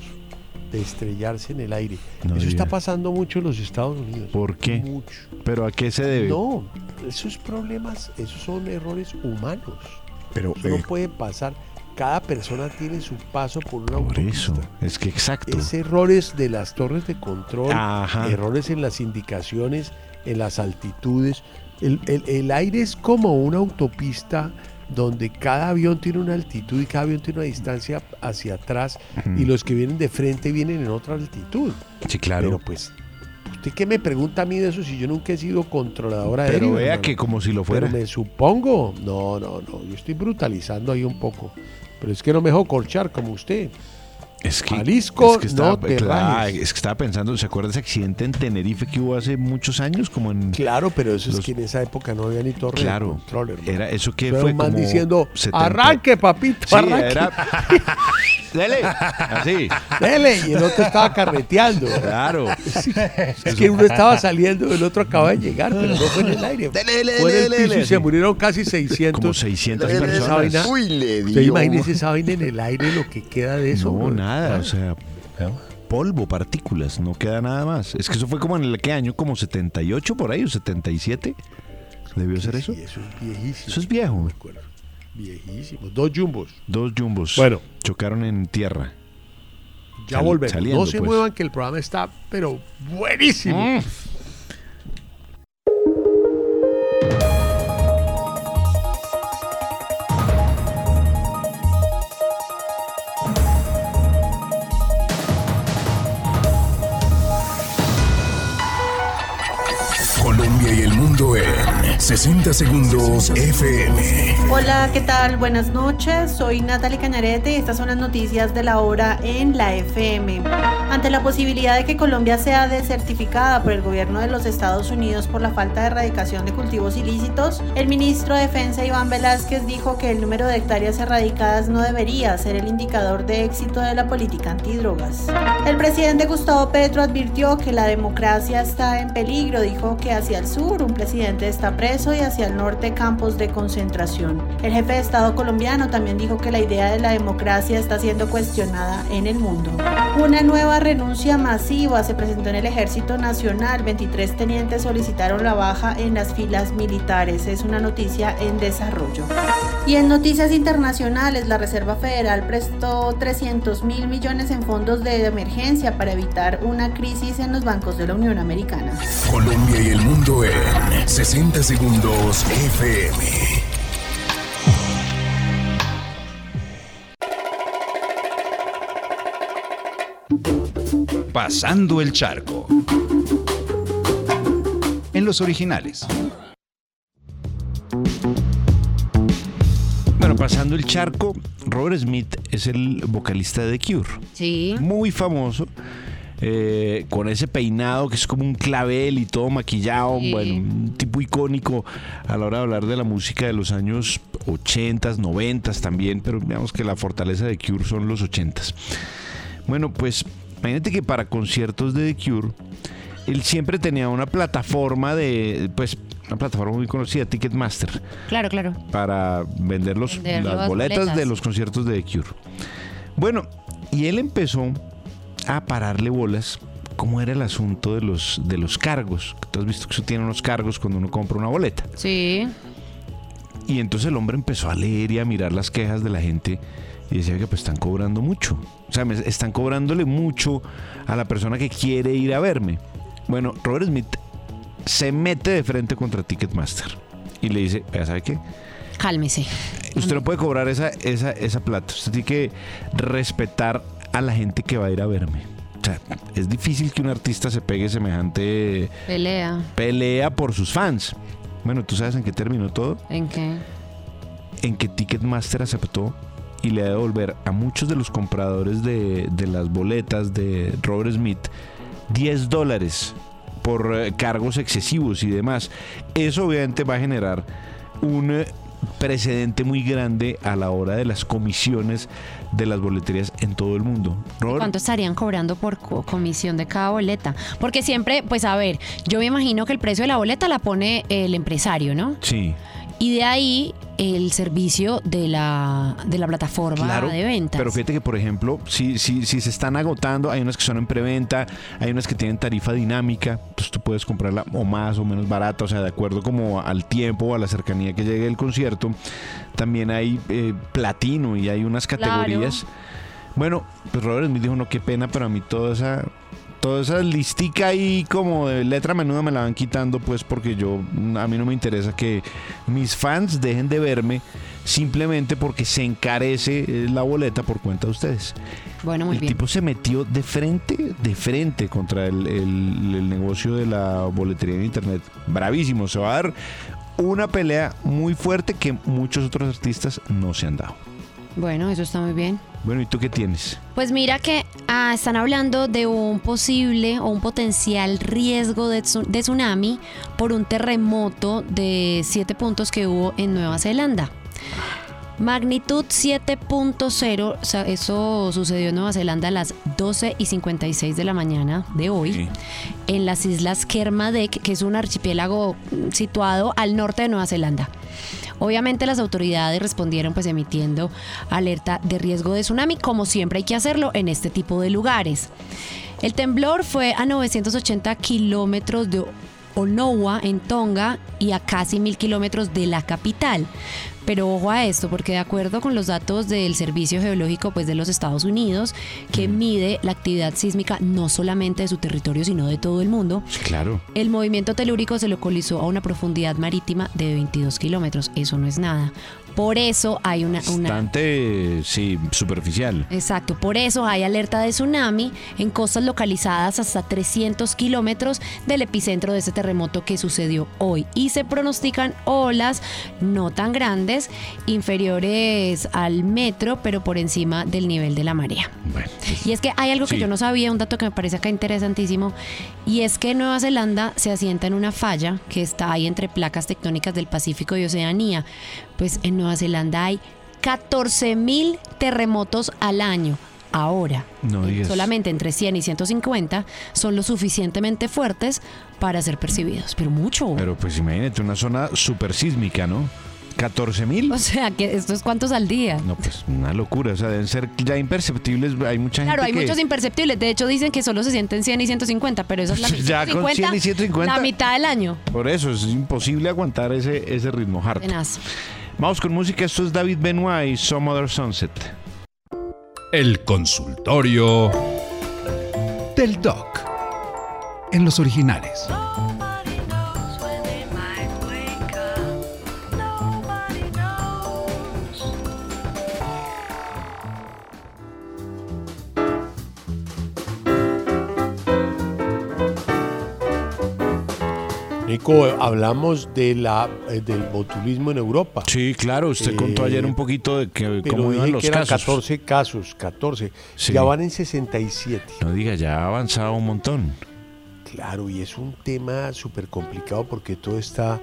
de estrellarse en el aire. No eso está pasando mucho en los Estados Unidos. ¿Por qué? Mucho. ¿Pero a qué se debe? No, esos problemas, esos son errores humanos. Pero, Eso no eh, puede pasar. Cada persona tiene su paso por una Por autopista. eso, es que exacto. Es errores de las torres de control, Ajá. errores en las indicaciones, en las altitudes. El, el- el aire es como una autopista donde cada avión tiene una altitud y cada avión tiene una distancia hacia atrás y los que vienen de frente vienen en otra altitud. Sí, claro. Pero pues, ¿usted qué me pregunta a mí de eso si yo nunca he sido controladora Pero aérea, vea hermano? que como si lo fuera. Pero me supongo. No, no, no. Yo estoy brutalizando ahí un poco. Pero es que no me dejo corchar como usted. Es que, Jalisco, es que estaba, no te claro, es que estaba pensando, ¿se acuerda ese accidente en Tenerife que hubo hace muchos años? Como en Claro, pero eso Los- es que en esa época no había ni torre Claro, de control, hermano. era eso que Era fue un man como diciendo, 70. arranque, papito, Sí, arranque. era Dele, así. Dele, y el otro estaba carreteando. Claro. Es que uno estaba saliendo, el otro acaba de llegar, pero no fue en el aire. dele, fue en el dele, piso dele, y se murieron casi 600. Como 600 Esa personas. vaina- Uy, le dio. imagínese esa vaina en el aire, lo que queda de eso. No, güey. Nada, Ah. o sea, polvo, partículas, no queda nada más. Es que eso fue como en el qué año, como 78 por ahí, o 77. ¿Debió ser eso? Sí, eso es viejísimo. Eso es viejo. Viejísimo. Dos jumbos. Dos jumbos Bueno. chocaron en tierra. Ya Sal- volvemos. saliendo, no se pues. muevan que el programa está, pero buenísimo. Mm. 60 segundos FM. Hola, ¿qué tal? Buenas noches. Soy Natalie Cañarete y estas son las noticias de la hora en la FM. Ante la posibilidad de que Colombia sea desertificada por el gobierno de los Estados Unidos por la falta de erradicación de cultivos ilícitos, el ministro de Defensa Iván Velázquez dijo que el número de hectáreas erradicadas no debería ser el indicador de éxito de la política antidrogas. El presidente Gustavo Petro advirtió que la democracia está en peligro, dijo que hacia el sur un presidente está preso y hacia el norte campos de concentración. El jefe de Estado colombiano también dijo que la idea de la democracia está siendo cuestionada en el mundo. Una nueva renuncia masiva se presentó en el Ejército Nacional. 23 tenientes solicitaron la baja en las filas militares. Es una noticia en desarrollo. Y en noticias internacionales, la Reserva Federal prestó 300 mil millones en fondos de emergencia para evitar una crisis en los bancos de la Unión Americana. Colombia y el mundo en 60 segundos FM. Pasando el charco. En los originales. Bueno, pasando el charco, Robert Smith es el vocalista de The Cure. Sí. Muy famoso. Eh, con ese peinado que es como un clavel y todo maquillado, Sí. bueno, un tipo icónico a la hora de hablar de la música de los años 80, 90 también, pero digamos que la fortaleza de Cure son los 80. Bueno, pues imagínate que para conciertos de The Cure, él siempre tenía una plataforma de, pues, una plataforma muy conocida, Ticketmaster Claro, claro. para vender los- Vender las las boletas, boletas. de los conciertos de The Cure. Bueno, y él empezó a pararle bolas cómo era el asunto de los, de los cargos. Tú has visto que eso tiene unos cargos cuando uno compra una boleta. Sí. Y entonces el hombre empezó a leer y a mirar las quejas de la gente y decía que pues están cobrando mucho. O sea, me- están cobrándole mucho a la persona que quiere ir a verme. Bueno, Robert Smith se mete de frente contra Ticketmaster y le dice, vea, ¿sabe qué? Cálmese. Usted no puede cobrar esa, esa, esa plata. Usted tiene que respetar a la gente que va a ir a verme. O sea, es difícil que un artista se pegue semejante Pelea. pelea por sus fans. Bueno, ¿tú sabes en qué terminó todo? ¿En qué? En que Ticketmaster aceptó y le va a devolver a muchos de los compradores de, de las boletas de Robert Smith 10 dólares por eh, cargos excesivos y demás. Eso obviamente va a generar un eh, precedente muy grande a la hora de las comisiones de las boleterías en todo el mundo. Robert, ¿Cuánto estarían cobrando por co- comisión de cada boleta? Porque siempre, pues a ver, yo me imagino que el precio de la boleta la pone el empresario, ¿no? Sí, Y de ahí el servicio de la, de la plataforma claro. de ventas. Pero fíjate que, por ejemplo, si, si, si se están agotando, hay unas que son en preventa, hay unas que tienen tarifa dinámica, pues tú puedes comprarla o más o menos barata, o sea, de acuerdo como al tiempo o a la cercanía que llegue el concierto. También hay eh, platino y hay unas Claro. categorías. Bueno, pues Robert Smith dijo, no, qué pena, pero a mí toda esa, toda esa listica ahí como de letra menuda me la van quitando, pues porque yo, a mí no me interesa que mis fans dejen de verme simplemente porque se encarece eh, la boleta por cuenta de ustedes. Bueno, muy el bien. tipo se metió de frente, de frente contra el, el- el negocio de la boletería en internet. Bravísimo, se va a dar una pelea muy fuerte que muchos otros artistas no se han dado. Bueno, eso está muy bien. Bueno, ¿y tú qué tienes? Pues mira que ah, están hablando de un posible o un potencial riesgo de, tsu- de tsunami por un terremoto de 7 puntos que hubo en Nueva Zelanda. Magnitud 7.0, o sea, eso sucedió en Nueva Zelanda a las 12 y 56 de la mañana de hoy, en las islas Kermadec, que es un archipiélago mm, situado al norte de Nueva Zelanda. Obviamente las autoridades respondieron pues emitiendo alerta de riesgo de tsunami, como siempre hay que hacerlo en este tipo de lugares. El temblor fue a 980 kilómetros de Onowa, en Tonga, y a casi mil kilómetros de la capital. Pero ojo a esto, porque de acuerdo con los datos del Servicio Geológico pues, de los Estados Unidos, que mide la actividad sísmica no solamente de su territorio, sino de todo el mundo, Claro. el movimiento telúrico se localizó a una profundidad marítima de 22 kilómetros. Eso no es nada. Por eso hay una... una Bastante, sí, superficial. Exacto, por eso hay alerta de tsunami en costas localizadas hasta 300 kilómetros del epicentro de ese terremoto que sucedió hoy. Y se pronostican olas no tan grandes, inferiores al metro, pero por encima del nivel de la marea. Y es que hay algo que Sí. yo no sabía, un dato que me parece acá interesantísimo, y es que Nueva Zelanda se asienta en una falla que está ahí entre placas tectónicas del Pacífico y Oceanía. Pues en Nueva Zelanda hay 14 mil terremotos al año. Ahora, No digas. solamente entre 100 y 150 son lo suficientemente fuertes para ser percibidos, pero mucho. Pero pues imagínate, una zona super sísmica, ¿no? 14 mil. O sea, que esto es cuántos al día. No, pues una locura. O sea, deben ser ya imperceptibles. Hay mucha gente Claro, hay que... muchos imperceptibles. De hecho, dicen que solo se sienten 100 y 150, pero eso es la Ya con 100 y 150. la mitad del año. Por eso es imposible aguantar ese, ese ritmo. Tenaz. Vamos con música. Esto es David Benoit y Some Other Sunset. El consultorio del doc. En los originales. Nico, hablamos de la, eh, del botulismo en Europa. Sí, claro, usted contó ayer un poquito de que, Pero cómo iban los que eran casos. 14 casos, 14. Sí. Ya van en 67. No diga, ya ha avanzado un montón. Claro, y es un tema súper complicado porque todo está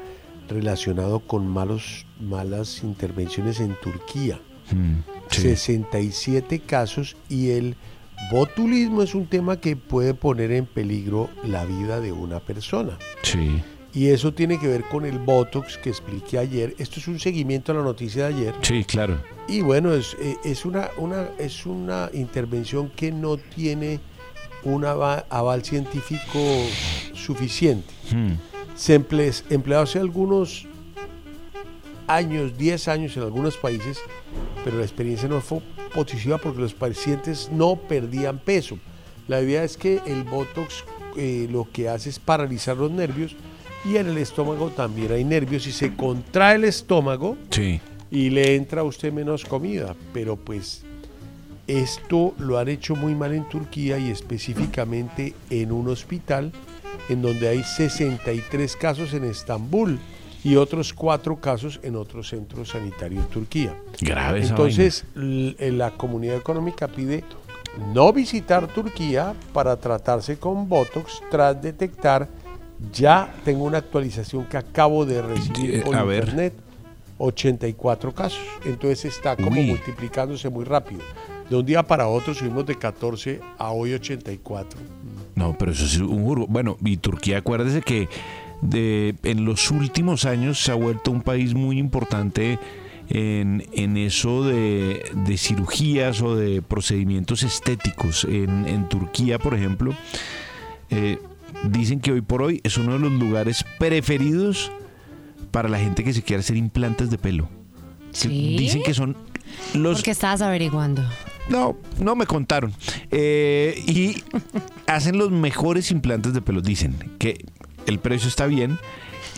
relacionado con malos, malas intervenciones en Turquía. Mm, sí. 67 casos y el botulismo es un tema que puede poner en peligro la vida de una persona. Sí, Y eso tiene que ver con el Botox que expliqué ayer. Esto es un seguimiento a la noticia de ayer. sí, claro. Y bueno, es, eh, es, una, una, es una intervención que no tiene un ava- aval científico suficiente. Mm, Se emple- empleó hace algunos años, 10 años en algunos países, pero la experiencia no fue positiva porque los pacientes no perdían peso. La idea es que el Botox eh, lo que hace es paralizar los nervios y en el estómago también hay nervios y se contrae el estómago Sí. y le entra a usted menos comida, pero pues esto lo han hecho muy mal en Turquía y específicamente en un hospital en donde hay 63 casos en Estambul y otros cuatro casos en otro centro sanitario en Turquía. Grave Entonces, eh, la comunidad económica pide no visitar Turquía para tratarse con Botox tras detectar, ya tengo una actualización que acabo de recibir Eh, por a ver. internet, 84 casos. Entonces está como Uy. multiplicándose muy rápido. De un día para otro subimos de 14 a hoy 84. No, pero eso es un juro. Bueno, y Turquía, acuérdese que de, en los últimos años se ha vuelto un país muy importante en, en eso de, de cirugías o de procedimientos estéticos. En, en Turquía, por ejemplo, eh, dicen que hoy por hoy es uno de los lugares preferidos para la gente que se quiere hacer implantes de pelo. ¿Sí? Dicen que son los Porque estabas averiguando. no, no me contaron. Eh, y hacen los mejores implantes de pelo. Dicen que el precio está bien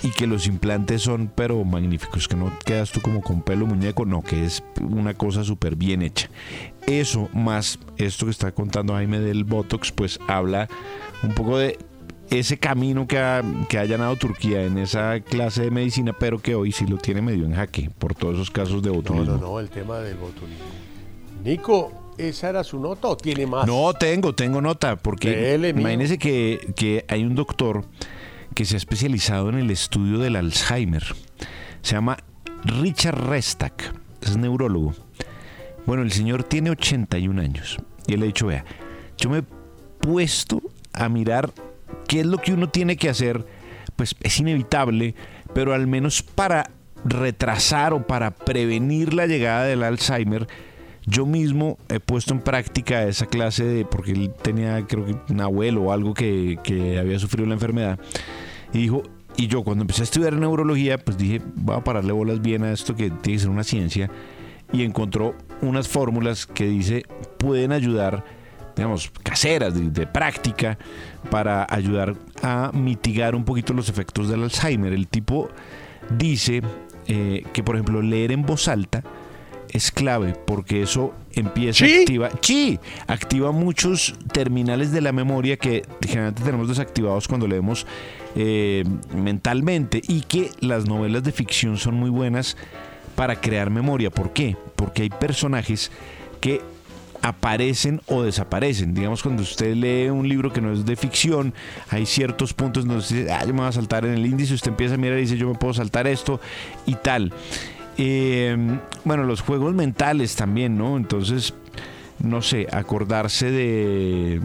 y que los implantes son pero magníficos, que no quedas tú como con pelo muñeco, no, que es una cosa súper bien hecha. Eso más esto que está contando Jaime del Botox, pues habla un poco de ese camino que ha, que ha allanado Turquía en esa clase de medicina, pero que hoy sí lo tiene medio en jaque por todos esos casos de No, botulismo. no, no, el tema del botulismo. Nico, ¿esa era su nota o tiene más? No, tengo, tengo nota, porque Dele, imagínese que, que hay un doctor que se ha especializado en el estudio del Alzheimer. Se llama Richard Restak, es neurólogo. Bueno, el señor tiene 81 años y él ha dicho, vea, yo me he puesto a mirar qué es lo que uno tiene que hacer, pues es inevitable, pero al menos para retrasar o para prevenir la llegada del Alzheimer, yo mismo he puesto en práctica esa clase de, porque él tenía creo que un abuelo o algo que, que había sufrido la enfermedad, y dijo, y yo cuando empecé a estudiar neurología, pues dije, voy a pararle bolas bien a esto que tiene que ser una ciencia, y encontró unas fórmulas que dice pueden ayudar, digamos, caseras, de, de práctica, para ayudar a mitigar un poquito los efectos del Alzheimer. El tipo dice eh, que, por ejemplo, leer en voz alta es clave porque eso empieza a activar, sí, activa muchos terminales de la memoria que generalmente tenemos desactivados cuando leemos eh, mentalmente y que las novelas de ficción son muy buenas para crear memoria. ¿Por qué? Porque hay personajes que aparecen o desaparecen. Digamos, cuando usted lee un libro que no es de ficción, hay ciertos puntos donde usted dice, ah, yo me voy a saltar en el índice, usted empieza a mirar y dice, yo me puedo saltar esto y tal. Eh, bueno, los juegos mentales también, ¿no? Entonces, no sé, acordarse de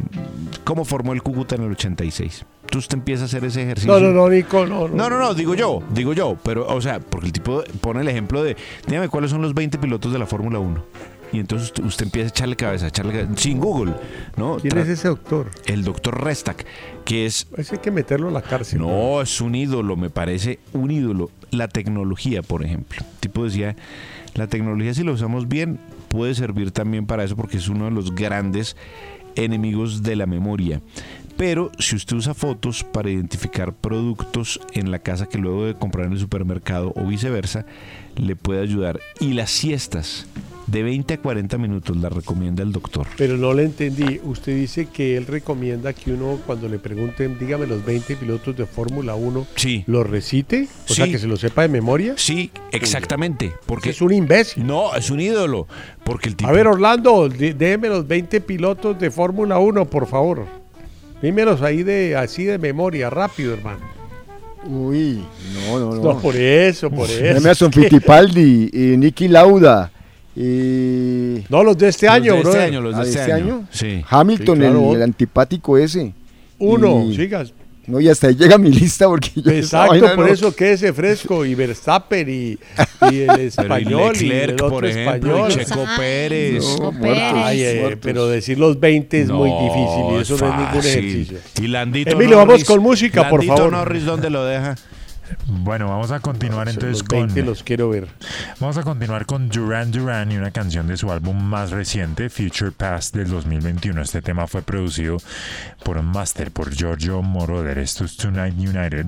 cómo formó el Cúcuta en el 86. Tú usted empieza a hacer ese ejercicio. No, no, no, Nico, no, no. No, no, no, digo yo, digo yo, pero, o sea, porque el tipo pone el ejemplo de, dígame cuáles son los 20 pilotos de la Fórmula 1. Y entonces usted, empieza a echarle cabeza, a echarle cabeza, sin Google, ¿no? ¿Quién Tra- es ese doctor? El doctor Restak, que es... Ese hay que meterlo a la cárcel. No, es un ídolo, me parece un ídolo. La tecnología, por ejemplo. El tipo decía, la tecnología si la usamos bien puede servir también para eso porque es uno de los grandes enemigos de la memoria. Pero si usted usa fotos para identificar productos en la casa que luego de comprar en el supermercado o viceversa, le puede ayudar. Y las siestas De 20 a 40 minutos la recomienda el doctor. Pero no le entendí. Usted dice que él recomienda que uno, cuando le pregunten, dígame los 20 pilotos de Fórmula 1, sí. ¿lo recite? O sea, que se lo sepa de memoria. Sí, exactamente. Porque es un imbécil. No, es un ídolo. Porque el tipo. A ver, Orlando, déjeme los 20 pilotos de Fórmula 1, por favor. Dímelos ahí de así de memoria, rápido, hermano. Uy, no, no, no. No, por eso, por eso. Emerson Fittipaldi, y Nicky Lauda. Y... No, los de este Los año, de este brother. año, los de Ah, este año. Sí. Hamilton, Sí, claro. el, el antipático ese. Uno, Y- sigas. No, y hasta ahí llega mi lista porque yo Exacto, por no- eso quédese fresco. Y Verstappen y, y el Pero y español y, Leclerc, el otro por ejemplo, español. y Checo Pérez. No, muertos, Ay, eh, pero decir los 20 es muy difícil y eso no es ningún fácil. ejercicio. Y Landito Emilio, Norris, vamos con música, por Landito favor. Norris, ¿dónde lo deja? Bueno, vamos a continuar entonces los 20 con. los quiero ver. Vamos a continuar con Duran Duran y una canción de su álbum más reciente, Future Past del 2021. Este tema fue producido por un máster, por Giorgio Moroder. Esto es Tonight United.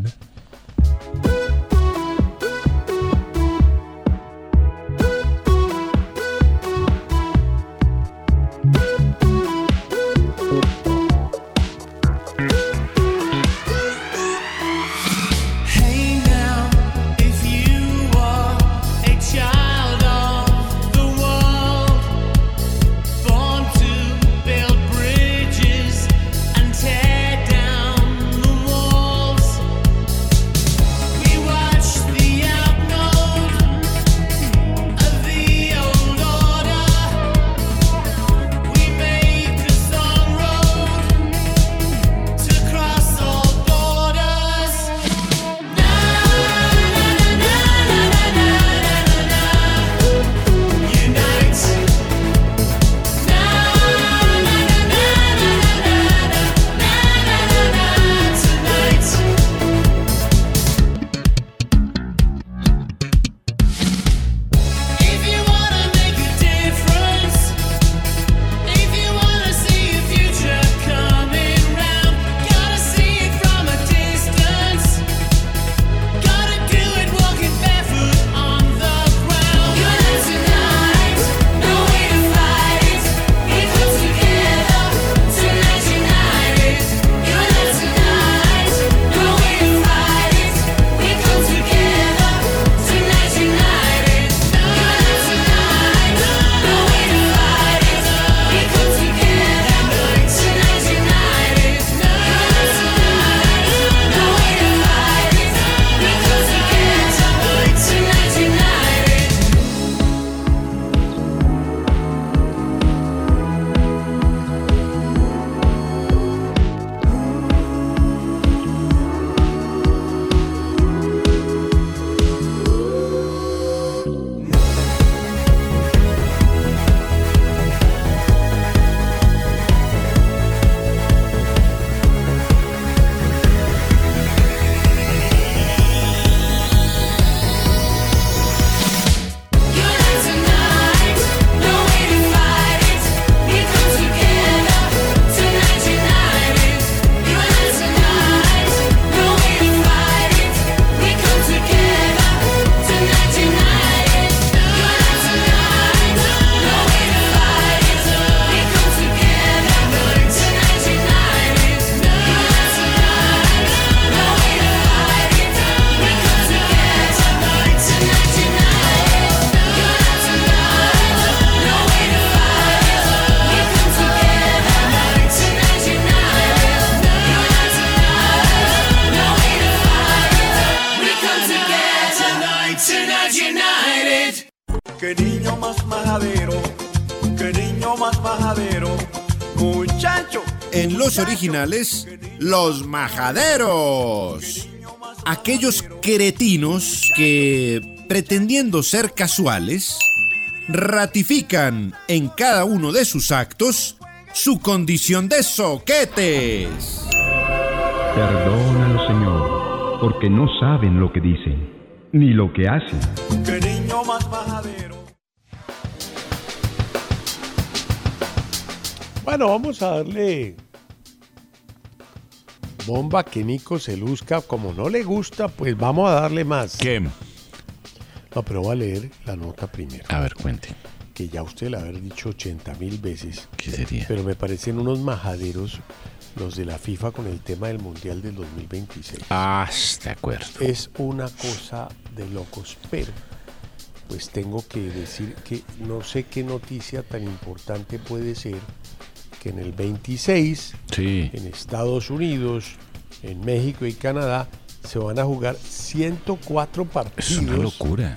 Los originales, los majaderos. Aquellos cretinos que, pretendiendo ser casuales, ratifican en cada uno de sus actos su condición de soquetes. Perdónalo, Señor, porque no saben lo que dicen, ni lo que hacen. Qué niño más majadero. Bueno, vamos a darle bomba que Nico se luzca. Como no le gusta, pues vamos a darle más. ¿Qué? No, pero voy a leer la nota primero. A ver, cuente. que ya usted la haber dicho 80 mil veces. ¿Qué sería? Pero me parecen unos majaderos los de la FIFA con el tema del Mundial del 2026. Ah, de acuerdo. Es una cosa de locos, pero pues tengo que decir que no sé qué noticia tan importante puede ser que en el 26, Sí. en Estados Unidos, en México y Canadá, se van a jugar 104 partidos Es una locura.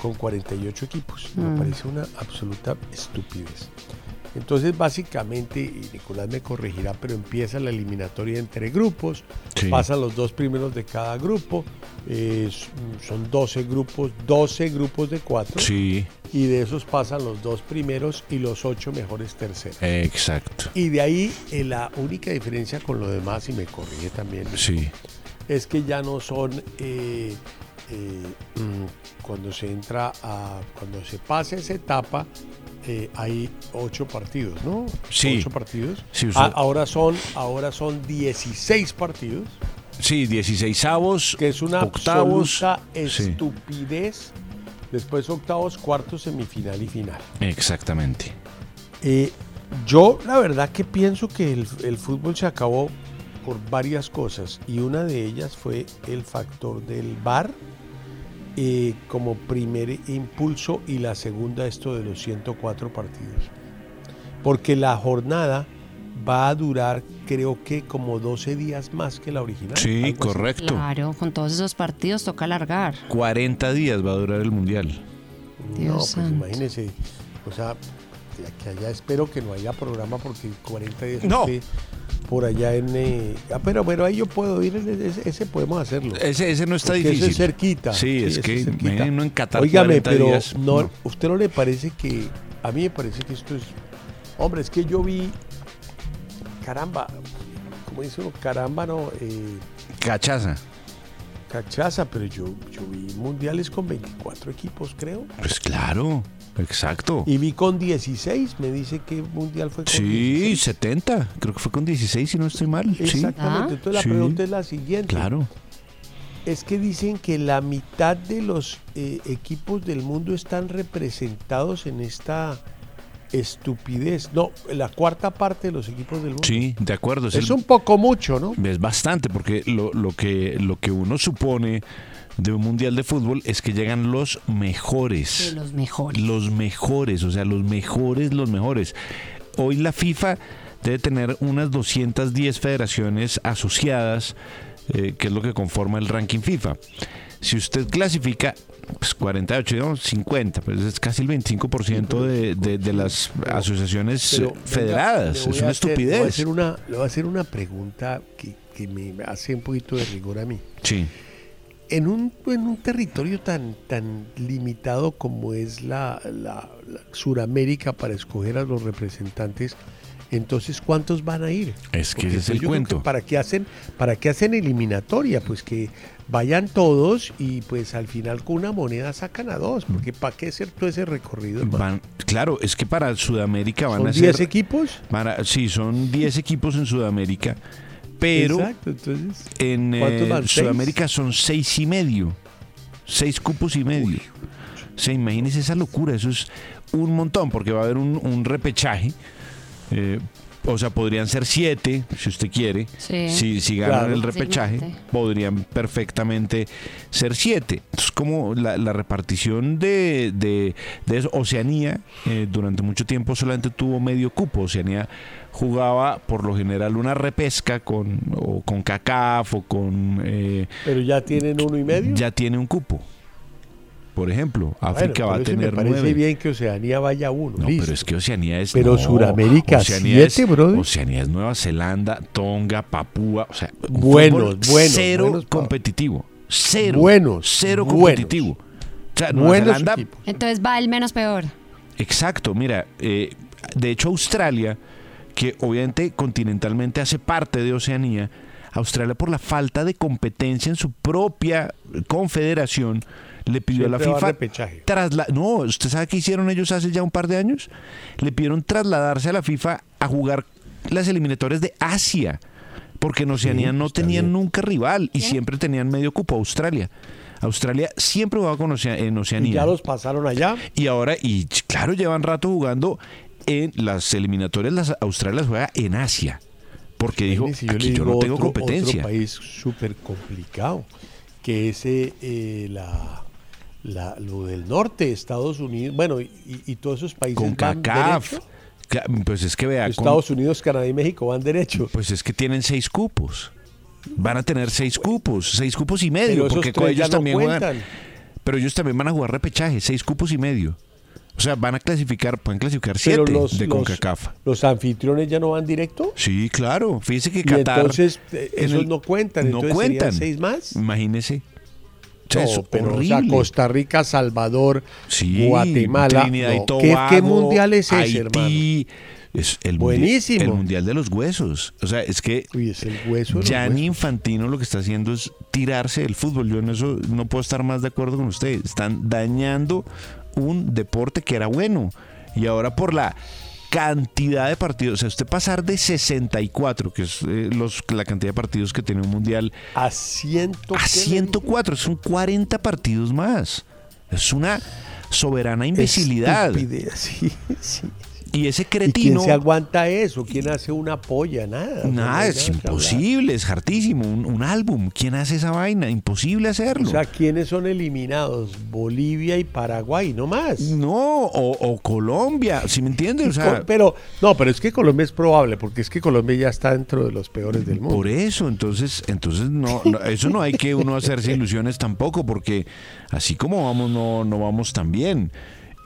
con 48 equipos. Mm. Me parece una absoluta estupidez. Entonces, básicamente, y Nicolás me corregirá, pero empieza la eliminatoria entre grupos, Sí. pasan los dos primeros de cada grupo, eh, son 12 grupos, 12 grupos de cuatro, Sí, y de esos pasan los dos primeros y los ocho mejores terceros. exacto. Y de ahí eh, la única diferencia con lo demás, y me corrige también, Sí. es que ya no son eh, eh, mm, cuando se entra a cuando se pasa esa etapa eh, hay ocho partidos, ¿no? Sí. Ocho partidos. Sí, usted- Ah, ahora son ahora son 16 partidos, Sí, 16 avos, que es una octavos. absoluta Sí. estupidez. Después octavos, cuartos, semifinal y final. Exactamente. Eh, yo la verdad que pienso que el, el fútbol se acabó por varias cosas y una de ellas fue el factor del VAR eh, como primer impulso y la segunda esto de los 104 partidos. Porque la jornada va a durar creo que como 12 días más que la original. Sí, correcto. Claro, con todos esos partidos toca alargar. 40 días va a durar el mundial. No, Dios pues santo. imagínese, o sea, a allá espero que no haya programa porque 40 días No. usted por allá en... eh, ah, pero, pero ahí yo puedo ir, ese, ese podemos hacerlo. Ese, ese no está Porque difícil. Ese es cerquita. Sí, es que no en Qatar Óigame, 40 pero días, no, no. ¿usted no le parece que... A mí me parece que esto es... Hombre, es que yo vi... Caramba, como dice uno? Caramba, no... eh, Cachaza. cachaza, pero yo, yo vi mundiales con 24 equipos, creo. Pues claro, exacto. Y vi con 16, me dice que mundial fue con Sí, 16. 70. Creo que fue con 16, si no estoy mal. Exactamente. Entonces la Sí. pregunta es la siguiente. Claro. Es que dicen que la mitad de los eh, equipos del mundo están representados en esta estupidez. No, la cuarta parte de los equipos del mundo. Sí, de acuerdo. Es el- un poco mucho, ¿no? Es bastante, porque lo, lo que, lo que uno supone de un mundial de fútbol es que llegan los mejores. De los mejores. Los mejores, o sea, los mejores, los mejores. Hoy la FIFA debe tener unas 210 federaciones asociadas, eh, que es lo que conforma el ranking FIFA. Si usted clasifica pues 48, digamos 50, pues es casi el 25% de, de, de las asociaciones Pero, federadas. Es una hacer- Le voy a estupidez. hacer una, le voy a hacer una pregunta que, que me hace un poquito de rigor a mí. Sí. En un, en un territorio tan, tan limitado como es la, la, la Suramérica para escoger a los representantes, entonces ¿cuántos van a ir? Es que ese es el cuento. ¿Para qué hacen, para qué hacen eliminatoria? Pues que vayan todos y pues al final con una moneda sacan a dos, porque ¿para qué hacer todo ese recorrido? Van, claro, es que para Sudamérica van ¿Son a ser 10 equipos? Para, sí, son 10 equipos en Sudamérica, pero Exacto, entonces, en eh. Sudamérica son seis y medio, seis cupos y medio. O sea, imagínese esa locura, eso es un montón, porque va a haber un, un repechaje. eh, o sea, podrían ser siete, si usted quiere. Sí. Si, si ganan Claro. el repechaje, podrían perfectamente ser siete. Entonces, como la, la repartición de, de, de eso, Oceanía eh, durante mucho tiempo solamente tuvo medio cupo. Oceanía jugaba por lo general una repesca con, o con CACAF o con... eh, Pero ya tienen uno y medio. ya tiene un cupo. Por ejemplo, Bueno, África va a tener me parece nueve. bien que Oceanía vaya uno. No, listo. pero es que Oceanía es. Pero no, Suramérica, Oceanía es- siete, brother. Oceanía es Nueva Zelanda, Tonga, Papúa. O sea, un Buenos, buenos, Cero buenos, competitivo. Cero. Buenos, Cero buenos. competitivo. O sea, Nueva Buenos Zelanda. Entonces va el menos peor. Exacto, mira. eh, de hecho, Australia, que obviamente continentalmente hace parte de Oceanía, Australia por la falta de competencia en su propia confederación le pidió a la FIFA repechaje. trasla- no, ¿usted sabe qué hicieron ellos hace ya un par de años? Le pidieron trasladarse a la FIFA a jugar las eliminatorias de Asia, porque en Oceanía no tenían nunca rival y siempre tenían medio cupo Australia. Australia siempre jugaba con Ocea- en Y Oceanía. ya los pasaron allá. Y ahora, y claro, llevan rato jugando en las eliminatorias, las Australia las juega en Asia. Porque dijo, Si yo aquí yo no tengo competencia. Otro país súper complicado, que es eh, eh, la, la- lo del norte, Estados Unidos, bueno, y, y todos esos países Con van CACAF. derecho. Pues es que vea, con- Estados Unidos, Canadá y México van derecho. pues es que tienen seis cupos. Van a tener seis cupos, seis cupos y medio, porque ellos no también juegan. Pero ellos también van a jugar repechaje, seis cupos y medio. O sea, van a clasificar, pueden clasificar Pero siete los, de los- CONCACAF. los anfitriones ya no van directo. Sí, claro. Fíjese que Y Qatar. entonces, eh, en esos el- no cuentan, No entonces cuentan. seis más. Imagínese. O sea, No, es pero, o sea, horrible. Costa Rica, Salvador, Sí, Guatemala. Trinidad y no, ¿qué- Tobago, ¿Qué, mundial es ese, Haití, hermano? Es el Buenísimo. Mundial, el mundial de los huesos. O sea, es que Uy, es el hueso. los Gianni. Infantino lo que está haciendo es tirarse del fútbol. Yo en eso no puedo estar más de acuerdo con usted. Están dañando un deporte que era bueno. Y ahora por la cantidad de partidos, o sea, usted pasar de 64, que es eh, los, la cantidad de partidos que tiene un mundial, a 100 a 104, son 40 partidos más. Es una soberana imbecilidad. Estupidez, sí, sí. Y ese ¿Y quién cretino... se aguanta eso? ¿Quién hace una polla? Nada. o sea, no Nada, es imposible, es hartísimo. Un, un álbum, ¿quién hace esa vaina? Imposible hacerlo. O sea, ¿quiénes son eliminados? Bolivia y Paraguay, no más. no, o, o Colombia, ¿sí me entiende? O sea, pero, no, pero es que Colombia es probable, porque es que Colombia ya está dentro de los peores del mundo. por eso, entonces, entonces no, no, eso no hay que uno hacerse ilusiones tampoco, porque así como vamos, no, no vamos tan bien.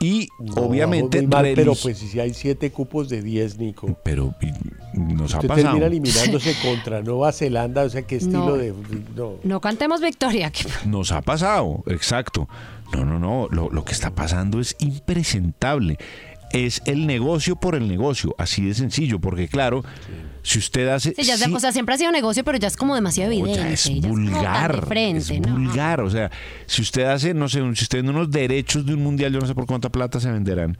Y No, obviamente, vamos muy mal, pero pues si hay siete cupos de 10, Nico. pero nos ha pasado. termina eliminándose contra Nueva Zelanda, o sea, qué estilo No. de... No. No cantemos victoria. Nos ha pasado, exacto. No, no, no, lo, lo que está pasando es impresentable. Es el negocio por el negocio, así de sencillo, porque claro, si usted hace... Sí, ya se- sí, o sea, siempre ha sido negocio, pero ya es como demasiado No, evidente. ya es ya vulgar. frente, es ¿no? vulgar. O sea, si usted hace, no sé, si usted vende unos derechos de un mundial, yo no sé por cuánta plata se venderán.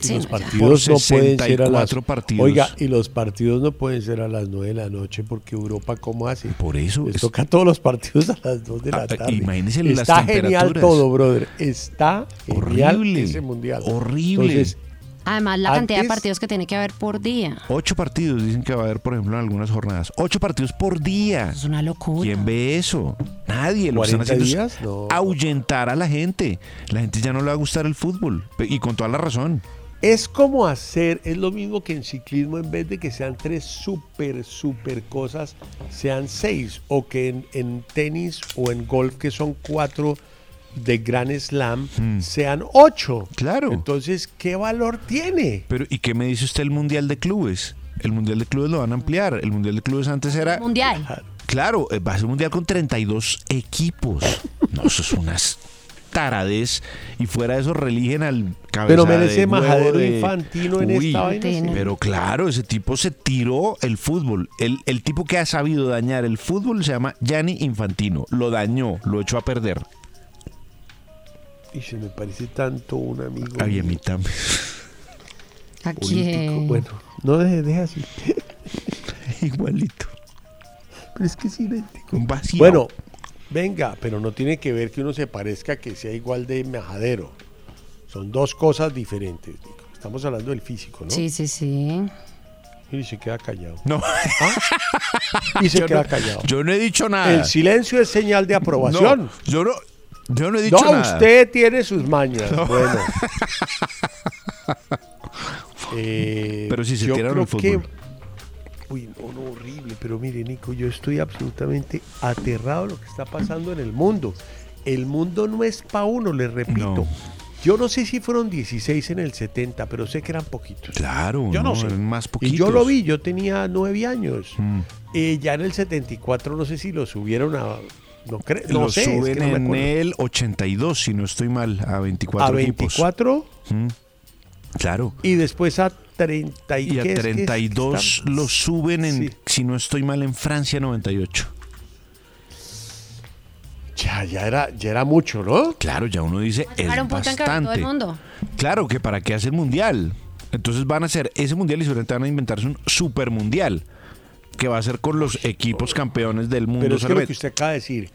Sí, los partidos no pueden ser a las 64 partidos. Oiga, y los partidos no pueden ser a las 9 de la noche porque Europa cómo hace? Por eso Les es- toca todos los partidos a las 2 de la Ah, tarde. imagínense las Está genial temperaturas. todo, brother. Está genial Horrible, ese mundial. horrible. Entonces, Además, la cantidad de partidos que tiene que haber por día. Ocho partidos dicen que va a haber, por ejemplo, en algunas jornadas. Ocho partidos por día. Es una locura. ¿Quién ve eso? Nadie. Lo que están 40 haciendo días, es no. ahuyentar a la gente. La gente ya no le va a gustar el fútbol. Y con toda la razón. Es como hacer, es lo mismo que en ciclismo, en vez de que sean tres super, super cosas, sean seis. O que en, en tenis o en golf, que son cuatro de Grand Slam, sean ocho. Hmm. Claro. Entonces, ¿qué valor tiene? Pero, ¿y qué me dice usted el Mundial de Clubes? El Mundial de Clubes lo van a ampliar. El Mundial de Clubes antes era... Mundial. Claro, eh, va a ser un Mundial con 32 equipos. No, eso es unas tarades. Y fuera de eso religen al cabeza Pero merece majadero de- infantino en Uy, esta vaina. sí. Pero claro, ese tipo se tiró el fútbol. El, el tipo que ha sabido dañar el fútbol se llama Gianni Infantino. Lo dañó, lo echó a perder. Y se me parece tanto un amigo. Ay, a mí también. ¿A quién? Bueno, no deje, deje así. Igualito. Pero es que es idéntico. Un vacío. Bueno, venga, pero no tiene que ver que uno se parezca que sea igual de majadero. Son dos cosas diferentes. Nico. Estamos hablando del físico, ¿no? Sí, sí, sí. Y se queda callado. No. Y se Yo queda no- callado. Yo no he dicho nada. El silencio es señal de aprobación. No, yo no, yo no he dicho No, nada. usted tiene sus mañas. Bueno. Eh, Pero si se yo tiraron creo el que- fútbol. Uy, no, no, horrible. Pero mire, Nico, yo estoy absolutamente aterrado de lo que está pasando en el mundo. El mundo no es para uno, le repito. No. Yo no sé si fueron 16 en el 70, pero sé que eran poquitos. Claro, Yo no no, sé. eran más Y poquitos. yo lo vi, yo tenía nueve años. Mm. Eh, ya en el 74 no sé si lo subieron a... No, creo, no lo sé, es que suben no en el 82, si no estoy mal, a 24 a equipos. 24 Mm, Claro. y después a 30 y, Y a ¿qué es que es? 32 Está- lo suben en, Sí. si no estoy mal, en Francia 98. Ya, ya era, ya era mucho, ¿no? Claro, ya uno dice, es que todo el bastante. mundo. Claro, que para qué hace el mundial. Entonces van a hacer ese mundial y seguramente van a inventarse un super mundial que va a ser con los equipos campeones del mundo. Pero es que lo que usted acaba de decir,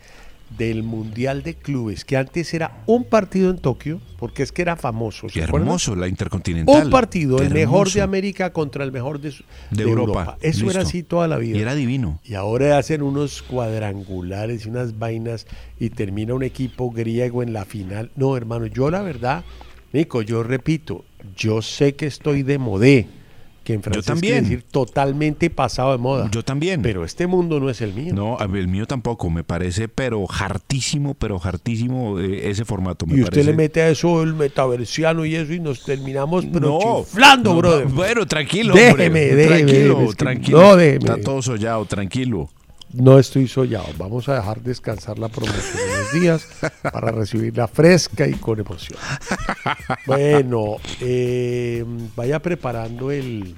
del Mundial de Clubes, que antes era un partido en Tokio, porque es que era famoso. hermoso, la Intercontinental. Un partido, el mejor de. América contra el mejor de, su- De de Europa. Eso era así toda la vida. Y era divino. Y ahora hacen unos cuadrangulares y unas vainas y termina un equipo griego en la final. No, hermano, yo la verdad, Nico, yo repito, yo sé que estoy de modé, que en francés quiere también. decir totalmente pasado de moda. Yo también. Pero este mundo no es el mío. No, el mío tampoco. Me parece, pero hartísimo, pero hartísimo eh, ese formato. Me y usted parece. le mete a eso el metaversiano y eso y nos terminamos pero No, chiflando, no, brother. Bueno, tranquilo. Déjeme, hombre, déjeme, tranquilo, déjeme, es que- tranquilo. no, déjeme. Está todo sollado, tranquilo. No estoy sollado. Vamos a dejar descansar la promoción unos días para recibirla fresca y con emoción. Bueno, eh, vaya preparando el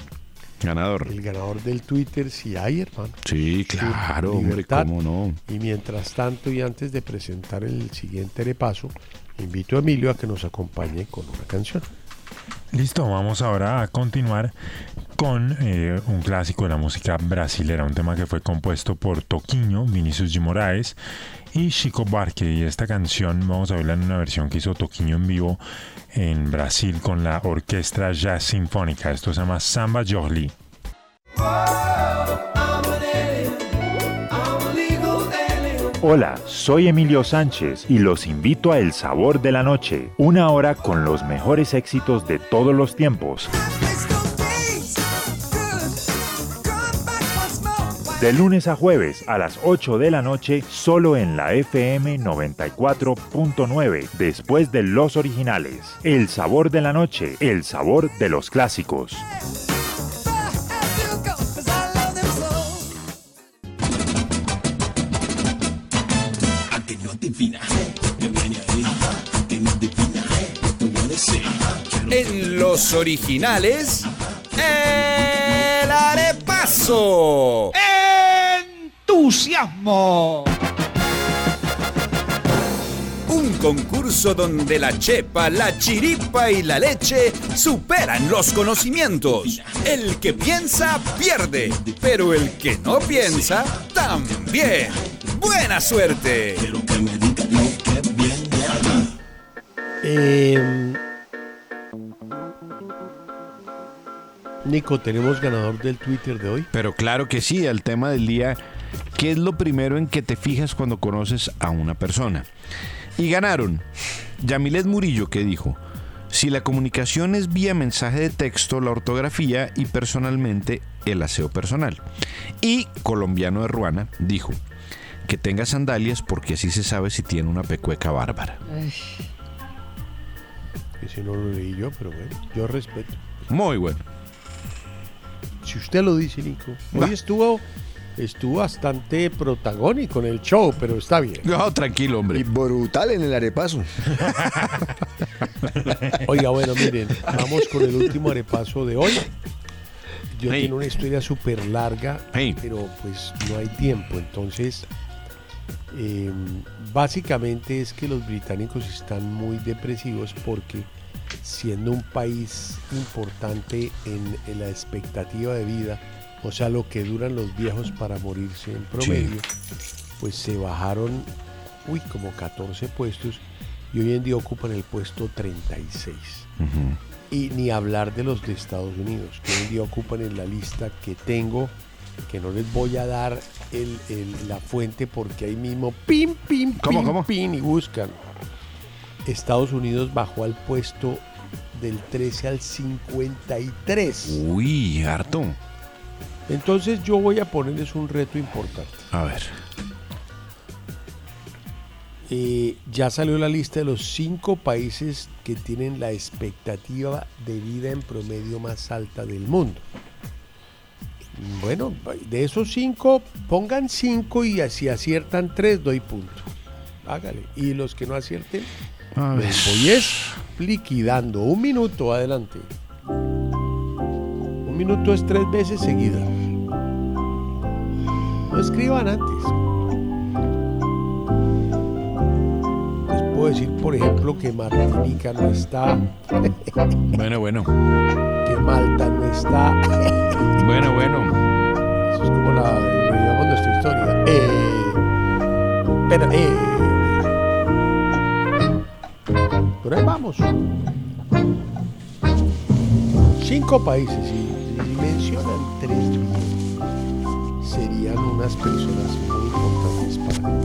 ganador. El ganador del Twitter, si hay, hermano. Sí, claro, hombre, cómo no. Y mientras tanto, y antes de presentar el siguiente repaso, invito a Emilio a que nos acompañe con una canción. Listo, vamos ahora a continuar con eh, un clásico de la música brasilera, un tema que fue compuesto por Toquinho, Vinicius de Moraes y Chico Buarque. Y esta canción vamos a verla en una versión que hizo Toquinho en vivo en Brasil con la Orquesta Jazz Sinfónica. Esto se llama Samba Jorli. Hola, soy Emilio Sánchez y los invito a El Sabor de la Noche, una hora con los mejores éxitos de todos los tiempos. De lunes a jueves a las 8 de la noche, solo en la FM 94.9, después de los originales. El Sabor de la Noche, el sabor de los clásicos. En los originales, el arepaso. ¡Entusiasmo! Un concurso donde la chepa, la chiripa y la leche superan los conocimientos. El que piensa pierde, pero el que no piensa también. Buena suerte. Eh, Nico, ¿tenemos ganador del Twitter de hoy? Pero claro que sí, al tema del día, ¿qué es lo primero en que te fijas cuando conoces a una persona? Y ganaron Yamilet Murillo que dijo, si la comunicación es vía mensaje de texto, la ortografía y personalmente el aseo personal. Y Colombiano de Ruana dijo, que tenga sandalias porque así se sabe si tiene una pecueca bárbara. Ese no lo leí yo, pero bueno, yo respeto. Muy bueno. Si usted lo dice, Nico. Hoy estuvo, estuvo bastante protagónico en el show, pero está bien. No, tranquilo, hombre. Y brutal en el arepaso. Oiga, bueno, miren, vamos con el último arepaso de hoy. Yo tengo una historia súper larga, pero pues no hay tiempo. Entonces, eh, básicamente es que los británicos están muy depresivos porque siendo un país importante en, en la expectativa de vida, o sea, lo que duran los viejos para morirse en promedio, pues se bajaron, uy, como 14 puestos y hoy en día ocupan el puesto 36. Y ni hablar de los de Estados Unidos, que hoy en día ocupan en la lista que tengo, que no les voy a dar el- el- la fuente porque ahí mismo pim, pim, ¿Cómo, pim, cómo? pim y buscan. Estados Unidos bajó al puesto del 13 al 53. Uy, harto. Entonces yo voy a ponerles un reto importante. A ver. Eh, ya salió la lista de los cinco países que tienen la expectativa de vida en promedio más alta del mundo. Bueno, de esos cinco, pongan cinco y si aciertan tres, doy punto. Hágale. Y los que no acierten, A ver. los voy es liquidando. Un minuto, adelante. Un minuto es tres veces seguida. No escriban antes. Les puedo decir, por ejemplo, que Martinica no está. Bueno, bueno. Que Malta no está. Bueno, bueno. Eso es como la. llamamos nuestra historia. Eh, Espera, eh. Por ahí vamos. Cinco países, y si mencionan tres serían unas personas muy importantes para mí.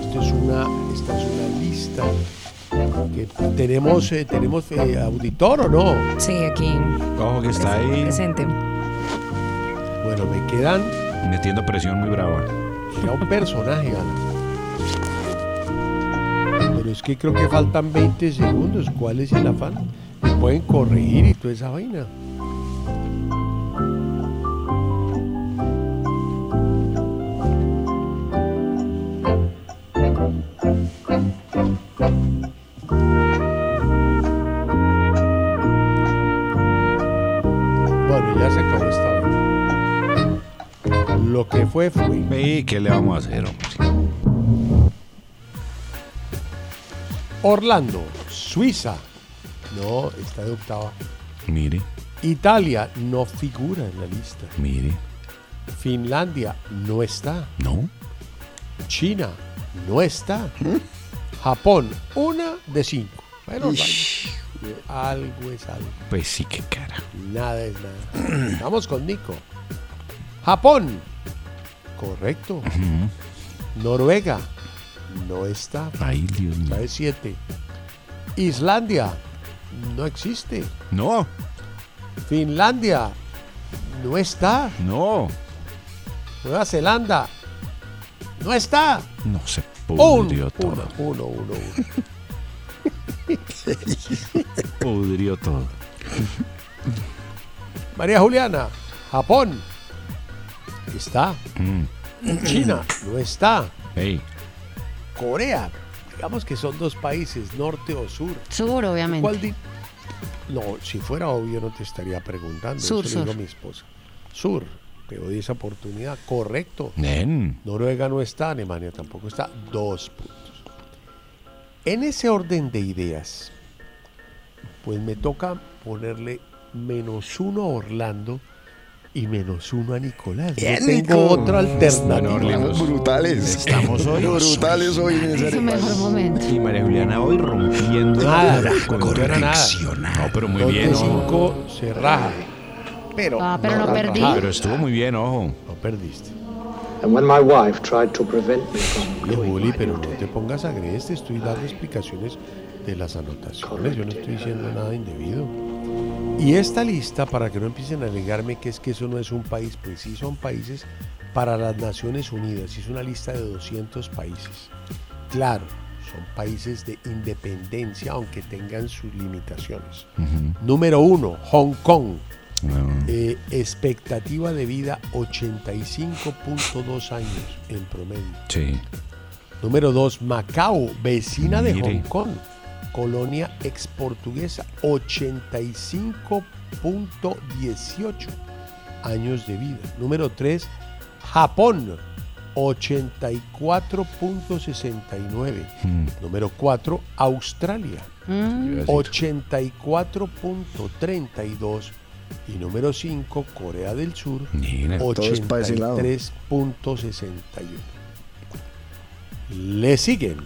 Esto es una, esta es una lista que tenemos, eh, tenemos eh, auditor o no. Sí, aquí. Ojo que está ahí Presente. Bueno, me quedan metiendo presión muy brava. ya un personaje, Ana. Pero es que creo que faltan 20 segundos. ¿Cuál es el afán? Me pueden corregir y toda esa vaina. Lo que fue, fue. ¿Y qué le vamos a hacer, hombre? Orlando, Suiza. No, está de octava. Mire, Italia no figura en la lista. mire. Finlandia no está. No. China no está. Japón, una de cinco. Bueno, algo es algo. Pues sí, qué cara. Nada es nada. Vamos con Nico. Japón. Correcto. Ujú. Noruega. No está. Ay, Dios mío. De siete. Islandia. No existe. No, Finlandia. No está. no, Nueva Zelanda. No está. no se pudrió uno, todo. uno, uno, uno. Pudrió todo. María Juliana. Japón. Está. Mm. China. No está. Corea. Digamos que son dos países, norte o sur. Sur, obviamente. ¿Cuál di- No, si fuera obvio no te estaría preguntando. Sur, Eso le digo sur. a mi esposa. Sur. Te doy esa oportunidad. Correcto. nen. Noruega no está, Alemania tampoco está. Dos puntos. En ese orden de ideas, pues me toca ponerle menos uno a Orlando y menos uno a Nicolás. Bien, no tengo Nico. otra alternativa. Orlando. brutales. Estamos hoy. brutales hoy en ese Su mejor momento. Y María Juliana hoy rompiendo. Nada, con no. No, pero muy Dos bien, de ojo. cinco se raja. Pero, Ah, pero no tan perdí. Pero estuvo muy bien, ojo. No perdiste. And when my wife tried to prevent me from Juli, pero no te pongas agreste, te estoy dando explicaciones de las anotaciones, yo no estoy diciendo nada indebido. Y esta lista, para que no empiecen a alegarme que es que eso no es un país, pues sí son países para las Naciones Unidas, es una lista de 200 países. Claro, son países de independencia, aunque tengan sus limitaciones. Número uno, Hong Kong. Eh, expectativa de vida 85.2 años en promedio. Sí. Número 2, Macao, vecina de. Hong Kong, colonia ex portuguesa, 85.18 años de vida. Número 3, Japón, 84.69. Mm. Número 4, Australia, Mm. 84.32. Y número 5, Corea del Sur, Mira. Todos pa' ese lado. 83.61. Le siguen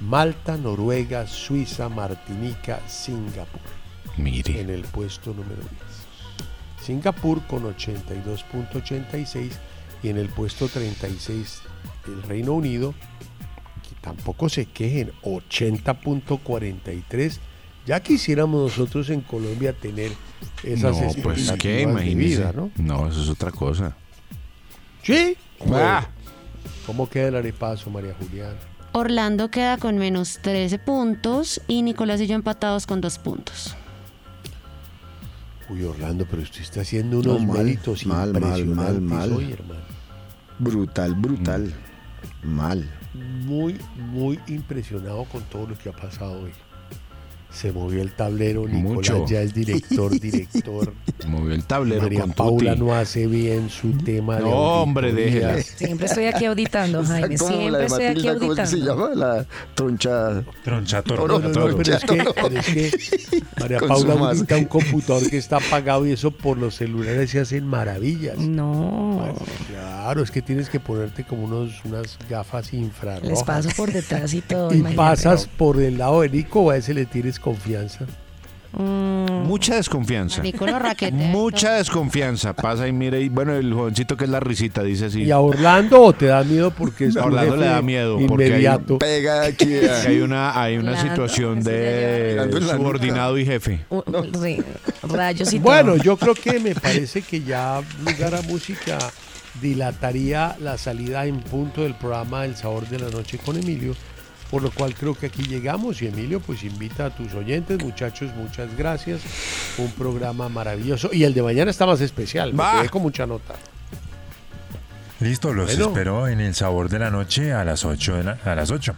Malta, Noruega, Suiza, Martinica, Singapur Mire. en el puesto número 10. Singapur con 82.86 y en el puesto 36 el Reino Unido, que tampoco se quejen, 80.43. Ya quisiéramos nosotros en Colombia tener esas no, pues qué, de vida, ¿no? No, eso es otra cosa. ¿Sí? Ah. ¿Cómo queda el arepazo, María Juliana? Orlando queda con menos 13 puntos y Nicolás y yo empatados con 2 puntos. Uy, Orlando, pero usted está haciendo No, unos mal, méritos mal, mal, mal, mal. hoy, hermano. Brutal, brutal. Mal. Muy, muy impresionado con todo lo que ha pasado hoy. Se movió el tablero, Nicolás Mucho. ya es director, director. Movió el tablero María con Paula Tuti. no hace bien su tema de No, hombre, auditorías. déjela. Siempre estoy aquí auditando, Jaime. Como la Siempre de estoy aquí Matilda, ¿cómo es que se auditando. llama? La troncha. Troncha Toro, No, no, no, pero es que, pero es que María Con Paula su audita un computador que está apagado y eso por los celulares se hacen maravillas. No. Claro, es que tienes que ponerte como unos, unas gafas infrarrojas. Les paso por detrás y todo. Y imagínate. pasas por el lado de Nico a ese le tienes confianza. Mm, Mucha desconfianza. raquetea. Mucha desconfianza. Pasa y mira, y bueno, el jovencito que es la risita dice así. ¿Y a Orlando o te da miedo porque es A Orlando le da miedo porque hay- inmediato? Pega aquí. que hay una, hay una Orlando, situación de subordinado y jefe. Uh, sí, rayos y Bueno, todo. yo creo que me parece que ya lugar a música dilataría la salida en punto del programa El Sabor de la Noche con Emilio, por lo cual creo que aquí llegamos y Emilio pues invita a tus oyentes, muchachos, muchas gracias, un programa maravilloso y el de mañana está más especial, me quedé con mucha nota. Listo, los Bueno. espero en el sabor de la noche a las 8 de la, a las 8.